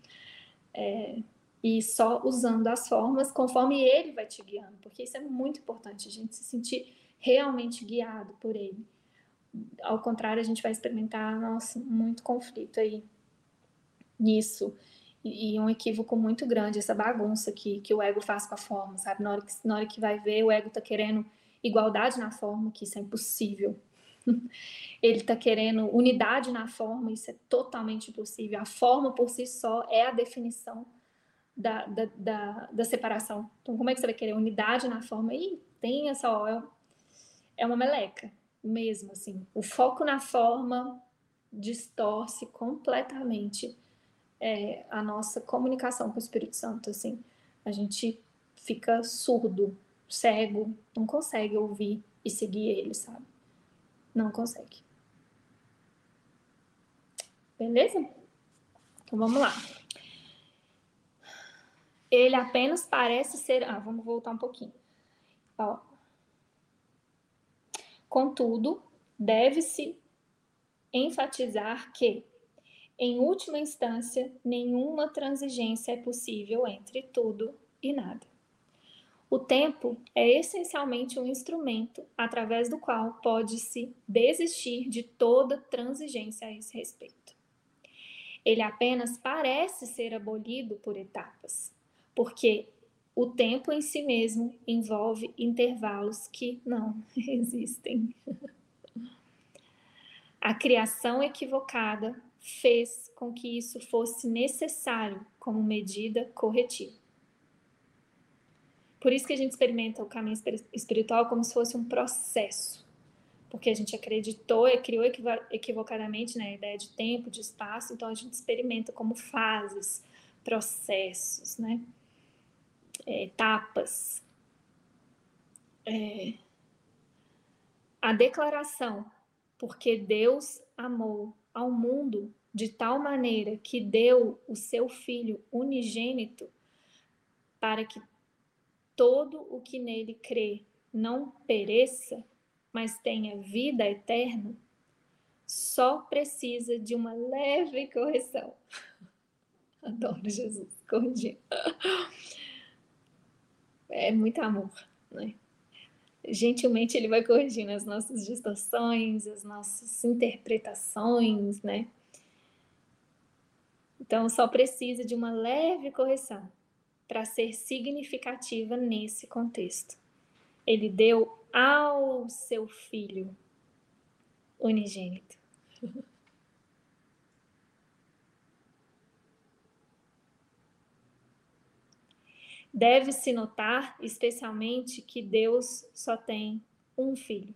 é, e só usando as formas conforme ele vai te guiando, porque isso é muito importante, a gente se sentir realmente guiado por ele. Ao contrário, a gente vai experimentar, nossa, muito conflito aí nisso. E, e um equívoco muito grande, essa bagunça que, que o ego faz com a forma, sabe? Na hora, que, na hora que vai ver, o ego tá querendo igualdade na forma, que isso é impossível. (laughs) Ele está querendo unidade na forma, isso é totalmente impossível. A forma por si só é a definição da, da, da, da separação. Então, como é que você vai querer unidade na forma? E tem essa, ó, é uma meleca mesmo, assim. O foco na forma distorce completamente é, a nossa comunicação com o Espírito Santo, assim. A gente fica surdo, cego, não consegue ouvir e seguir ele, sabe? Não consegue. Beleza? Então vamos lá. Ele apenas parece ser. Ah, vamos voltar um pouquinho. Ó. Contudo, deve-se enfatizar que, em última instância, nenhuma transigência é possível entre tudo e nada. O tempo é essencialmente um instrumento através do qual pode-se desistir de toda transigência a esse respeito. Ele apenas parece ser abolido por etapas, porque o tempo em si mesmo envolve intervalos que não (laughs) existem. A criação equivocada fez com que isso fosse necessário como medida corretiva. Por isso que a gente experimenta o caminho espiritual como se fosse um processo. Porque a gente acreditou e criou equivocadamente né, a ideia de tempo, de espaço, então a gente experimenta como fases, processos, né? É, etapas. É, a declaração, porque Deus amou ao mundo de tal maneira que deu o seu Filho unigênito para que todo o que nele crê não pereça, mas tenha vida eterna, só precisa de uma leve correção. (laughs) Adoro Jesus, corrigir. É muito amor, né? Gentilmente ele vai corrigindo as nossas distorções, as nossas interpretações, né? Então só precisa de uma leve correção para ser significativa nesse contexto. Ele deu ao seu Filho unigênito. Deve-se notar, especialmente, que Deus só tem um filho.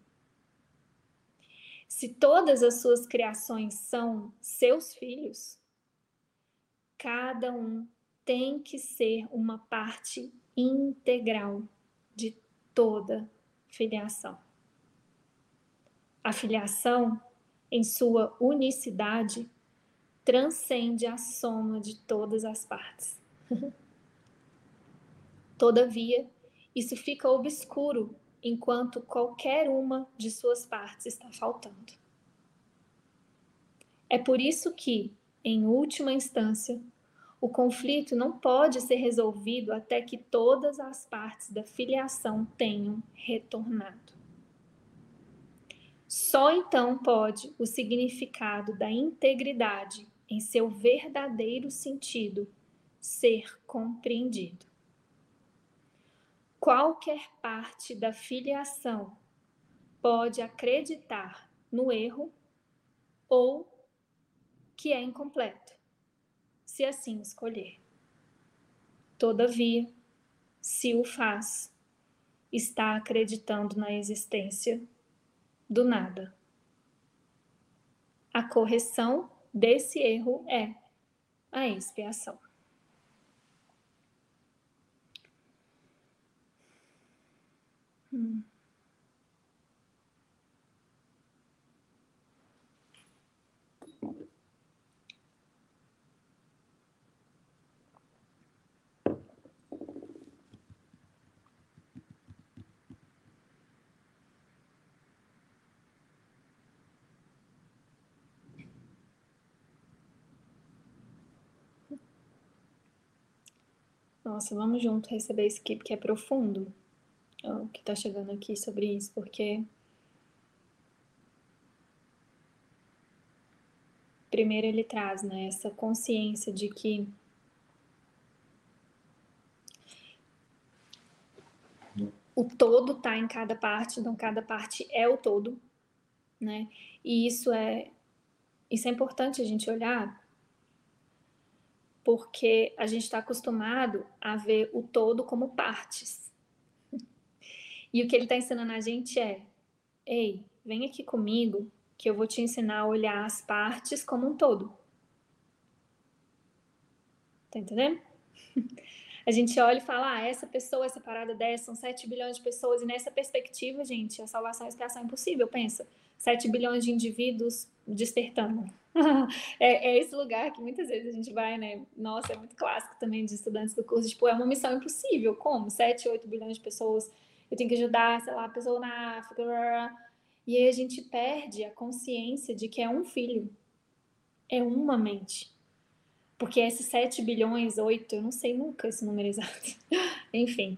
Se todas as suas criações são seus filhos, cada um tem que ser uma parte integral de toda filiação. A filiação, em sua unicidade, transcende a soma de todas as partes. (laughs) Todavia, isso fica obscuro enquanto qualquer uma de suas partes está faltando. É por isso que, em última instância, o conflito não pode ser resolvido até que todas as partes da filiação tenham retornado. Só então pode o significado da integridade, em seu verdadeiro sentido, ser compreendido qualquer parte da filiação pode acreditar no erro ou que é incompleto, se assim escolher. Todavia, se o faz, está acreditando na existência do nada. A correção desse erro é a expiação. Hum. Nossa, vamos junto receber esse equipe que é profundo o que está chegando aqui sobre isso, porque primeiro ele traz né, essa consciência de que o todo está em cada parte, então cada parte é o todo, né? E isso é isso é importante a gente olhar, porque a gente está acostumado a ver o todo como partes. E o que ele está ensinando a gente é: ei, vem aqui comigo, que eu vou te ensinar a olhar as partes como um todo. Tá entendendo? (laughs) A gente olha e fala, ah, essa pessoa é separada dessa, são 7 bilhões de pessoas, e nessa perspectiva, gente, a salvação e a expiação é impossível, pensa. 7 bilhões de indivíduos despertando. (laughs) é, é, esse lugar que muitas vezes a gente vai, né? Nossa, é muito clássico também de estudantes do curso, tipo, é uma missão impossível. Como? 7, 8 bilhões de pessoas eu tenho que ajudar, sei lá, a pessoa na África. Blá, blá. E aí a gente perde a consciência de que é um filho, é uma mente. Porque esses 7 bilhões, 8, eu não sei nunca esse número exato. (laughs) Enfim,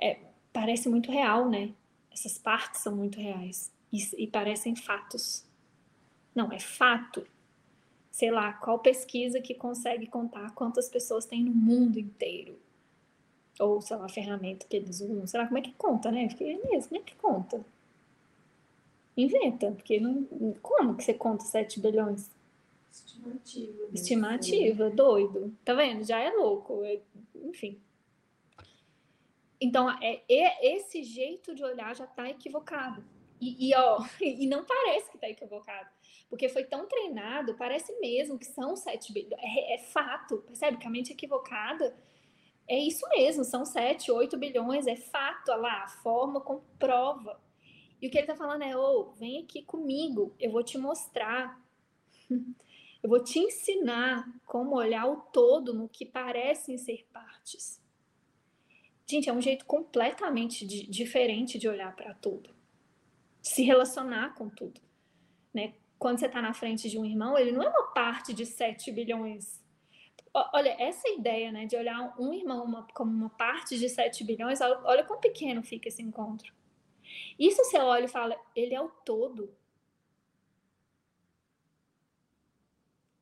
é, parece muito real, né? Essas partes são muito reais e, e parecem fatos. Não, é fato. Sei lá, qual pesquisa que consegue contar quantas pessoas tem no mundo inteiro? Ou, sei lá, a ferramenta que eles usam, sei lá, como é que conta, né? Fiquei é mesmo, como é que conta? Inventa, porque não. Como que você conta 7 bilhões? Estimativa. Né? Doido. Tá vendo? Já é louco. É, enfim. Então, é, é, esse jeito de olhar já tá equivocado. E, e, ó, (laughs) e não parece que tá equivocado. Porque foi tão treinado, parece mesmo que são 7 bilhões. É, é fato, percebe? Que a mente equivocada é isso mesmo, são 7, 8 bilhões, é fato, olha lá, a forma comprova. E o que ele está falando é, ô, oh, vem aqui comigo, eu vou te mostrar, (laughs) eu vou te ensinar como olhar o todo no que parecem ser partes. Gente, é um jeito completamente de, diferente de olhar para tudo, se relacionar com tudo. Né? Quando você está na frente de um irmão, ele não é uma parte de 7 bilhões olha, essa ideia, né, de olhar um irmão uma, como uma parte de 7 bilhões, olha, olha quão pequeno fica esse encontro. Isso você olha e fala, ele é o todo.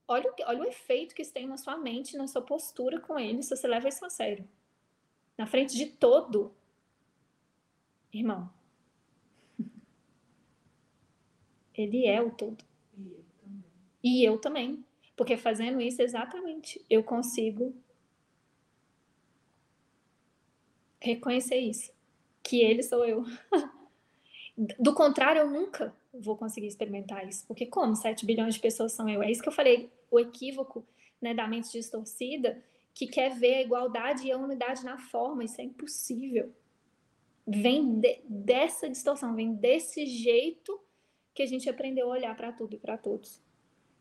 olha o, olha o efeito que isso tem na sua mente, na sua postura com ele, se você leva isso a sério. Na frente de todo, irmão. (laughs) Ele é o todo. E eu também. E eu também. Porque fazendo isso exatamente, eu consigo reconhecer isso. Que ele sou eu. (laughs) Do contrário, eu nunca vou conseguir experimentar isso. Porque como 7 bilhões de pessoas são eu? É isso que eu falei, o equívoco né, da mente distorcida, que quer ver a igualdade e a unidade na forma. Isso é impossível. Vem de, dessa distorção, vem desse jeito que a gente aprendeu a olhar para tudo e para todos.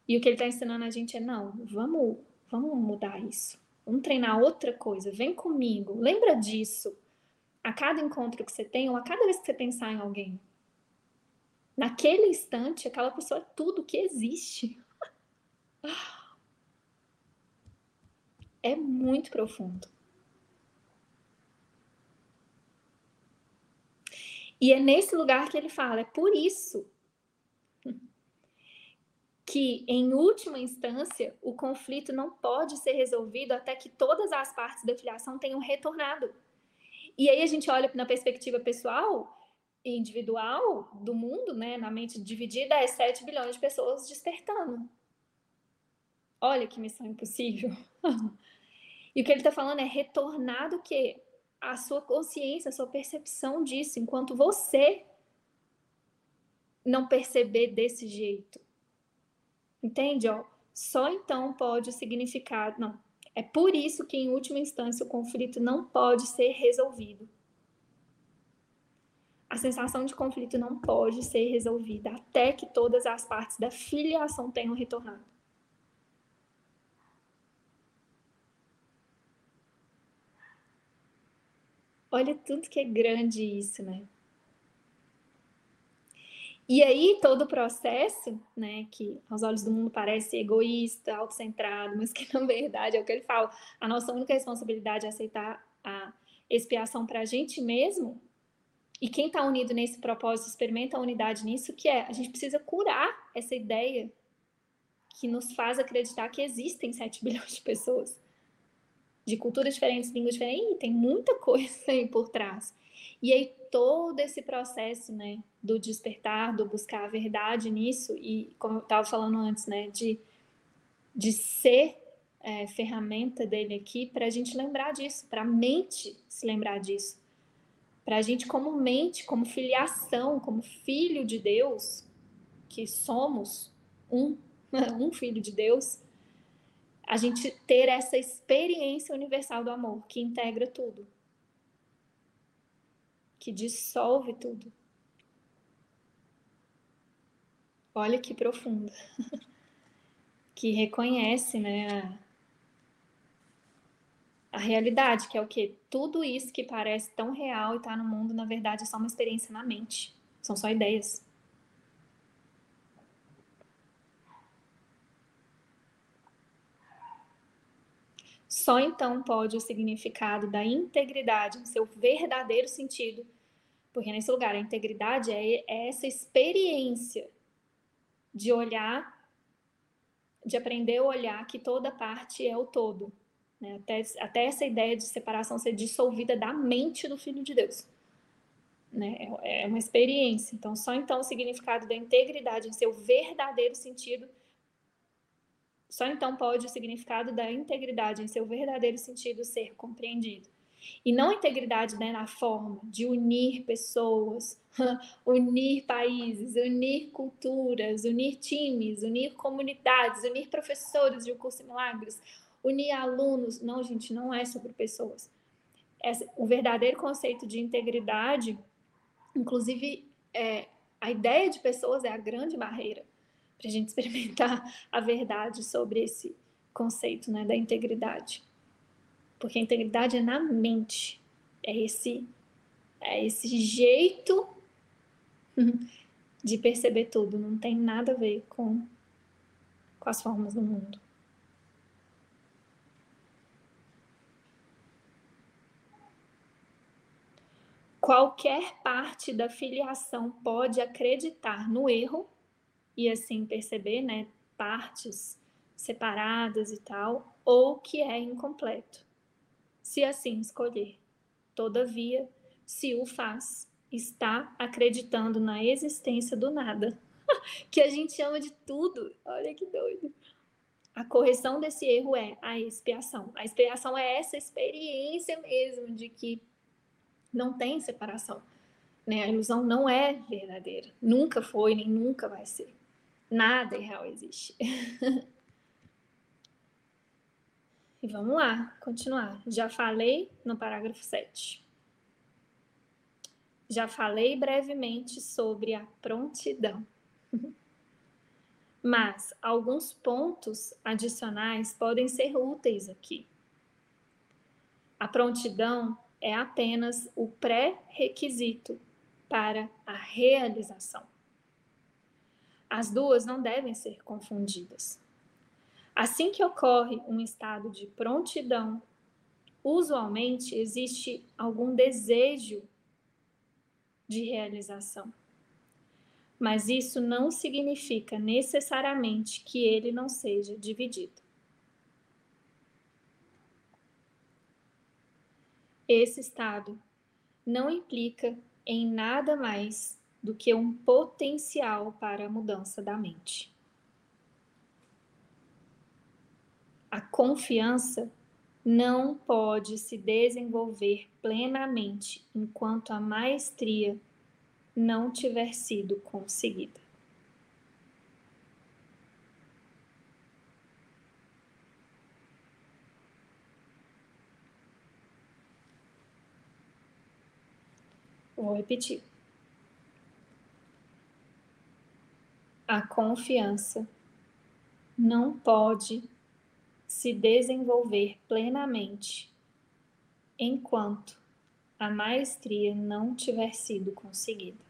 E o que ele está ensinando a gente é: não, vamos, vamos mudar isso. Vamos treinar outra coisa. Vem comigo. Lembra disso. A cada encontro que você tem, ou a cada vez que você pensar em alguém, naquele instante, aquela pessoa é tudo que existe. É muito profundo. E é nesse lugar que ele fala, é por isso que, em última instância, o conflito não pode ser resolvido até que todas as partes da filiação tenham retornado. E aí a gente olha na perspectiva pessoal, individual do mundo, né, na mente dividida, é 7 bilhões de pessoas despertando. Olha que missão impossível. (laughs) e o que ele está falando é retornar do que? A sua consciência, a sua percepção disso, enquanto você não perceber desse jeito. Entende? Ó, só então pode o significado. Não. É por isso que, em última instância, o conflito não pode ser resolvido. A sensação de conflito não pode ser resolvida até que todas as partes da filiação tenham retornado. Olha tudo que é grande isso, né? E aí todo o processo, né, que aos olhos do mundo parece egoísta, autocentrado, (laughs) mas que na verdade é o que ele fala, a nossa única responsabilidade é aceitar a expiação para a gente mesmo. E quem está unido nesse propósito experimenta a unidade nisso, que é a gente precisa curar essa ideia que nos faz acreditar que existem 7 (laughs) bilhões de pessoas de culturas diferentes, línguas diferentes, e tem muita coisa aí por trás. E aí todo esse processo, né, do despertar, do buscar a verdade nisso, e como eu estava falando antes, né, de, de ser é, ferramenta dele aqui para a gente lembrar disso, para a mente se lembrar disso, para a gente como mente, como filiação, como filho de Deus, que somos um, (laughs) um filho de Deus, a gente ter essa experiência universal do amor que integra tudo que dissolve tudo. Olha que profunda. (laughs) que reconhece, né, a, a realidade, que é o que tudo isso que parece tão real e está no mundo, na verdade, é só uma experiência na mente. São só ideias. Só então pode o significado da integridade, em seu verdadeiro sentido, porque nesse lugar a integridade é, é essa experiência de olhar, de aprender a olhar que toda parte é o todo. Né? Até, até essa ideia de separação ser dissolvida da mente do Filho de Deus. Né? É, é uma experiência. Então, só então o significado da integridade em seu verdadeiro sentido só então pode o significado da integridade em seu verdadeiro sentido ser compreendido. E não integridade né, na forma de unir pessoas, (laughs) unir países, unir culturas, unir times, unir comunidades, unir professores de um curso de milagres, unir alunos. Não, gente, não é sobre pessoas. o verdadeiro conceito de integridade, inclusive, é, a ideia de pessoas é a grande barreira para a gente experimentar a verdade sobre esse conceito né, da integridade. Porque a integridade é na mente, é esse, é esse jeito (laughs) de perceber tudo, não tem nada a ver com, com as formas do mundo. Qualquer parte da filiação pode acreditar no erro e assim perceber, né, partes separadas e tal, ou que é incompleto. Se assim escolher. Todavia, se o faz, está acreditando na existência do nada. (laughs) que a gente chama de tudo. Olha que doido. A correção desse erro é a expiação. A expiação é essa experiência mesmo de que não tem separação. Né? A ilusão não é verdadeira. Nunca foi, nem nunca vai ser. Nada real existe. (laughs) e vamos lá, continuar. Já falei no parágrafo 7. Já falei brevemente sobre a prontidão. (laughs) Mas alguns pontos adicionais podem ser úteis aqui. A prontidão é apenas o pré-requisito para a realização. As duas não devem ser confundidas. Assim que ocorre um estado de prontidão, usualmente existe algum desejo de realização. Mas isso não significa necessariamente que ele não seja dividido. Esse estado não implica em nada mais do que um potencial para a mudança da mente. A confiança não pode se desenvolver plenamente enquanto a maestria não tiver sido conseguida. Vou repetir. A confiança não pode se desenvolver plenamente enquanto a maestria não tiver sido conseguida.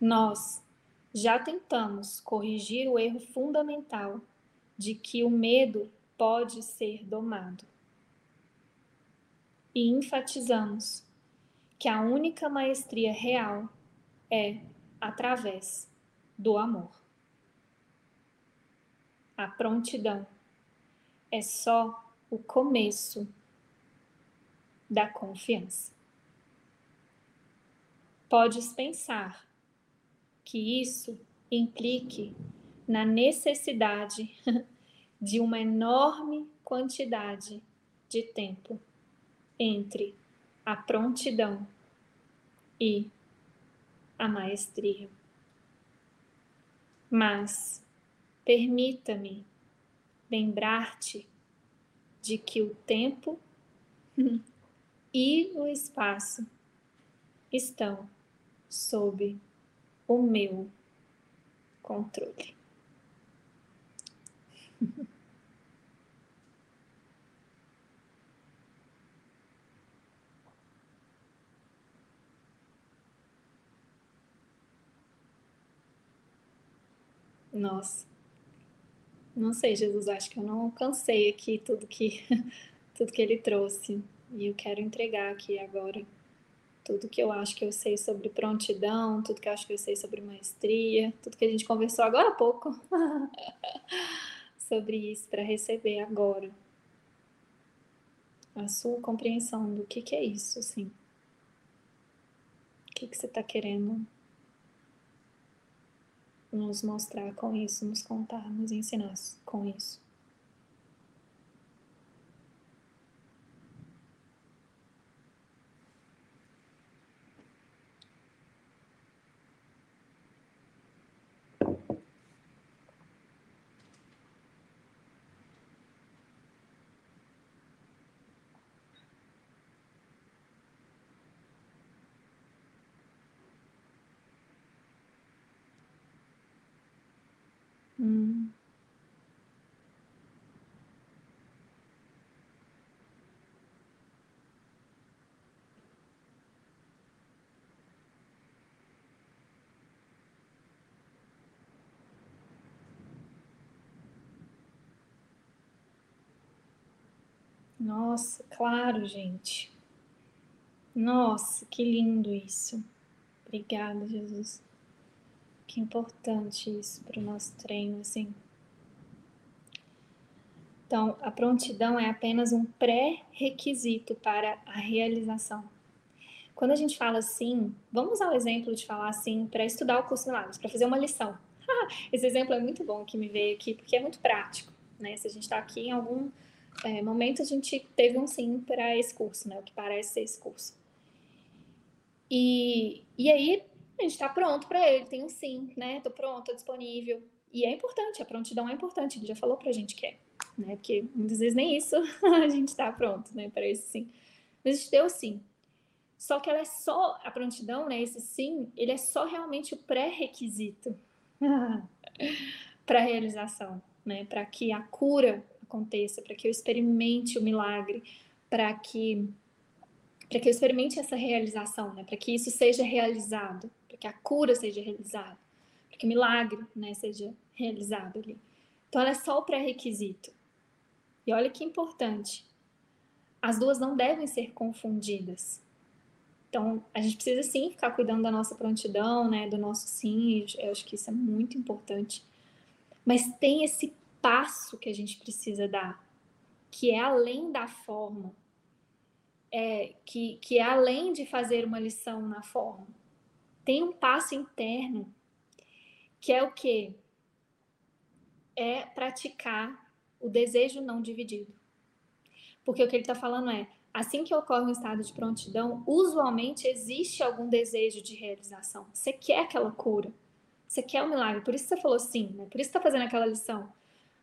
Nós já tentamos corrigir o erro fundamental de que o medo pode ser domado. E enfatizamos que a única maestria real é através do amor. A prontidão é só o começo da confiança. Podes pensar que isso implique na necessidade (laughs) de uma enorme quantidade de tempo entre a prontidão e a maestria. Mas permita-me lembrar-te de que o tempo (laughs) e o espaço estão sob o meu controle. (laughs) Nossa. Não sei, Jesus, acho que eu não alcancei aqui tudo que (laughs) tudo que ele trouxe. E eu quero entregar aqui agora tudo que eu acho que eu sei sobre prontidão, tudo que eu acho que eu sei sobre maestria, tudo que a gente conversou agora há pouco (laughs) sobre isso para receber agora a sua compreensão do que, que é isso, assim. O que, que você está querendo nos mostrar com isso, nos contar, nos ensinar com isso. Hum. Nossa, claro, gente. Nossa, que lindo isso. Obrigada, Jesus. Que importante isso para o nosso treino, assim. Então, a prontidão é apenas um pré-requisito para a realização. Quando a gente fala assim, vamos usar o exemplo de falar assim para estudar o curso Milagres, para fazer uma lição. (laughs) Esse exemplo é muito bom que me veio aqui, porque é muito prático, né? Se a gente está aqui em algum é, momento, a gente teve um sim para esse curso, né? O que parece ser esse curso. E, e aí, a gente está pronto para ele, tem um sim, né? Tô pronto, tô disponível. E é importante, a prontidão é importante, ele já falou pra gente que é, né? Porque muitas vezes nem isso (laughs) a gente está pronto, né? Para esse sim. Mas a gente deu sim. Só que ela é só, a prontidão, né? Esse sim, ele é só realmente o pré-requisito (laughs) para a realização, né? Para que a cura aconteça, para que eu experimente o milagre, para que para que eu experimente essa realização, né? Para que isso seja realizado, para que a cura seja realizada, para que o milagre, né, seja realizado ali. Então ela é só o pré-requisito. E olha que importante. As duas não devem ser confundidas. Então, a gente precisa sim ficar cuidando da nossa prontidão, né, do nosso sim, eu acho que isso é muito importante. Mas tem esse passo que a gente precisa dar, que é além da forma, é, que, que é além de fazer uma lição na forma. Tem um passo interno, que é o quê? É praticar o desejo não dividido. Porque o que ele está falando é, assim que ocorre um estado de prontidão, usualmente existe algum desejo de realização. Você quer aquela cura, você quer o um milagre, por isso você falou sim, né? por isso está fazendo aquela lição.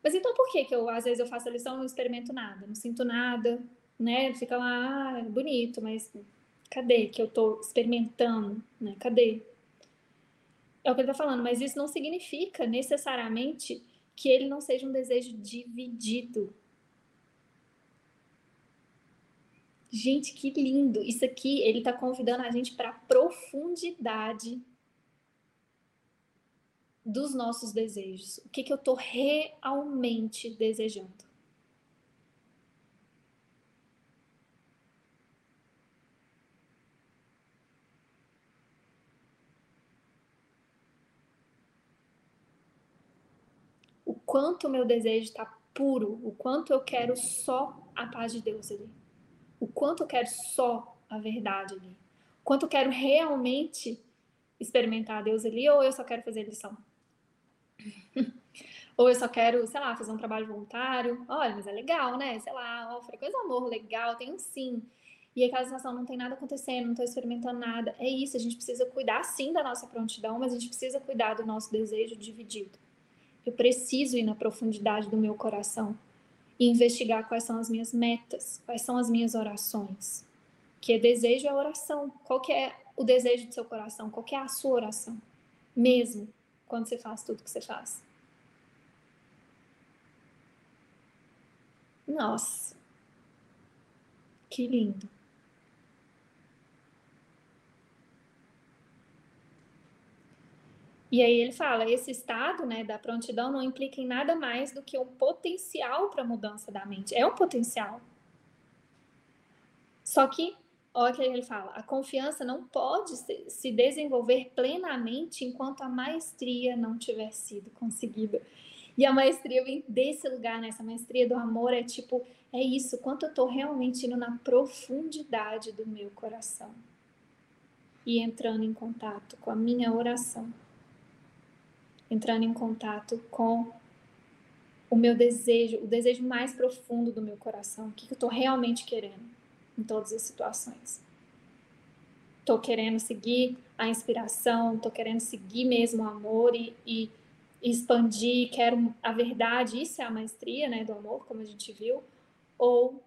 Mas então por que, que eu, às vezes, eu faço a lição e não experimento nada, não sinto nada, né? Fica lá, ah, bonito, mas cadê que eu estou experimentando, né? Cadê? É o que ele está falando, mas isso não significa necessariamente que ele não seja um desejo dividido. Gente, que lindo! Isso aqui, ele está convidando a gente para profundidade dos nossos desejos. O que, que eu estou realmente desejando? O quanto o meu desejo está puro, o quanto eu quero só a paz de Deus ali o quanto eu quero só a verdade ali, o quanto eu quero realmente experimentar Deus ali, ou eu só quero fazer lição. (laughs) ou eu só quero, sei lá, fazer um trabalho voluntário. Olha, mas é legal, né? Sei lá, ó, frequência amor, legal, tem um sim. E aquela sensação, não tem nada acontecendo, não estou experimentando nada. É isso, a gente precisa cuidar sim da nossa prontidão, mas a gente precisa cuidar do nosso desejo dividido. Eu preciso ir na profundidade do meu coração e investigar quais são as minhas metas, quais são as minhas orações. Que desejo é oração. Qual que é o desejo do seu coração? Qual que é a sua oração? Mesmo quando você faz tudo que você faz. Nossa, que lindo. E aí ele fala, esse estado né, da prontidão não implica em nada mais do que um potencial para mudança da mente. É um potencial. Só que, olha o que ele fala, a confiança não pode se desenvolver plenamente enquanto a maestria não tiver sido conseguida. E a maestria vem desse lugar, né? Essa maestria do amor é tipo, é isso, quanto eu estou realmente indo na profundidade do meu coração. E entrando em contato com a minha oração entrando em contato com o meu desejo, o desejo mais profundo do meu coração, o que eu estou realmente querendo em todas as situações. Estou querendo seguir a inspiração, estou querendo seguir mesmo o amor e, e, expandir, quero a verdade, isso é a maestria né, do amor, como a gente viu, ou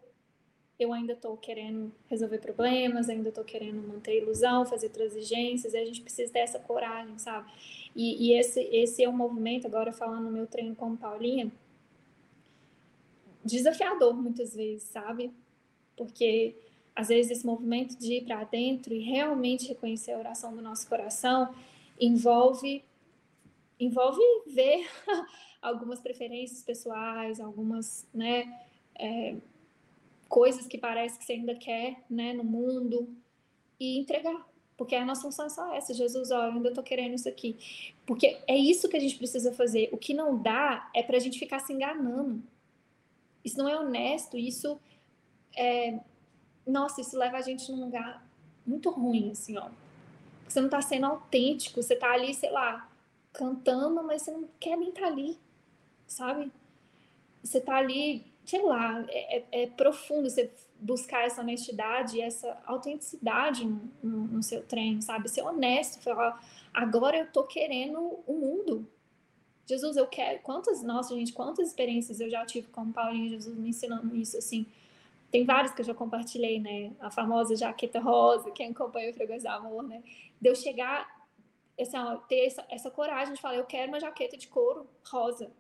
eu ainda estou querendo resolver problemas, ainda estou querendo manter ilusão, fazer transigências, e a gente precisa ter essa coragem, sabe? E, e, esse, esse é um movimento, agora falando no meu treino com Paulinha, desafiador muitas vezes, sabe? Porque às vezes esse movimento de ir para dentro e realmente reconhecer a oração do nosso coração envolve envolve ver (laughs) algumas preferências pessoais, algumas, né, é, coisas que parece que você ainda quer, né, no mundo e entregar, porque a nossa função é só essa, Jesus, ó, eu ainda tô querendo isso aqui. Porque é isso que a gente precisa fazer. O que não dá é pra gente ficar se enganando. Isso não é honesto, isso é... Nossa, isso leva a gente num lugar muito ruim, assim, ó. Você não tá sendo autêntico, você tá ali, sei lá, cantando, mas você não quer nem estar tá ali, sabe? Você tá ali, sei lá, é, é, é profundo você buscar essa honestidade, essa autenticidade no, no, no, seu treino, sabe? Ser honesto, falar, agora eu tô querendo o mundo. Jesus, eu quero. Quantas, nossa, gente, quantas experiências eu já tive com o Paulinho Jesus me ensinando isso, assim. Tem várias que eu já compartilhei, né? A famosa jaqueta rosa, quem acompanha o do Amor, né? De eu chegar, assim, ó, ter essa, essa coragem de falar, eu quero uma jaqueta de couro rosa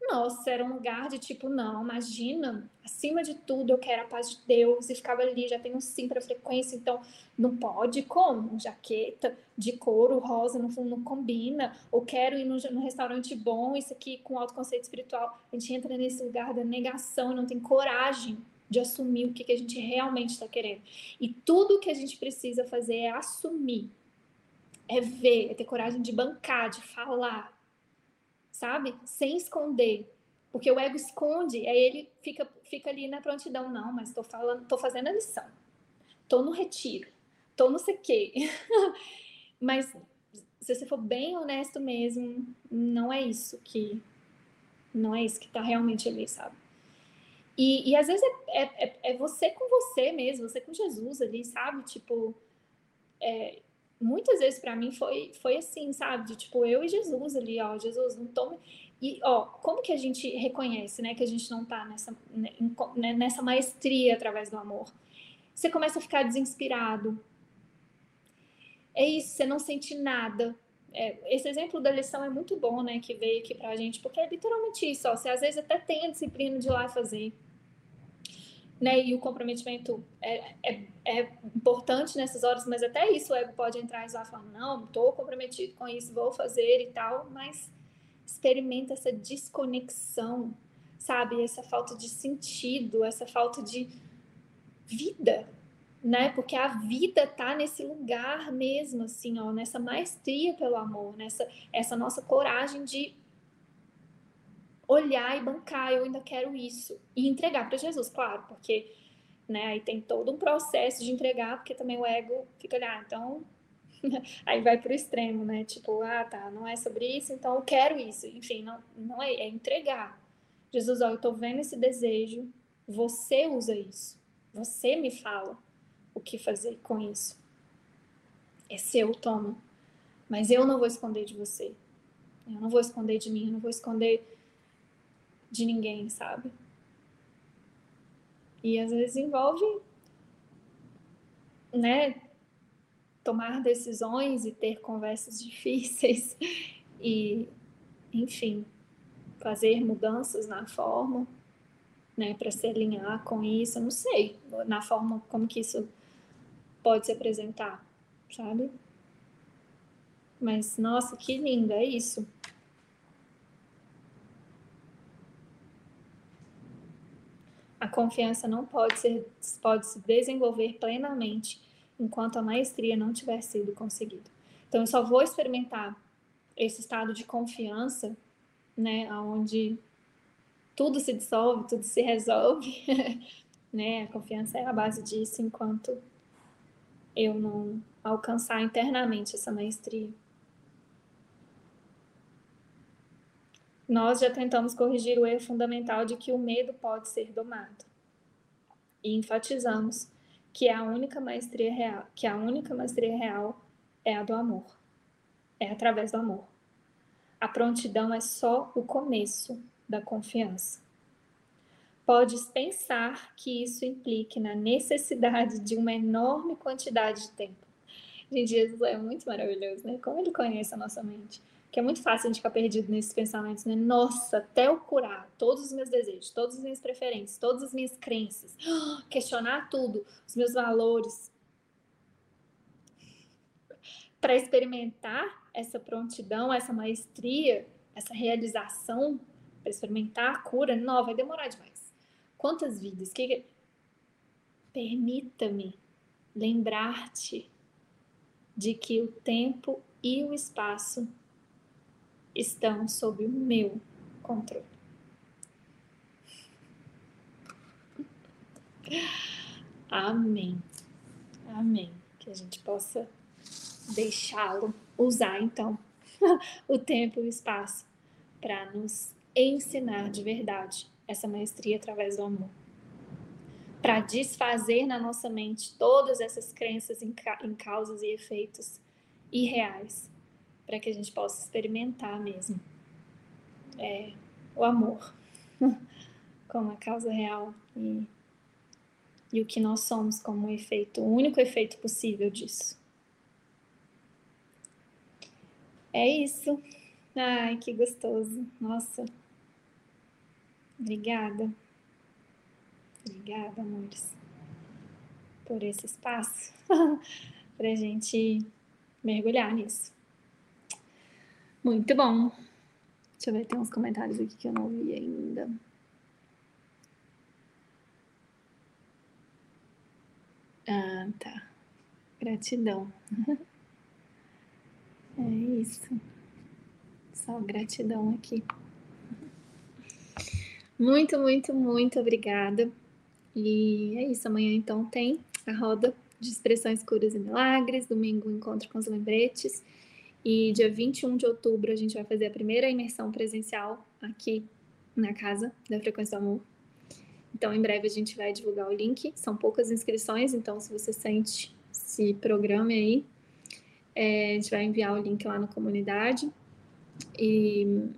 nossa, era um lugar de tipo, não, imagina, acima de tudo eu quero a paz de Deus, e ficava ali, já tenho sim para frequência, então não pode, como? Jaqueta de couro rosa não, não combina, ou quero ir num, num restaurante bom, isso aqui com alto conceito espiritual. A gente entra nesse lugar da negação, não tem coragem de assumir o que, que a gente realmente está querendo. E tudo que a gente precisa fazer é assumir, é ver, é ter coragem de bancar, de falar, sabe? Sem esconder. Porque o ego esconde, aí ele fica, fica ali na prontidão. Não, mas estou falando, tô fazendo a lição. Tô no retiro. Tô não sei o quê. (laughs) mas se você for bem honesto mesmo, não é isso que não é isso que está realmente ali, sabe? E, e às vezes é, é, é, é, você com você mesmo, você com Jesus ali, sabe? Tipo, é, muitas vezes para mim foi, foi assim, sabe? De, tipo, eu e Jesus ali, ó, Jesus, não tome. E, ó, como que a gente reconhece, né, que a gente não tá nessa, né, né, nessa maestria através do amor? Você começa a ficar desinspirado. É isso, você não sente nada. É, esse exemplo da lição é muito bom, né, que veio aqui pra gente, porque é literalmente isso, ó, você às vezes até tem a disciplina de ir lá fazer, né? E o comprometimento é, é, é, importante nessas horas, mas até isso o ego pode entrar e falar, não, estou comprometido com isso, vou fazer e tal, mas experimenta essa desconexão, sabe? Essa falta de sentido, essa falta de vida, né? Porque a vida tá nesse lugar mesmo, assim, ó, nessa maestria pelo amor, nessa essa nossa coragem de olhar e bancar, eu ainda quero isso. E entregar para Jesus, claro, porque né, aí tem todo um processo de entregar, porque também o ego fica olhar, ah, então (laughs) aí vai para o extremo, né? Tipo, ah, tá, não é sobre isso, então eu quero isso. Enfim, não, não é, é entregar. Jesus, ó, eu tô vendo esse desejo, você usa isso. Você me fala o que fazer com isso. É seu, toma. Mas eu não vou esconder de você. Eu não vou esconder de mim, eu não vou esconder de ninguém, sabe? E às vezes envolve, né, tomar decisões e ter conversas (laughs) difíceis e, enfim, fazer mudanças na forma, né, para se alinhar com isso. Eu não sei na forma como que isso pode se apresentar, sabe? Mas nossa, que lindo é isso. A confiança não pode, ser, pode se desenvolver plenamente enquanto a maestria não tiver sido conseguida. Então, eu só vou experimentar esse estado de confiança, né, onde tudo se dissolve, tudo se resolve, (laughs) né? A confiança é a base disso enquanto eu não alcançar internamente essa maestria. Nós já tentamos corrigir o erro fundamental de que o medo pode ser domado. E enfatizamos que a única maestria real, que a única maestria real é a do amor. É através do amor. A prontidão é só o começo da confiança. Podes pensar que isso implique na necessidade de uma enorme quantidade de tempo. Gente, Jesus é muito maravilhoso, né? Como ele conhece a nossa mente que é muito fácil a gente ficar perdido nesses pensamentos, né? Nossa, até eu curar todos os meus desejos, todas as minhas preferências, todas as minhas crenças, (gasps) questionar tudo, os meus valores, para experimentar essa prontidão, essa maestria, essa realização, para experimentar a cura, não, vai demorar demais. Quantas vidas? Que... Permita-me lembrar-te de que o tempo e o espaço estão sob o meu controle. Amém. Amém. Que a gente possa deixá-lo usar, então, (laughs) o tempo e o espaço para nos ensinar de verdade essa maestria através do amor. Para desfazer na nossa mente todas essas crenças em, ca em causas e efeitos irreais, para que a gente possa experimentar mesmo é, o amor (laughs) como a causa real e, e o que nós somos como um efeito, o único efeito possível disso. É isso. Ai, que gostoso. Nossa. Obrigada. Obrigada, amores, por esse espaço (laughs) para a gente mergulhar nisso. Muito bom. Deixa eu ver, tem uns comentários aqui que eu não vi ainda. Ah, tá. Gratidão. (laughs) É isso. Só gratidão aqui. Muito, muito, muito obrigada. E é isso. Amanhã, então, tem a roda de expressões, curas e milagres. Domingo, encontro com os lembretes. E dia 21 de outubro, a gente vai fazer a primeira imersão presencial aqui na casa da Frequência do Amor. Então, em breve a gente vai divulgar o link. São poucas inscrições, então, se você sente, se programe aí. É, a gente vai enviar o link lá na comunidade. E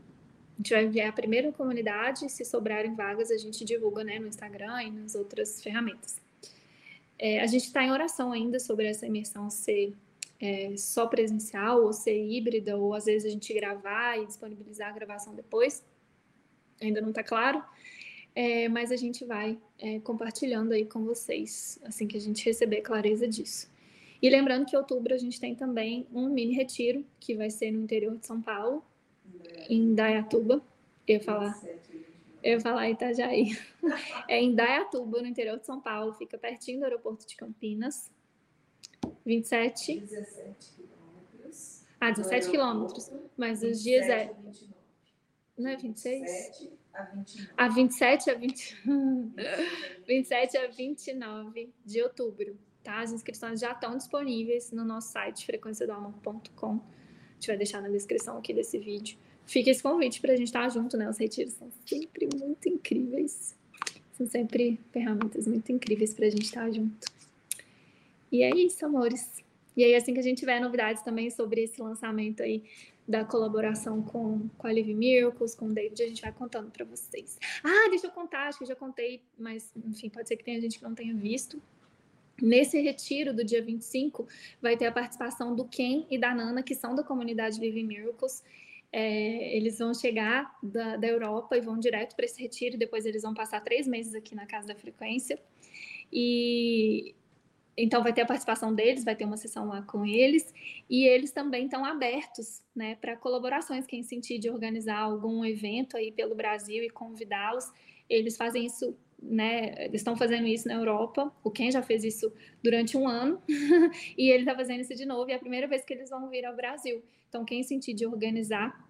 a gente vai enviar primeiro na comunidade. Se sobrarem vagas, a gente divulga né, no Instagram e nas outras ferramentas. É, a gente está em oração ainda sobre essa imersão ser é, só presencial ou ser híbrida, ou às vezes a gente gravar e disponibilizar a gravação depois. Ainda não está claro. É, mas a gente vai é, compartilhando aí com vocês assim que a gente receber clareza disso. E lembrando que em outubro a gente tem também um mini retiro que vai ser no interior de São Paulo, em Dayatuba. Eu ia falar, eu ia falar Itajaí. (laughs) É em Dayatuba, no interior de São Paulo, fica pertinho do aeroporto de Campinas. 27. 17 quilômetros. Ah, 17 quilômetros. Mas os dias é. Não é 26? 27 a 29. A 27 a 20... 27 (laughs) a 29 de outubro, tá? As inscrições já estão disponíveis no nosso site frequenciadoamor.com. A gente vai deixar na descrição aqui desse vídeo. Fica esse convite para a gente estar junto, né? Os retiros são sempre muito incríveis. São sempre ferramentas muito incríveis para a gente estar junto. E é isso, amores. E aí, assim que a gente tiver novidades também sobre esse lançamento aí da colaboração com, com a Live Miracles, com o David, a gente vai contando para vocês. Ah, deixa eu contar, acho que já contei, mas enfim, pode ser que tenha gente que não tenha visto. Nesse retiro do dia 25, vai ter a participação do Ken e da Nana, que são da comunidade Live Miracles. É, eles vão chegar da, da Europa e vão direto para esse retiro, depois eles vão passar três meses aqui na Casa da Frequência. E então vai ter a participação deles, vai ter uma sessão lá com eles, e eles também estão abertos né, para colaborações, quem sentir de organizar algum evento aí pelo Brasil e convidá-los. Eles fazem isso, né? Estão fazendo isso na Europa. O Ken já fez isso durante um ano, (laughs) e ele está fazendo isso de novo, e é a primeira vez que eles vão vir ao Brasil. Então, quem sentir de organizar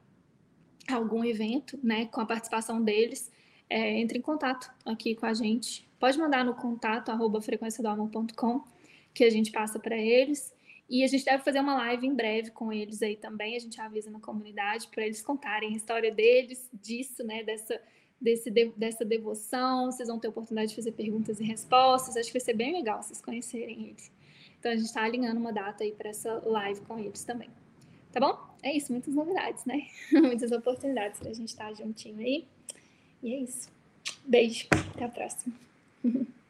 algum evento, né, com a participação deles, é, entre em contato aqui com a gente. Pode mandar no contato arroba frequenciadoamor.com que a gente passa para eles. E a gente deve fazer uma live em breve com eles aí também. A gente avisa na comunidade para eles contarem a história deles, disso, né? Dessa, desse, dessa devoção. Vocês vão ter oportunidade de fazer perguntas e respostas. Acho que vai ser bem legal vocês conhecerem eles. Então a gente está alinhando uma data aí para essa live com eles também. Tá bom? É isso, muitas novidades, né? (laughs) muitas oportunidades para a gente estar tá juntinho aí. E é isso. Beijo, até a próxima. (laughs)